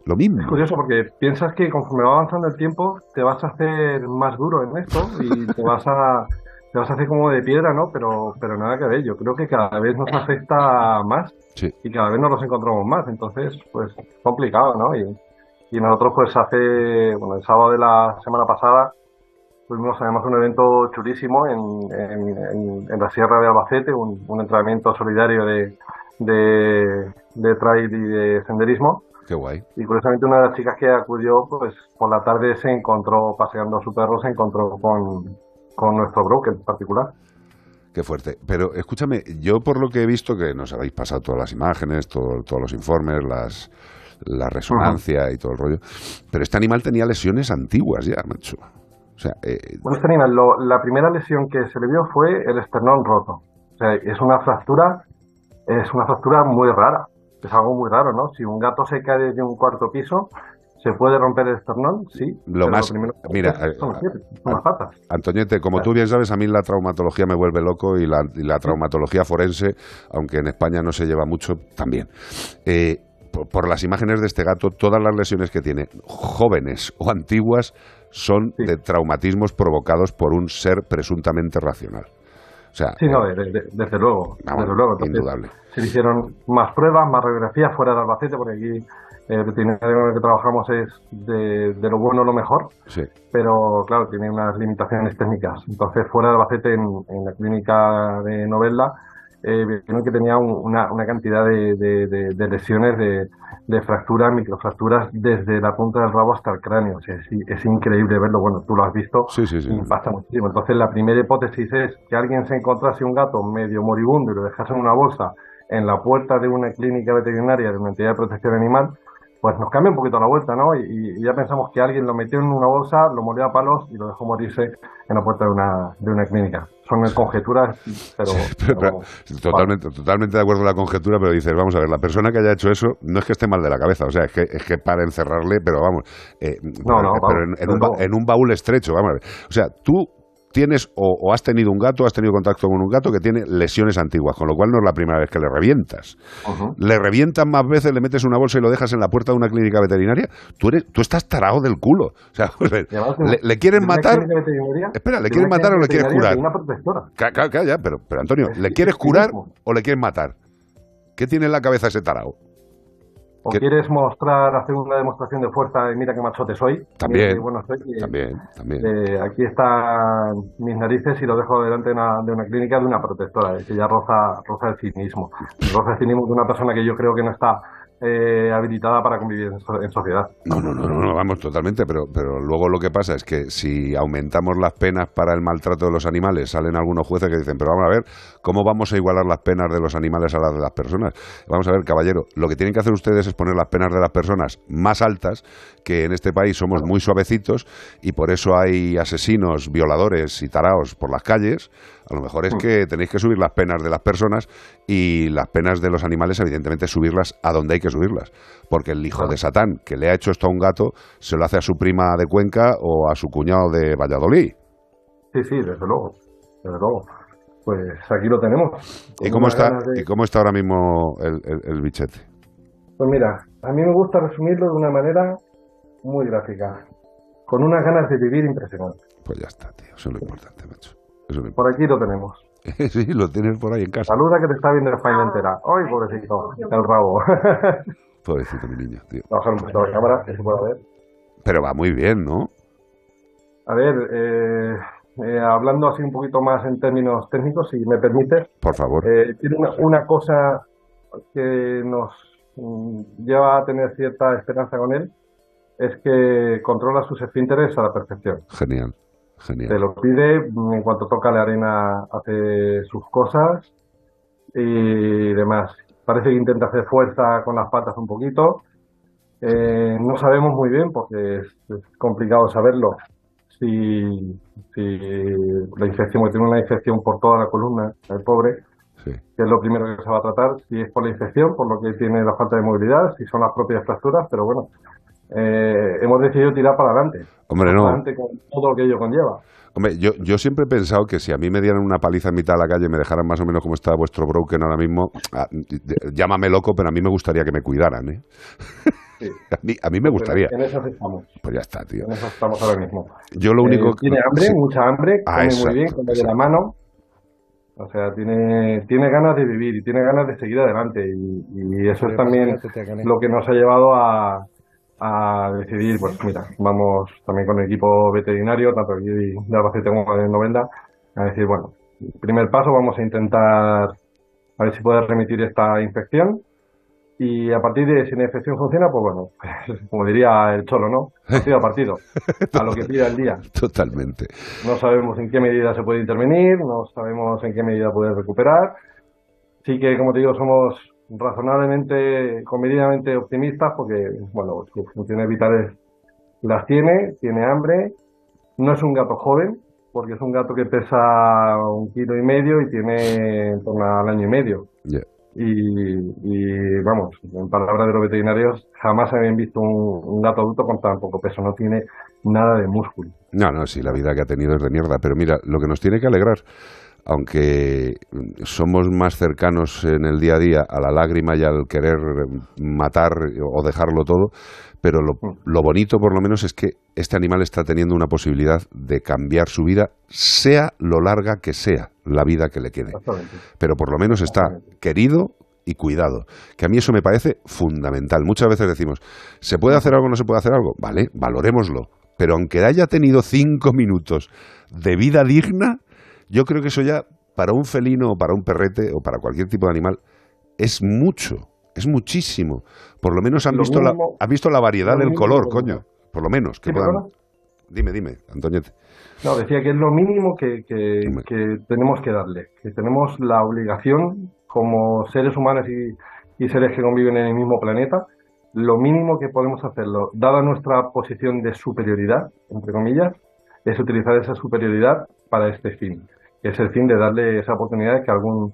Lo mismo. Es curioso porque piensas que conforme va avanzando el tiempo te vas a hacer más duro en esto y te vas a te vas a hacer como de piedra, ¿no? Pero pero nada que ver. Yo creo que cada vez nos afecta más Sí. y cada vez nos los encontramos más. Entonces, pues complicado, ¿no? Y, y nosotros pues hace bueno el sábado de la semana pasada tuvimos además un evento chulísimo en, en, en- en la Sierra de Albacete, un, un entrenamiento solidario de, de, de trail y de senderismo. Qué guay. Y curiosamente una de las chicas que acudió, pues por la tarde se encontró, paseando a su perro, se encontró con, con nuestro broker en particular. Qué fuerte. Pero escúchame, yo por lo que he visto, que nos habéis pasado todas las imágenes, todo- todos los informes, las, la resonancia y todo el rollo, pero este animal tenía lesiones antiguas ya, macho. O sea, eh, Bueno, este animal, lo- la primera lesión que se le vio fue el esternón roto. O sea, es una fractura, es una fractura muy rara. Es algo muy raro, ¿no? Si un gato se cae desde un cuarto piso, ¿se puede romper el esternón? Sí. lo más... que Mira, eh, son piernas, son las patas. Antoñete, como tú bien sabes, a mí la traumatología me vuelve loco y la, y la traumatología forense, aunque en España no se lleva mucho, también. Eh, por, por las imágenes de este gato, todas las lesiones que tiene, jóvenes o antiguas, son de traumatismos provocados por un ser presuntamente racional. O sea, Sí, no, de- de- de- desde luego. Vamos, desde luego. Entonces, indudable. Se hicieron más pruebas, más radiografías fuera de Albacete, porque aquí eh, el veterinario con el que trabajamos es de, de lo bueno lo mejor, sí. pero claro, tiene unas limitaciones técnicas. Entonces, fuera de Albacete, en, en la clínica de Novelda, eh, vieron que tenía un- una, una cantidad de, de- lesiones, de, de fracturas, microfracturas, desde la punta del rabo hasta el cráneo. O sea, es, es increíble verlo. Bueno, tú lo has visto. Sí, sí, sí. Impacta muchísimo. Entonces, la primera hipótesis es que alguien se encontrase un gato medio moribundo y lo dejase en una bolsa en la puerta de una clínica veterinaria de una entidad de protección animal, pues nos cambia un poquito la vuelta, ¿no? Y, y ya pensamos que alguien lo metió en una bolsa, lo molió a palos y lo dejó morirse en la puerta de una, de una clínica. Son conjeturas, pero... Pero, pero, totalmente, totalmente de acuerdo con la conjetura, pero dices, vamos a ver, la persona que haya hecho eso no es que esté mal de la cabeza, o sea, es que, es que para encerrarle, pero vamos, eh, No, no, pero vamos, en, en un, en un baúl estrecho, vamos a ver. O sea, tú tienes o, o has tenido un gato, has tenido contacto con un gato que tiene lesiones antiguas, con lo cual no es la primera vez que le revientas. Le revientas más veces, le metes una bolsa y lo dejas en la puerta de una clínica veterinaria, tú, eres, tú estás tarado del culo. O sea, le, le quieren matar... Espera, ¿le quieren matar o le quieres curar? Una protectora. Ca- ca- Calla, pero, pero Antonio, ¿le quieres curar o le quieres matar? ¿Qué tiene en la cabeza ese tarao? ¿O ¿Qué- quieres mostrar, hacer una demostración de fuerza y mira qué machote soy? También, Mira qué bueno soy, y, también, también. eh, aquí están mis narices y lo dejo delante de una, de una clínica de una protectora. Es que ya roza, roza el cinismo. Roza el cinismo de una persona que yo creo que no está eh, habilitada para convivir en, so- en sociedad. No, no, no, no, no, vamos, totalmente, pero, pero luego lo que pasa es que si aumentamos las penas para el maltrato de los animales, salen algunos jueces que dicen, pero vamos a ver, ¿cómo vamos a igualar las penas de los animales a las de las personas? Vamos a ver, caballero, lo que tienen que hacer ustedes es poner las penas de las personas más altas, que en este país somos muy suavecitos y por eso hay asesinos, violadores y taraos por las calles. A lo mejor es que tenéis que subir las penas de las personas y las penas de los animales, evidentemente, subirlas a donde hay que subirlas. Porque el hijo de Satán que le ha hecho esto a un gato se lo hace a su prima de Cuenca o a su cuñado de Valladolid. Sí, sí, desde luego. Desde luego. Pues aquí lo tenemos. ¿Y cómo, está, de- ¿Y cómo está ahora mismo el, el- el bichete? Pues mira, a mí me gusta resumirlo de una manera muy gráfica. Con unas ganas de vivir impresionantes. Pues ya está, tío. Eso es lo importante, macho. Eso es lo Por aquí lo tenemos. sí, lo tienes por ahí en casa. Saluda que te está viendo España entera. ¡Ay, pobrecito! El rabo. Pobrecito mi niño, tío. Bajar un poquito la cámara, que se pueda ver. Pero va muy bien, ¿no? A ver, eh, eh, hablando así un poquito más en términos técnicos, si me permites, Por favor. eh, tiene una, una cosa que nos mm, lleva a tener cierta esperanza con él, es que controla sus esfínteres a la perfección. Genial, genial. Te lo pide, mm, en cuanto toca la arena hace sus cosas y demás. Parece que intenta hacer fuerza con las patas un poquito. Eh, no sabemos muy bien, porque es, es complicado saberlo, si, si la infección, porque tiene una infección por toda la columna, el pobre, que es lo primero que se va a tratar, si es por la infección, por lo que tiene la falta de movilidad, si son las propias fracturas, pero bueno, eh, hemos decidido tirar para adelante. Hombre, no. Para adelante con todo lo que ello conlleva. Hombre, yo, yo siempre he pensado que si a mí me dieran una paliza en mitad de la calle y me dejaran más o menos como está vuestro broken ahora mismo, ah, llámame loco, pero a mí me gustaría que me cuidaran, ¿eh? a, mí, a mí me gustaría. En eso estamos. Pues ya está, tío. En eso estamos ahora mismo. Yo lo único Eh, tiene hambre, sí. mucha hambre, Ah, come exacto, muy bien, come de la mano. O sea, tiene, tiene ganas de vivir y tiene ganas de seguir adelante. Y, y eso es también lo que nos ha llevado a, a decidir, pues mira, vamos también con el equipo veterinario, tanto aquí de Albacete como de Novenda, a decir, bueno, primer paso, vamos a intentar a ver si puede remitir esta infección. Y a partir de si la infección funciona, pues bueno, como diría el cholo, ¿no? Partido a partido, a lo que pida el día. Totalmente. No sabemos en qué medida se puede intervenir, no sabemos en qué medida puede recuperar. Sí que, como te digo, somos razonablemente, comedidamente optimistas porque, bueno, sus funciones vitales las tiene, tiene hambre No es un gato joven, porque es un gato que pesa un kilo y medio y tiene en torno al año y medio. Ya. Y, vamos, en palabras de los veterinarios, jamás habían visto un, un gato adulto con tan poco peso, no tiene nada de músculo. No, no, sí, la vida que ha tenido es de mierda. Pero mira, lo que nos tiene que alegrar, aunque somos más cercanos en el día a día a la lágrima y al querer matar o dejarlo todo, pero lo, lo bonito por lo menos es que este animal está teniendo una posibilidad de cambiar su vida, sea lo larga que sea la vida que le quede. Pero por lo menos está querido y cuidado, que a mí eso me parece fundamental. Muchas veces decimos, ¿se puede hacer algo o no se puede hacer algo? Vale, valorémoslo. Pero aunque haya tenido cinco minutos de vida digna, yo creo que eso ya, para un felino o para un perrete o para cualquier tipo de animal, es mucho, es muchísimo. Por lo menos han, Lo visto, la, han visto la variedad del color, coño. Por lo menos. Que ¿Sí, puedan... Dime, dime, Antoñete. No, decía que es lo mínimo que, que, que tenemos que darle, que tenemos la obligación como seres humanos y, y seres que conviven en el mismo planeta, lo mínimo que podemos hacerlo, dada nuestra posición de superioridad, entre comillas, es utilizar esa superioridad para este fin, que es el fin de darle esa oportunidad que algún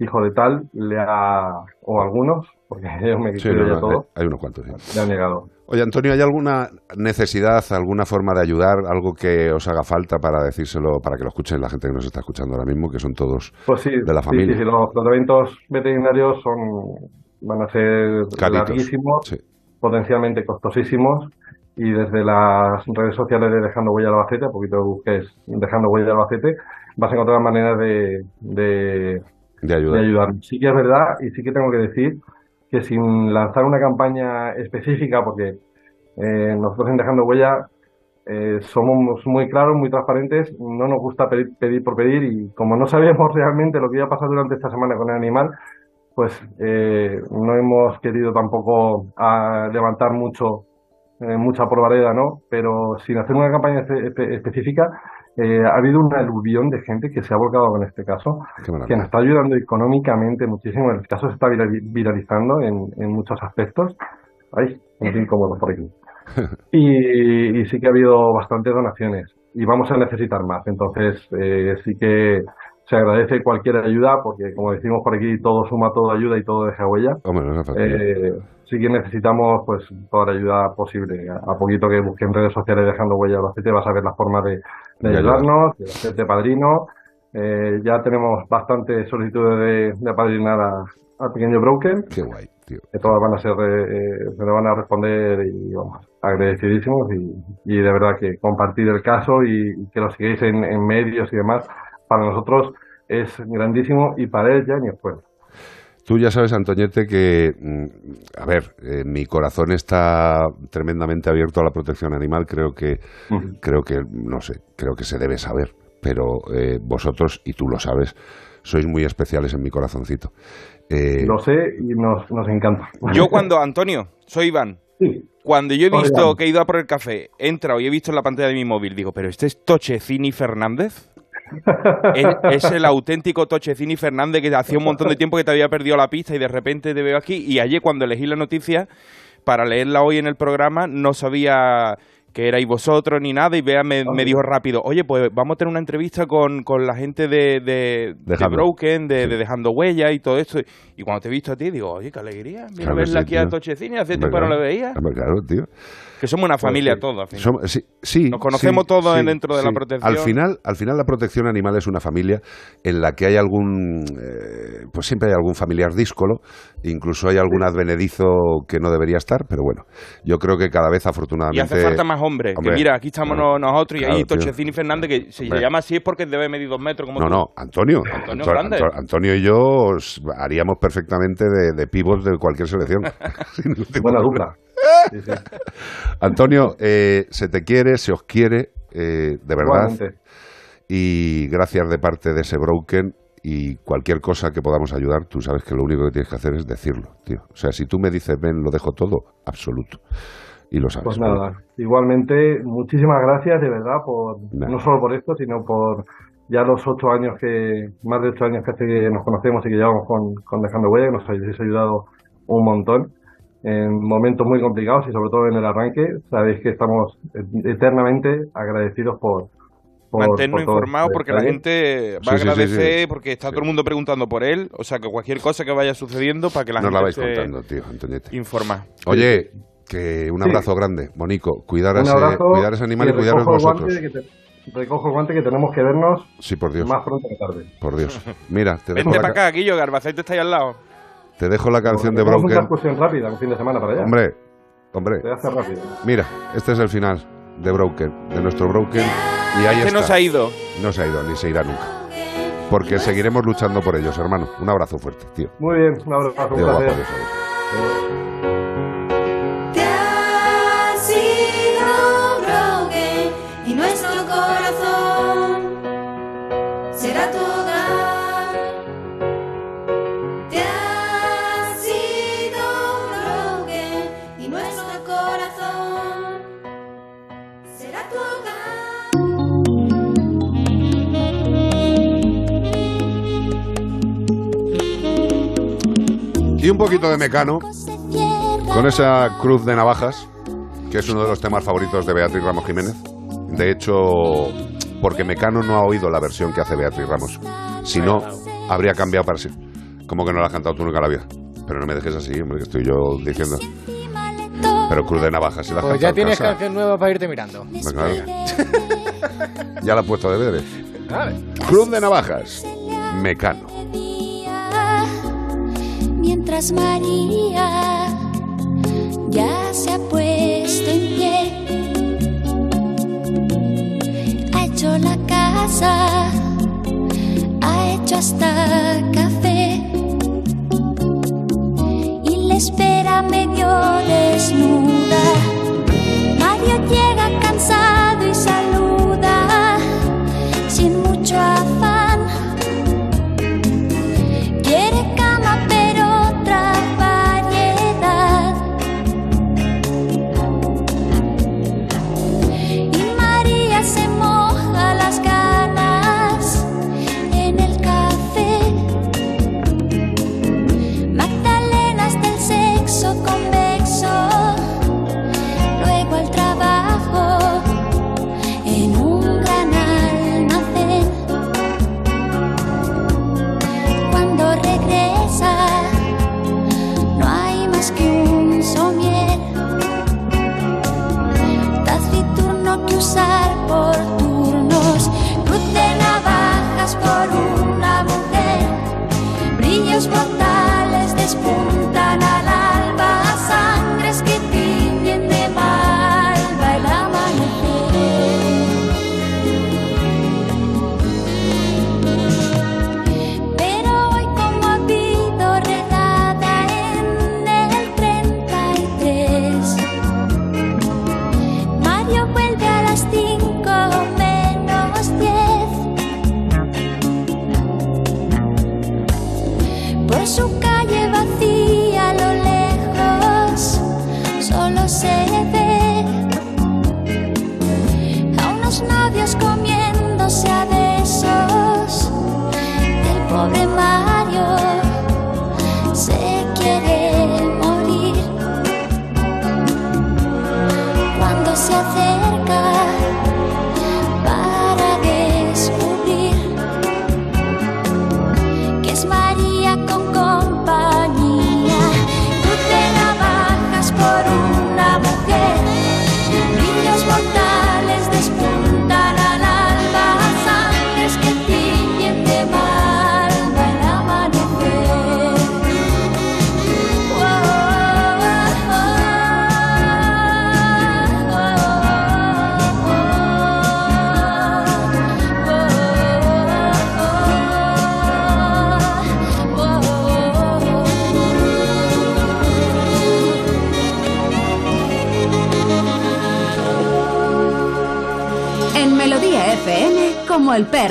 hijo de tal le ha, o algunos, porque yo me Sí, no, ya no, todo, hay, hay unos cuantos. sí. le han negado. Oye, Antonio, ¿hay alguna necesidad, alguna forma de ayudar, algo que os haga falta para decírselo, para que lo escuchen la gente que nos está escuchando ahora mismo, que son todos Pues sí, de la familia? sí, sí, los tratamientos veterinarios son van a ser Caritos, larguísimos, potencialmente costosísimos y desde las redes sociales de Dejando Huella Albacete, a poquito busques Dejando Huella Albacete, vas a encontrar maneras de, de, de ayudar. Sí que es verdad y sí que tengo que decir que sin lanzar una campaña específica, porque eh, nosotros en Dejando Huella eh, somos muy claros, muy transparentes, no nos gusta pedir, pedir por pedir y como no sabemos realmente lo que iba a pasar durante esta semana con el animal, pues eh, no hemos querido tampoco ah, levantar mucho eh, mucha probareda, ¿no? Pero sin hacer una campaña espe- espe- específica, eh, ha habido una aluvión de gente que se ha volcado con este caso, que nos está ayudando económicamente muchísimo. El caso se está virali- viralizando en, en muchos aspectos. Ay, siento incómodo por aquí. Y, y sí que ha habido bastantes donaciones y vamos a necesitar más. Entonces, eh, sí que se agradece cualquier ayuda porque, como decimos por aquí, todo suma, todo ayuda y todo deja huella. Hombre, no hace falta. Eh, sí que necesitamos pues toda la ayuda posible. A, poquito que busquen redes sociales dejando huella aceite vas a ver la forma de, de De ayudar. ayudarnos, de hacerte padrino. Eh, ya tenemos bastantes solicitudes de, de apadrinar al pequeño Broken. Qué guay, tío. Que todas van a ser, eh, se le van a responder y vamos, agradecidísimos y, y de verdad que compartir el caso y, y que lo sigáis en, en medios y demás, para nosotros es grandísimo y para él ya ni esfuerzo. Tú ya sabes, Antoñete, que, mm, a ver, eh, mi corazón está tremendamente abierto a la protección animal. Creo que, creo que, no sé, creo que se debe saber. Pero eh, vosotros, y tú lo sabes, sois muy especiales en mi corazoncito. Eh, Lo sé y nos, nos encanta. Yo cuando, Antonio, soy Iván. Cuando yo he visto Iván. que he ido a por el café, he entrado y he visto en la pantalla de mi móvil, digo, ¿pero este es Tochecini Fernández? Es, el auténtico Tochecini Fernández que hacía un montón de tiempo que te había perdido la pista y de repente te veo aquí. Y ayer cuando elegí la noticia, para leerla hoy en el programa, no sabía que erais vosotros ni nada y Bea me, me dijo rápido, oye, pues vamos a tener una entrevista con, con la gente de, de. Broken, de, de Dejando Huella y todo esto. Y cuando te he visto a ti, digo, oye, qué alegría, mira Claro verla sí, aquí a. Tochecini, hace tiempo no lo veía. Hombre, claro, tío. Que somos una familia Pues todos, al final. Somos- sí, sí, Nos conocemos todos dentro de la protección. Al final, al final la protección animal es una familia en la que hay algún, eh, pues siempre hay algún familiar díscolo, incluso hay algún advenedizo que no debería estar, pero bueno, yo creo que cada vez Y afortunadamente hace falta más Hombre, que mira, aquí estamos no- nosotros y claro, ahí. Tochecini Fernández, que se Hombre. llama así es porque debe medir dos metros. Como No, tú. no, Antonio. Antonio Anto- Grande. Anto- Antonio y yo os haríamos perfectamente de, de pivot de cualquier selección. Sin Buena dupla. problema. Antonio, eh, se te quiere, se os quiere, eh, de verdad. Igualmente. Y gracias de parte de ese Broken y cualquier cosa que podamos ayudar, tú sabes que lo único que tienes que hacer es decirlo, tío. O sea, si tú me dices, ven, lo dejo todo, absoluto. Y lo sabes. Pues nada, igualmente, muchísimas gracias de verdad, por Nada. no solo por esto, sino por ya los ocho años que, más de ocho años que hace que nos conocemos y que llevamos con, con Dejando Huella, que nos habéis ayudado un montón. en momentos muy complicados y sobre todo en el arranque. Sabéis que estamos eternamente agradecidos por, por Mantenernos por informados porque la gente va Sí, a sí, sí, agradecer sí. porque está todo el mundo preguntando por él. O sea, que cualquier cosa que vaya sucediendo para que la Nos la gente vais esté contando, tío, Antoniete. informada. Oye, que un Sí. abrazo grande, Bonico. Cuidar a, Un ese, abrazo cuidar a ese animal y, cuidaros el guante vosotros. que te- recojo el guante que tenemos que vernos Sí, por Dios. más pronto que tarde. Por Dios. Mira, te dejo, Vente para acá, Guillo, Garbaceite está ahí al lado. te dejo la canción de Hacemos una Broken. excursión rápida, un fin de semana para allá. Hombre, hombre. Se hace rápido. Mira, este es el final de Broken, de nuestro Broken. Y ahí Este está. no se ha ido. No se ha ido, ni se irá nunca. Porque seguiremos luchando por ellos, hermano. Un abrazo fuerte, tío. Muy bien, un abrazo, un placer. Y un poquito de mecano con esa cruz de navajas, que es uno de los temas favoritos de Beatriz Ramos Jiménez. De hecho, porque Mecano no ha oído la versión que hace Beatriz Ramos. Si no, habría cambiado para sí. Como que no la has cantado tú nunca la vida. Pero no me dejes así, hombre, que estoy yo diciendo. Pero cruz de navajas, si la has Pues ya tienes casa. canción nueva para irte mirando. Pues claro. ya la he puesto de. Vale. Cruz de navajas, Mecano. Mientras María ya se ha puesto en pie, ha hecho la casa, ha hecho hasta café y le espera medio desnuda. Mario llega cansado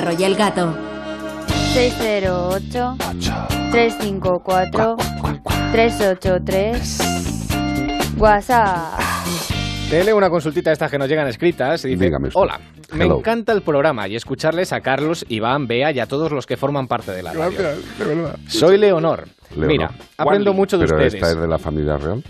perro y el gato. 608-354-383. WhatsApp. Te leo una consultita de estas que nos llegan escritas y dice, Dígame hola, Me Hello. encanta el programa y escucharles a Carlos, Iván, Bea y a todos los que forman parte de la radio. Gracias, de verdad. Soy Leonor. Leonor. Mira, aprendo Wally. mucho de ¿Pero ustedes. esta es de la familia real?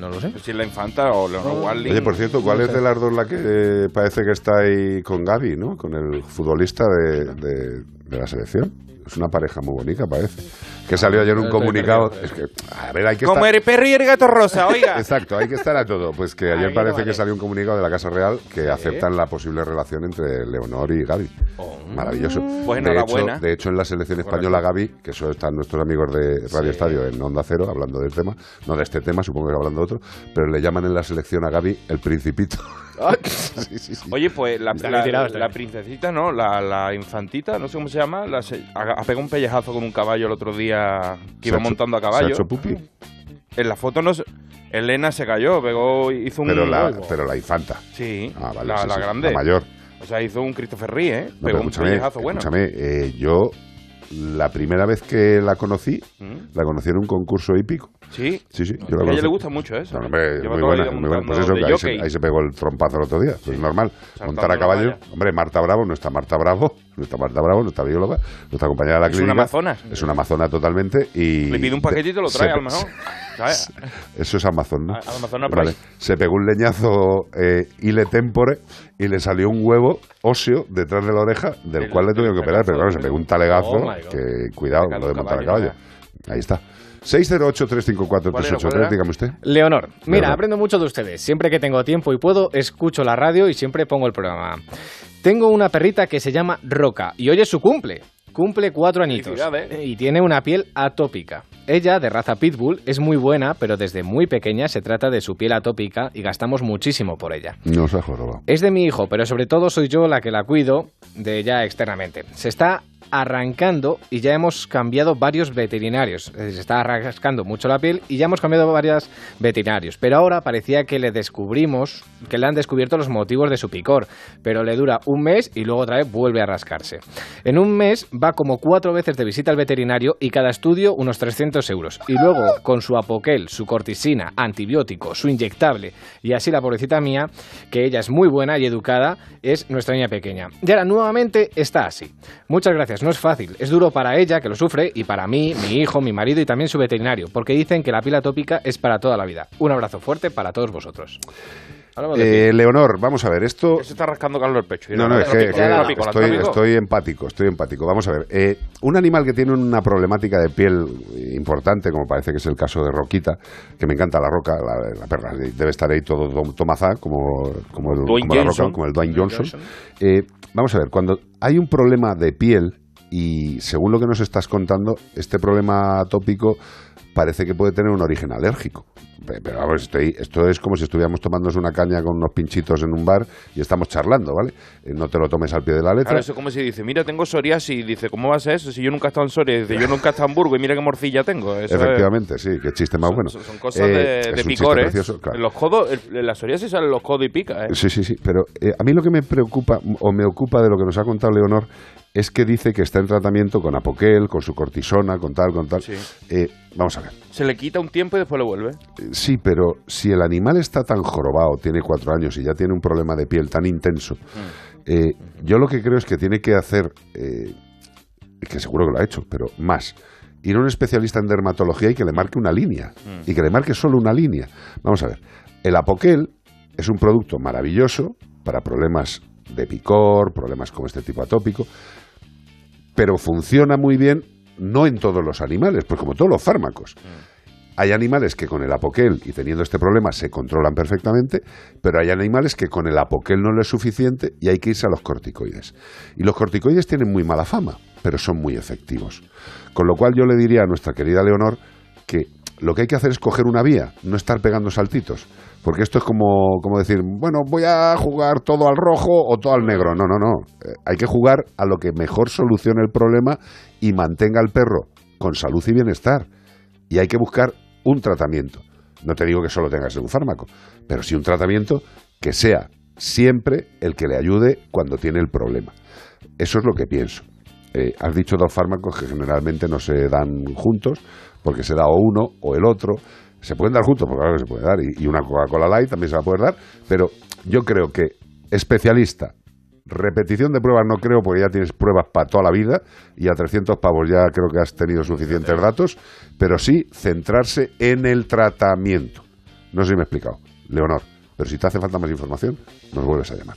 Ah, no lo sé. Si es la infanta o Leonor Wally. Oye, por cierto, ¿cuál es de las dos la que eh, parece que está ahí con Gaby, ¿no? Con el futbolista de, de- de la selección. Es una pareja muy bonita, parece. Que salió ayer un comunicado. Es que, a ver, hay que Como estar... el perro y el gato rosa, oiga. Exacto, hay que estar a todo. Pues que ayer Ahí parece vale. que salió un comunicado de la Casa Real que aceptan la posible relación entre Leonor y Gaby. Maravilloso. Pues de, enhorabuena. hecho, de hecho, en la selección española, Gaby, que eso están nuestros amigos de Radio Estadio en Onda Cero hablando del tema, no de este tema, supongo que hablando de otro, pero le llaman en la selección a Gaby el Principito. Sí, sí, sí. Oye, pues la, bien. princesita, ¿no? La, la infantita, no sé cómo se llama, la se- ha, ha pegado un pellejazo con un caballo el otro día que iba hecho- montando a se ha caballo. hecho pupi. En la foto no se- Elena se cayó, pegó, hizo un... Pero la, pero la infanta. Sí, Ah, vale, la, sí, la sí, grande. la mayor. O sea, hizo un Christopher Reeve, ¿eh? No, Pegó un pellejazo bueno. escúchame, eh, yo la primera vez que la conocí, ¿Mm? la conocí en un concurso hípico. Sí. Sí, sí, yo a ella le gusta mucho eso. No, hombre, muy buena, muy buena. Pues eso, que ahí se, ahí se pegó el trompazo el otro día. Pues normal. Saltando Montar a caballo. Hombre, Marta Bravo, no está Marta Bravo, no está Marta Bravo, no está bióloga, nuestra compañera de la Es clínica. una amazonas. Es una amazona totalmente y... Le pide un paquetito y lo se- trae, a lo mejor. ¿Sabes? Eso es Amazon, ¿no? A- Amazon Vale. Se pegó un leñazo eh, ile tempore y le salió un huevo óseo detrás de la oreja, del cual le tuvieron que operar, pero claro, se pegó un talegazo Oh, que, cuidado, lo de montar a caballo. Ahí está. 608-354-383, ¿Cuál era, cuál era? dígame usted. Leonor, mira, Leonor. aprendo mucho de ustedes. Siempre que tengo tiempo y puedo, escucho la radio y siempre pongo el programa. Tengo una perrita que se llama Roca y hoy es su cumple. Cumple cuatro añitos Felicidades. y tiene una piel atópica. Ella, de raza pitbull, es muy buena, pero desde muy pequeña se trata de su piel atópica y gastamos muchísimo por ella. No se ha jorobado. Es de mi hijo, pero sobre todo soy yo la que la cuido de ella externamente. Se está arrancando y ya hemos cambiado varios veterinarios. Eh, Se está rascando mucho la piel y ya hemos cambiado varios veterinarios. Pero ahora parecía que le descubrimos, que le han descubierto los motivos de su picor. Pero le dura un mes y luego otra vez vuelve a rascarse. En un mes va como cuatro veces de visita al veterinario y cada estudio unos 300 euros. Y luego con su apoquel, su cortisina, antibiótico, su inyectable y así la pobrecita mía, que ella es muy buena y educada, es nuestra niña pequeña. Y ahora nuevamente está así. Muchas gracias, no es fácil, es duro para ella que lo sufre y para mí, mi hijo, mi marido y también su veterinario, porque dicen que la piel atópica es para toda la vida. Un abrazo fuerte para todos vosotros. Eh. Leonor, vamos a ver, esto... Se está rascando Carlos el pecho. No, no, es que, estoy, empático, estoy empático. Vamos a ver, eh, un animal que tiene una problemática de piel importante, como parece que es el caso de Roquita, que me encanta la roca, la, la perra, debe estar ahí todo tom- tomazá, como, como, el, como la Johnson. roca, como el Dwayne Johnson. Eh, vamos a ver, cuando hay un problema de piel, y según lo que nos estás contando, este problema atópico parece que puede tener un origen alérgico. Pe- Pero vamos, estoy, esto es como si estuviéramos tomándonos una caña con unos pinchitos en un bar y estamos charlando, ¿vale? Eh, no te lo tomes al pie de la letra. Claro, eso es como si dice, mira, tengo psoriasis. Dice, ¿cómo va a ser eso? Si yo nunca he estado en Soria. Dice, yo nunca he estado en Burgos y mira qué morcilla tengo. Eso es- Efectivamente, sí, qué chiste más bueno. son, cosas Eh, de, picores. precioso, claro. Los codos, el- la psoriasis salen los codos y pica, ¿eh? Sí, sí, sí, pero eh, a mí lo que me preocupa o me ocupa de lo que nos ha contado Leonor es que dice que está en tratamiento con Apoquel, con su cortisona, con tal, con tal. Sí. Eh, vamos a ver. Se le quita un tiempo y después le vuelve. Eh, Sí, pero si el animal está tan jorobado, tiene cuatro años y ya tiene un problema de piel tan intenso, eh, yo lo que creo es que tiene que hacer, eh, que seguro que lo ha hecho, pero más, ir a un especialista en dermatología y que le marque una línea, y que le marque solo una línea. Vamos a ver, el Apoquel es un producto maravilloso para problemas de picor, problemas como este tipo atópico, pero funciona muy bien no en todos los animales, pues como todos los fármacos. Hay animales que con el apoquel y teniendo este problema se controlan perfectamente, pero hay animales que con el apoquel no les es suficiente y hay que irse a los corticoides. Y los corticoides tienen muy mala fama, pero son muy efectivos. Con lo cual yo le diría a nuestra querida Leonor que lo que hay que hacer es coger una vía, no estar pegando saltitos. Porque esto es como, como decir, bueno, voy a jugar todo al rojo o todo al negro. No, no, no. Eh, hay que jugar a lo que mejor solucione el problema y mantenga al perro con salud y bienestar. Y hay que buscar un tratamiento. No te digo que solo tenga que ser un fármaco, pero sí un tratamiento que sea siempre el que le ayude cuando tiene el problema. Eso es lo que pienso. Eh, has dicho dos fármacos que generalmente no se dan juntos, porque se da o uno o el otro. Se pueden dar juntos, porque claro que se puede dar, y, y una Coca-Cola Light también se va a poder dar, pero yo creo que especialista, Repetición de pruebas no creo, porque ya tienes pruebas para toda la vida y a 300 pavos ya creo que has tenido suficientes datos, pero sí centrarse en el tratamiento. No sé si me he explicado, Leonor, pero si te hace falta más información, nos vuelves a llamar.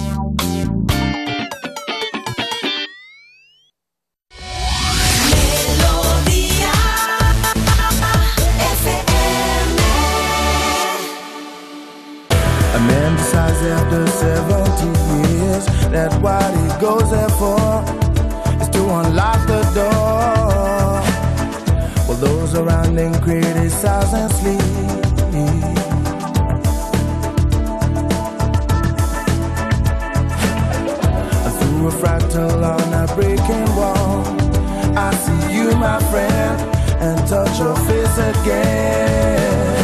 Fractal on a breaking wall, I see you, my friend, and touch your face again.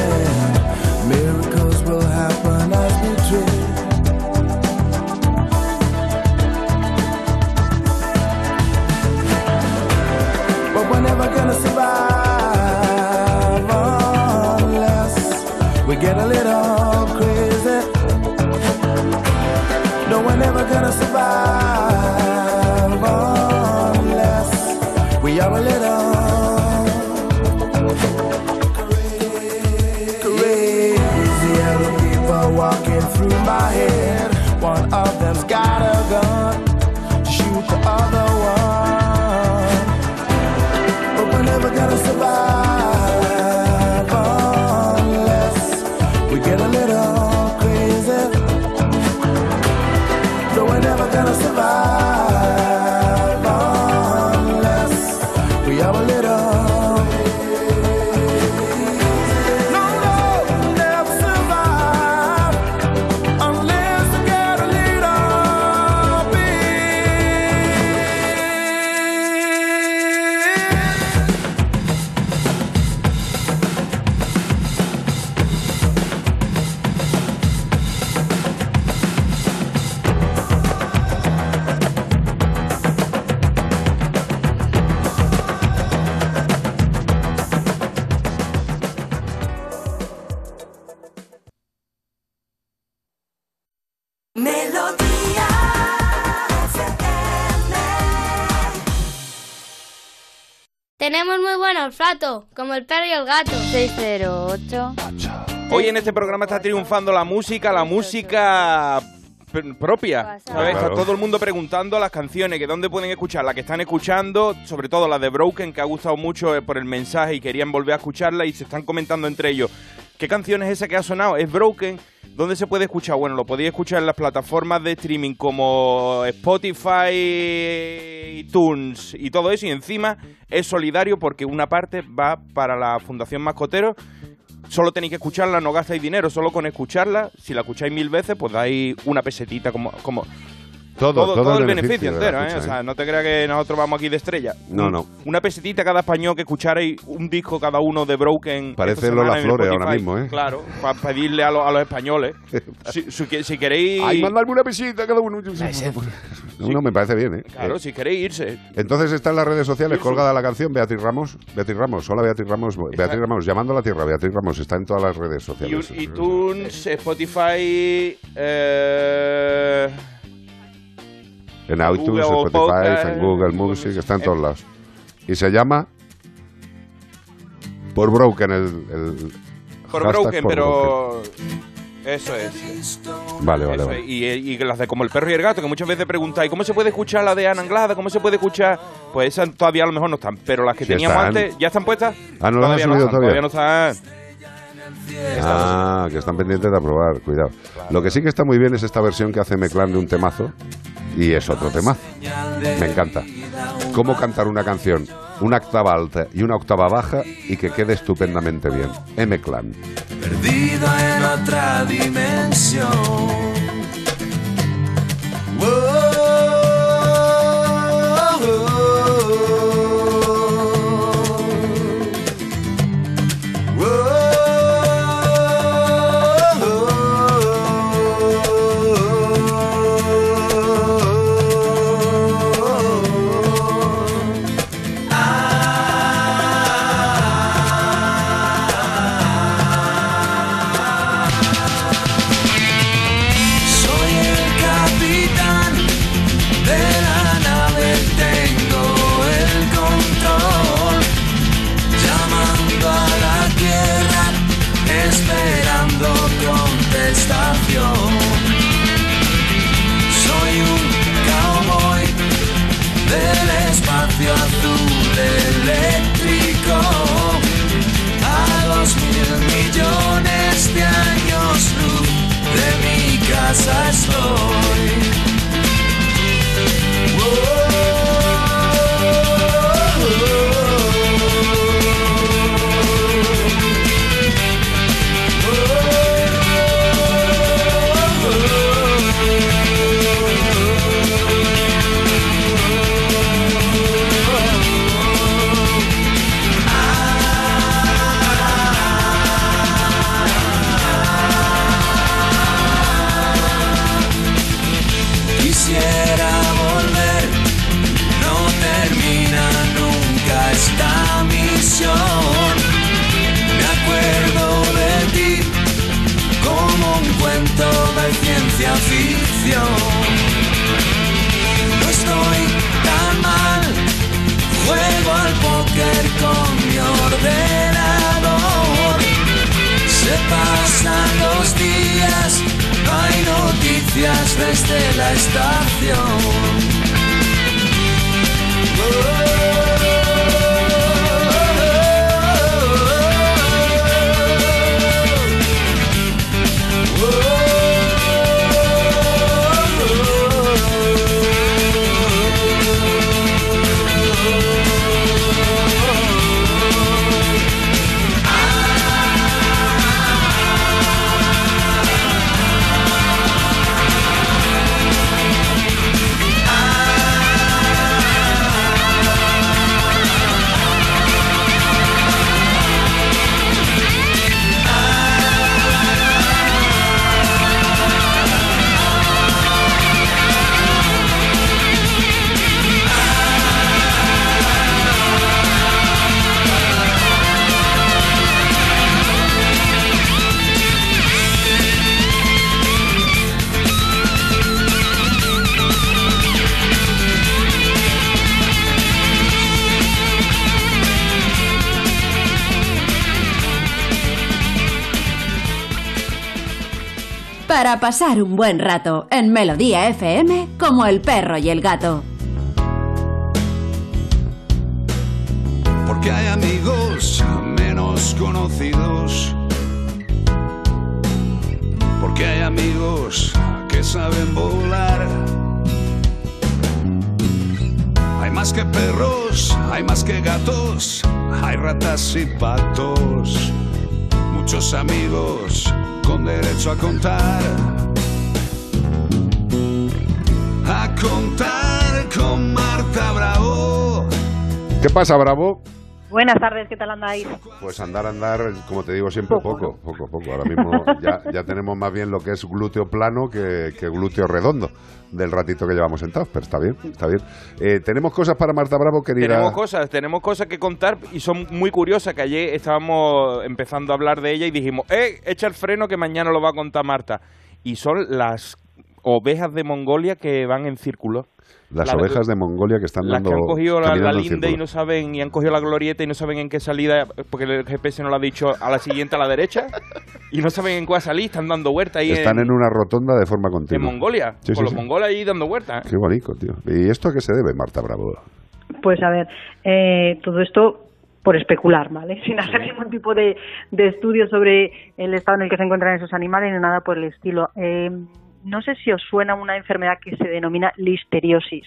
well gone. Olfato, como el perro y el gato. 608. Hoy en este programa está triunfando la música, la música propia. ¿sabes? Está Claro. todo el mundo preguntando las canciones, que dónde pueden escuchar, las que están escuchando, sobre todo la de Broken, que ha gustado mucho eh, por el mensaje y querían volver a escucharla y se están comentando entre ellos. ¿Qué canción es esa que ha sonado? Es Broken. ¿Dónde se puede escuchar? Bueno, lo podéis escuchar en las plataformas de streaming como Spotify, iTunes y todo eso. Y encima es solidario porque una parte va para la Fundación Mascotero solo tenéis que escucharla, no gastáis dinero, solo con escucharla, si la escucháis mil veces, pues dais una pesetita como... como Todo, todo el el beneficio, entero, ¿eh? O sea, ¿eh? no te creas que nosotros vamos aquí de estrella. No, no. Una pesetita cada español que escucharais un disco cada uno de Broken. Parece en Flores ahora mismo, ¿eh? Claro, para pedirle a, los- a los españoles. si, si- si queréis... Ay, mandadme una pesita cada uno. No, no, me parece bien, ¿eh? Claro, Eh, si queréis irse. Entonces está en las redes sociales Irse. colgada la canción Beatriz Ramos. Beatriz Ramos, hola Beatriz Ramos. Beatriz Ramos, llamando a la tierra. Beatriz Ramos está en todas las redes sociales. Y- iTunes, Spotify... Eh, En iTunes, Google Spotify, Podcast, en Google Music, está en todos lados. Y se llama por Broken el, el por Broken, por pero... Eso es. Vale, vale, Eso vale. es. Y, y las de como el perro y el gato, que muchas veces preguntáis, ¿cómo se puede escuchar la de Ana Anglada? ¿Cómo se puede escuchar? Pues esas todavía a lo mejor no están, pero las que Sí teníamos están. antes, ¿ya están puestas? Ah, ¿no las han Todavía subido están, todavía? no están. Ah, que están pendientes de aprobar, cuidado. Lo que sí que está muy bien es esta versión que hace Meclán de un temazo y es otro temazo. Me encanta. Cómo cantar una canción, una octava alta y una octava baja y que quede estupendamente bien. M-Clan. perdido en otra dimensión. momento de ciencia ficción. No estoy tan mal, juego al póker con mi ordenador. Se pasan los días, no hay noticias desde la estación. Oh, Para pasar un buen rato en Melodía FM como el perro y el gato. Porque hay amigos menos conocidos. Porque hay amigos que saben volar. Hay más que perros, hay más que gatos, hay ratas y patos. Muchos amigos con derecho a contar. A contar con Marta Bravo. ¿Qué pasa, Bravo? Buenas tardes, ¿qué tal andáis? Pues andar, andar, como te digo siempre, poco, poco, poco. Ahora mismo ya, ya tenemos más bien lo que es glúteo plano que, que glúteo redondo del ratito que llevamos sentados, pero está bien, está bien. Eh, tenemos cosas para Marta Bravo, querida. Tenemos cosas, tenemos cosas que contar y son muy curiosas, que ayer estábamos empezando a hablar de ella y dijimos, eh, echa el freno que mañana lo va a contar Marta. Y son las ovejas de Mongolia que van en círculo. Las La- ovejas de Mongolia que están Las dando. que han cogido la, la en linde y no saben, y han cogido la glorieta y no saben en qué salida, porque el GPS no lo ha dicho a la siguiente a la derecha, y no saben en cuál salir, están dando vueltas ahí Están en una rotonda de forma en continua. Mongolia, Sí, con sí, los sí. mongoles ahí dando vueltas. ¿eh? Qué bonito, tío. ¿Y esto a qué se debe, Marta Bravo? Pues a ver, eh, todo esto por especular, ¿vale? Sin hacer ningún tipo de, de estudio sobre el estado en el que se encuentran esos animales ni nada por el estilo. Eh, no sé si os suena una enfermedad que se denomina listeriosis.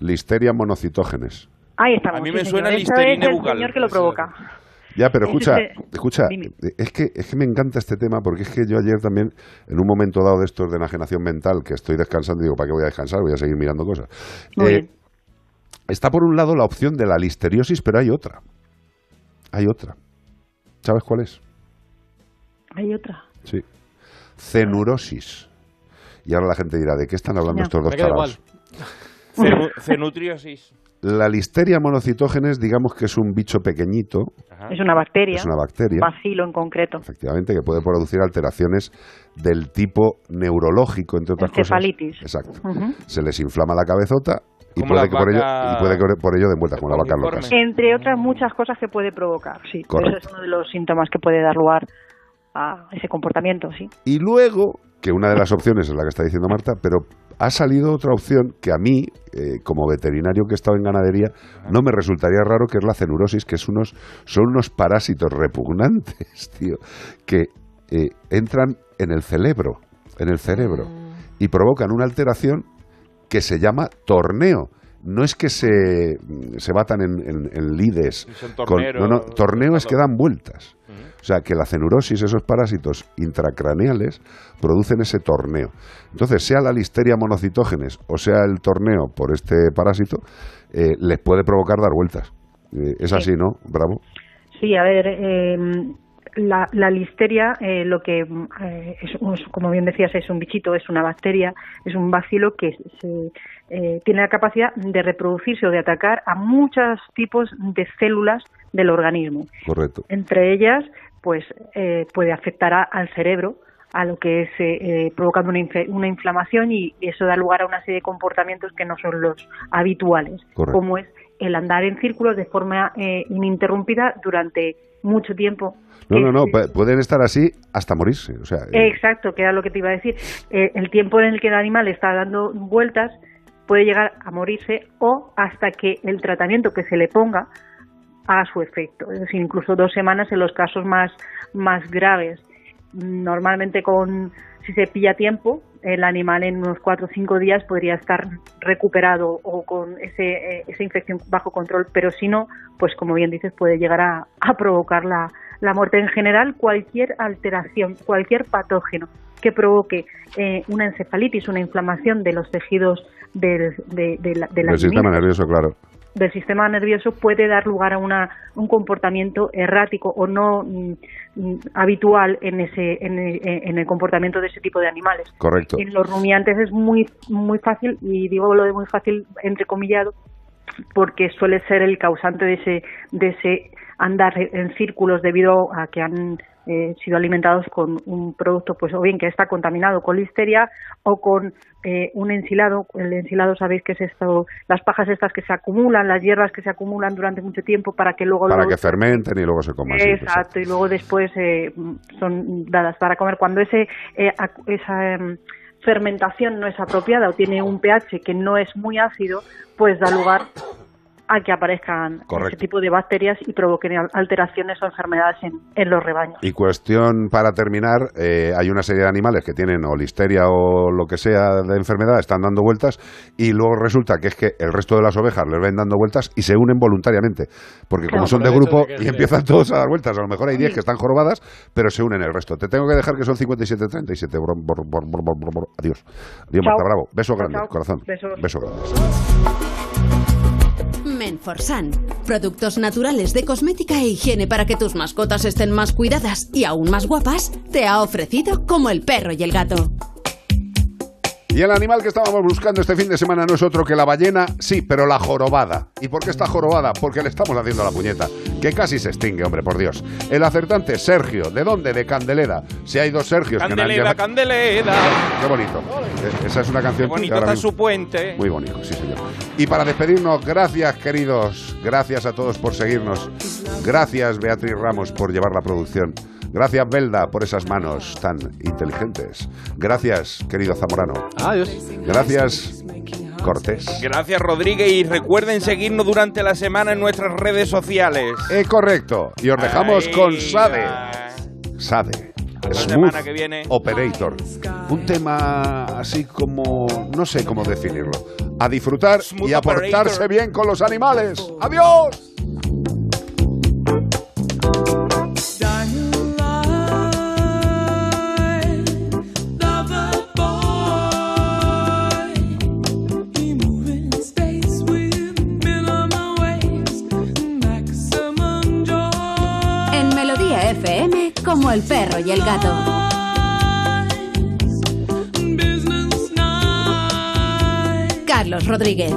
Listeria monocitógenes. Ahí estamos. A mí sí, me señor. suena es el bucal. señor que lo provoca. Ya, pero escucha, escucha, es que, es que me encanta este tema porque es que yo ayer también, en un momento dado de estos de enajenación mental, que estoy descansando, digo, ¿para qué voy a descansar? Voy a seguir mirando cosas. Muy Eh, bien. Está por un lado la opción de la listeriosis, pero hay otra. Hay otra. ¿Sabes cuál es? Hay otra. Sí. Cenurosis. Y ahora la gente dirá, ¿de qué están hablando estos dos tarados? Cenu- cenutriosis. La listeria monocitógenes, digamos que es un bicho pequeñito, Es una bacteria. Es una bacteria. Bacilo en concreto. efectivamente, que puede producir alteraciones del tipo neurológico, entre otras Encefalitis. cosas. Exacto. Se les inflama la cabezota y puede, que por ello, y puede que por ello den vueltas como la vaca locas. Entre otras muchas cosas que puede provocar, sí. Correcto. Ese es uno de los síntomas que puede dar lugar a ese comportamiento, sí. Y luego, que una de las opciones es la que está diciendo Marta, pero ha salido otra opción que a mí, eh, como veterinario que he estado en ganadería, no me resultaría raro, que es la cenurosis, que es unos, son unos parásitos repugnantes, tío, que eh, entran en el cerebro, en el cerebro, y provocan una alteración que se llama torneo. No es que se, se batan en, en- en lides. Son con- no, no, torneo es que dan vueltas. O sea, que la cenurosis, esos parásitos intracraneales, producen ese torneo. Entonces, sea la listeria monocitógenes o sea el torneo por este parásito, eh, les puede provocar dar vueltas. Eh, es Sí. así, ¿no? Bravo. Sí, a ver, eh, la, la listeria, eh, lo que, eh, es, como bien decías, es un bichito, es una bacteria, es un bacilo que se, eh, tiene la capacidad de reproducirse o de atacar a muchos tipos de células del organismo. Correcto. Entre ellas, pues eh, puede afectar a- al cerebro, a lo que es eh, eh, provocando una, una inflamación y eso da lugar a una serie de comportamientos que no son los habituales, Correcto. como es el andar en círculos de forma eh, ininterrumpida durante mucho tiempo. No, no, no, pueden estar así hasta morirse. O sea, eh, Exacto, que era lo que te iba a decir. Eh, el tiempo en el que el animal está dando vueltas puede llegar a morirse o hasta que el tratamiento que se le ponga haga su efecto. Es decir, incluso dos semanas en los casos más, más graves. Normalmente con si se pilla tiempo, el animal en unos cuatro o cinco días podría estar recuperado o con ese, eh, esa infección bajo control, pero si no, pues como bien dices, puede llegar a, a provocar la, la muerte. En general, cualquier alteración, cualquier patógeno que provoque eh, una encefalitis, una inflamación de los tejidos del, de, de la, de la del sistema nervioso, claro. Del sistema nervioso puede dar lugar a una, un comportamiento errático o no mm, mm, habitual en, ese, en, el- en el comportamiento de ese tipo de animales. Correcto. En los rumiantes es muy, muy fácil, y digo lo de muy fácil entrecomillado, porque suele ser el causante de ese, de ese andar en círculos debido a que han eh, sido alimentados con un producto, pues o bien que está contaminado con listeria o con eh, un ensilado. El ensilado sabéis que es esto, las pajas estas que se acumulan, las hierbas que se acumulan durante mucho tiempo para que luego Para luego- que fermenten y luego se coman. sí, pues, Exacto, y luego después eh, son dadas para comer. Cuando ese eh, esa em, fermentación no es apropiada o tiene un pH que no es muy ácido, pues da lugar a que aparezcan Correcto. ese tipo de bacterias y provoquen al- alteraciones o enfermedades en, en los rebaños. Y cuestión para terminar, eh, hay una serie de animales que tienen o listeria o lo que sea de enfermedad, están dando vueltas y luego resulta que es que el resto de las ovejas les ven dando vueltas y se unen voluntariamente, porque como Claro, son por de grupo de y se- empiezan todos a dar vueltas, a lo mejor hay 10 que están jorobadas, pero se unen el resto. Te tengo que dejar que son 57-37. Bor- bor- bor- bor- bor- bor- bor- Adiós. Adiós. Marta Bravo. Beso grande, chao. corazón. Besos. Beso grande. Menforsan. Productos naturales de cosmética e higiene para que tus mascotas estén más cuidadas y aún más guapas, te ha ofrecido como el perro y el gato. Y el animal que estábamos buscando este fin de semana no es otro que la ballena, sí, pero la jorobada. ¿Y por qué está jorobada? Porque le estamos haciendo la puñeta, que casi se extingue, hombre, por Dios. El acertante, Sergio. ¿De dónde? De Candeleda. Si hay dos Sergios que Candeleda, han Candeleda. Qué bonito. Eh, Esa es una canción Qué que bonito ahora está mismo- su puente. Muy bonito, sí, señor. Y para despedirnos, gracias, queridos. Gracias a todos por seguirnos. Gracias, Beatriz Ramos, por llevar la producción. Gracias, Belda, por esas manos tan inteligentes. Gracias, querido Zamorano. Adiós. Gracias, Cortés. Gracias, Rodríguez. Y recuerden seguirnos durante la semana en nuestras redes sociales. Es correcto. Y os dejamos con Sade. Sade. la Smooth semana que viene. Operator. Un tema así como. No sé cómo definirlo. A disfrutar y a portarse bien con los animales. ¡Adiós! Como el perro y el gato. Carlos Rodríguez.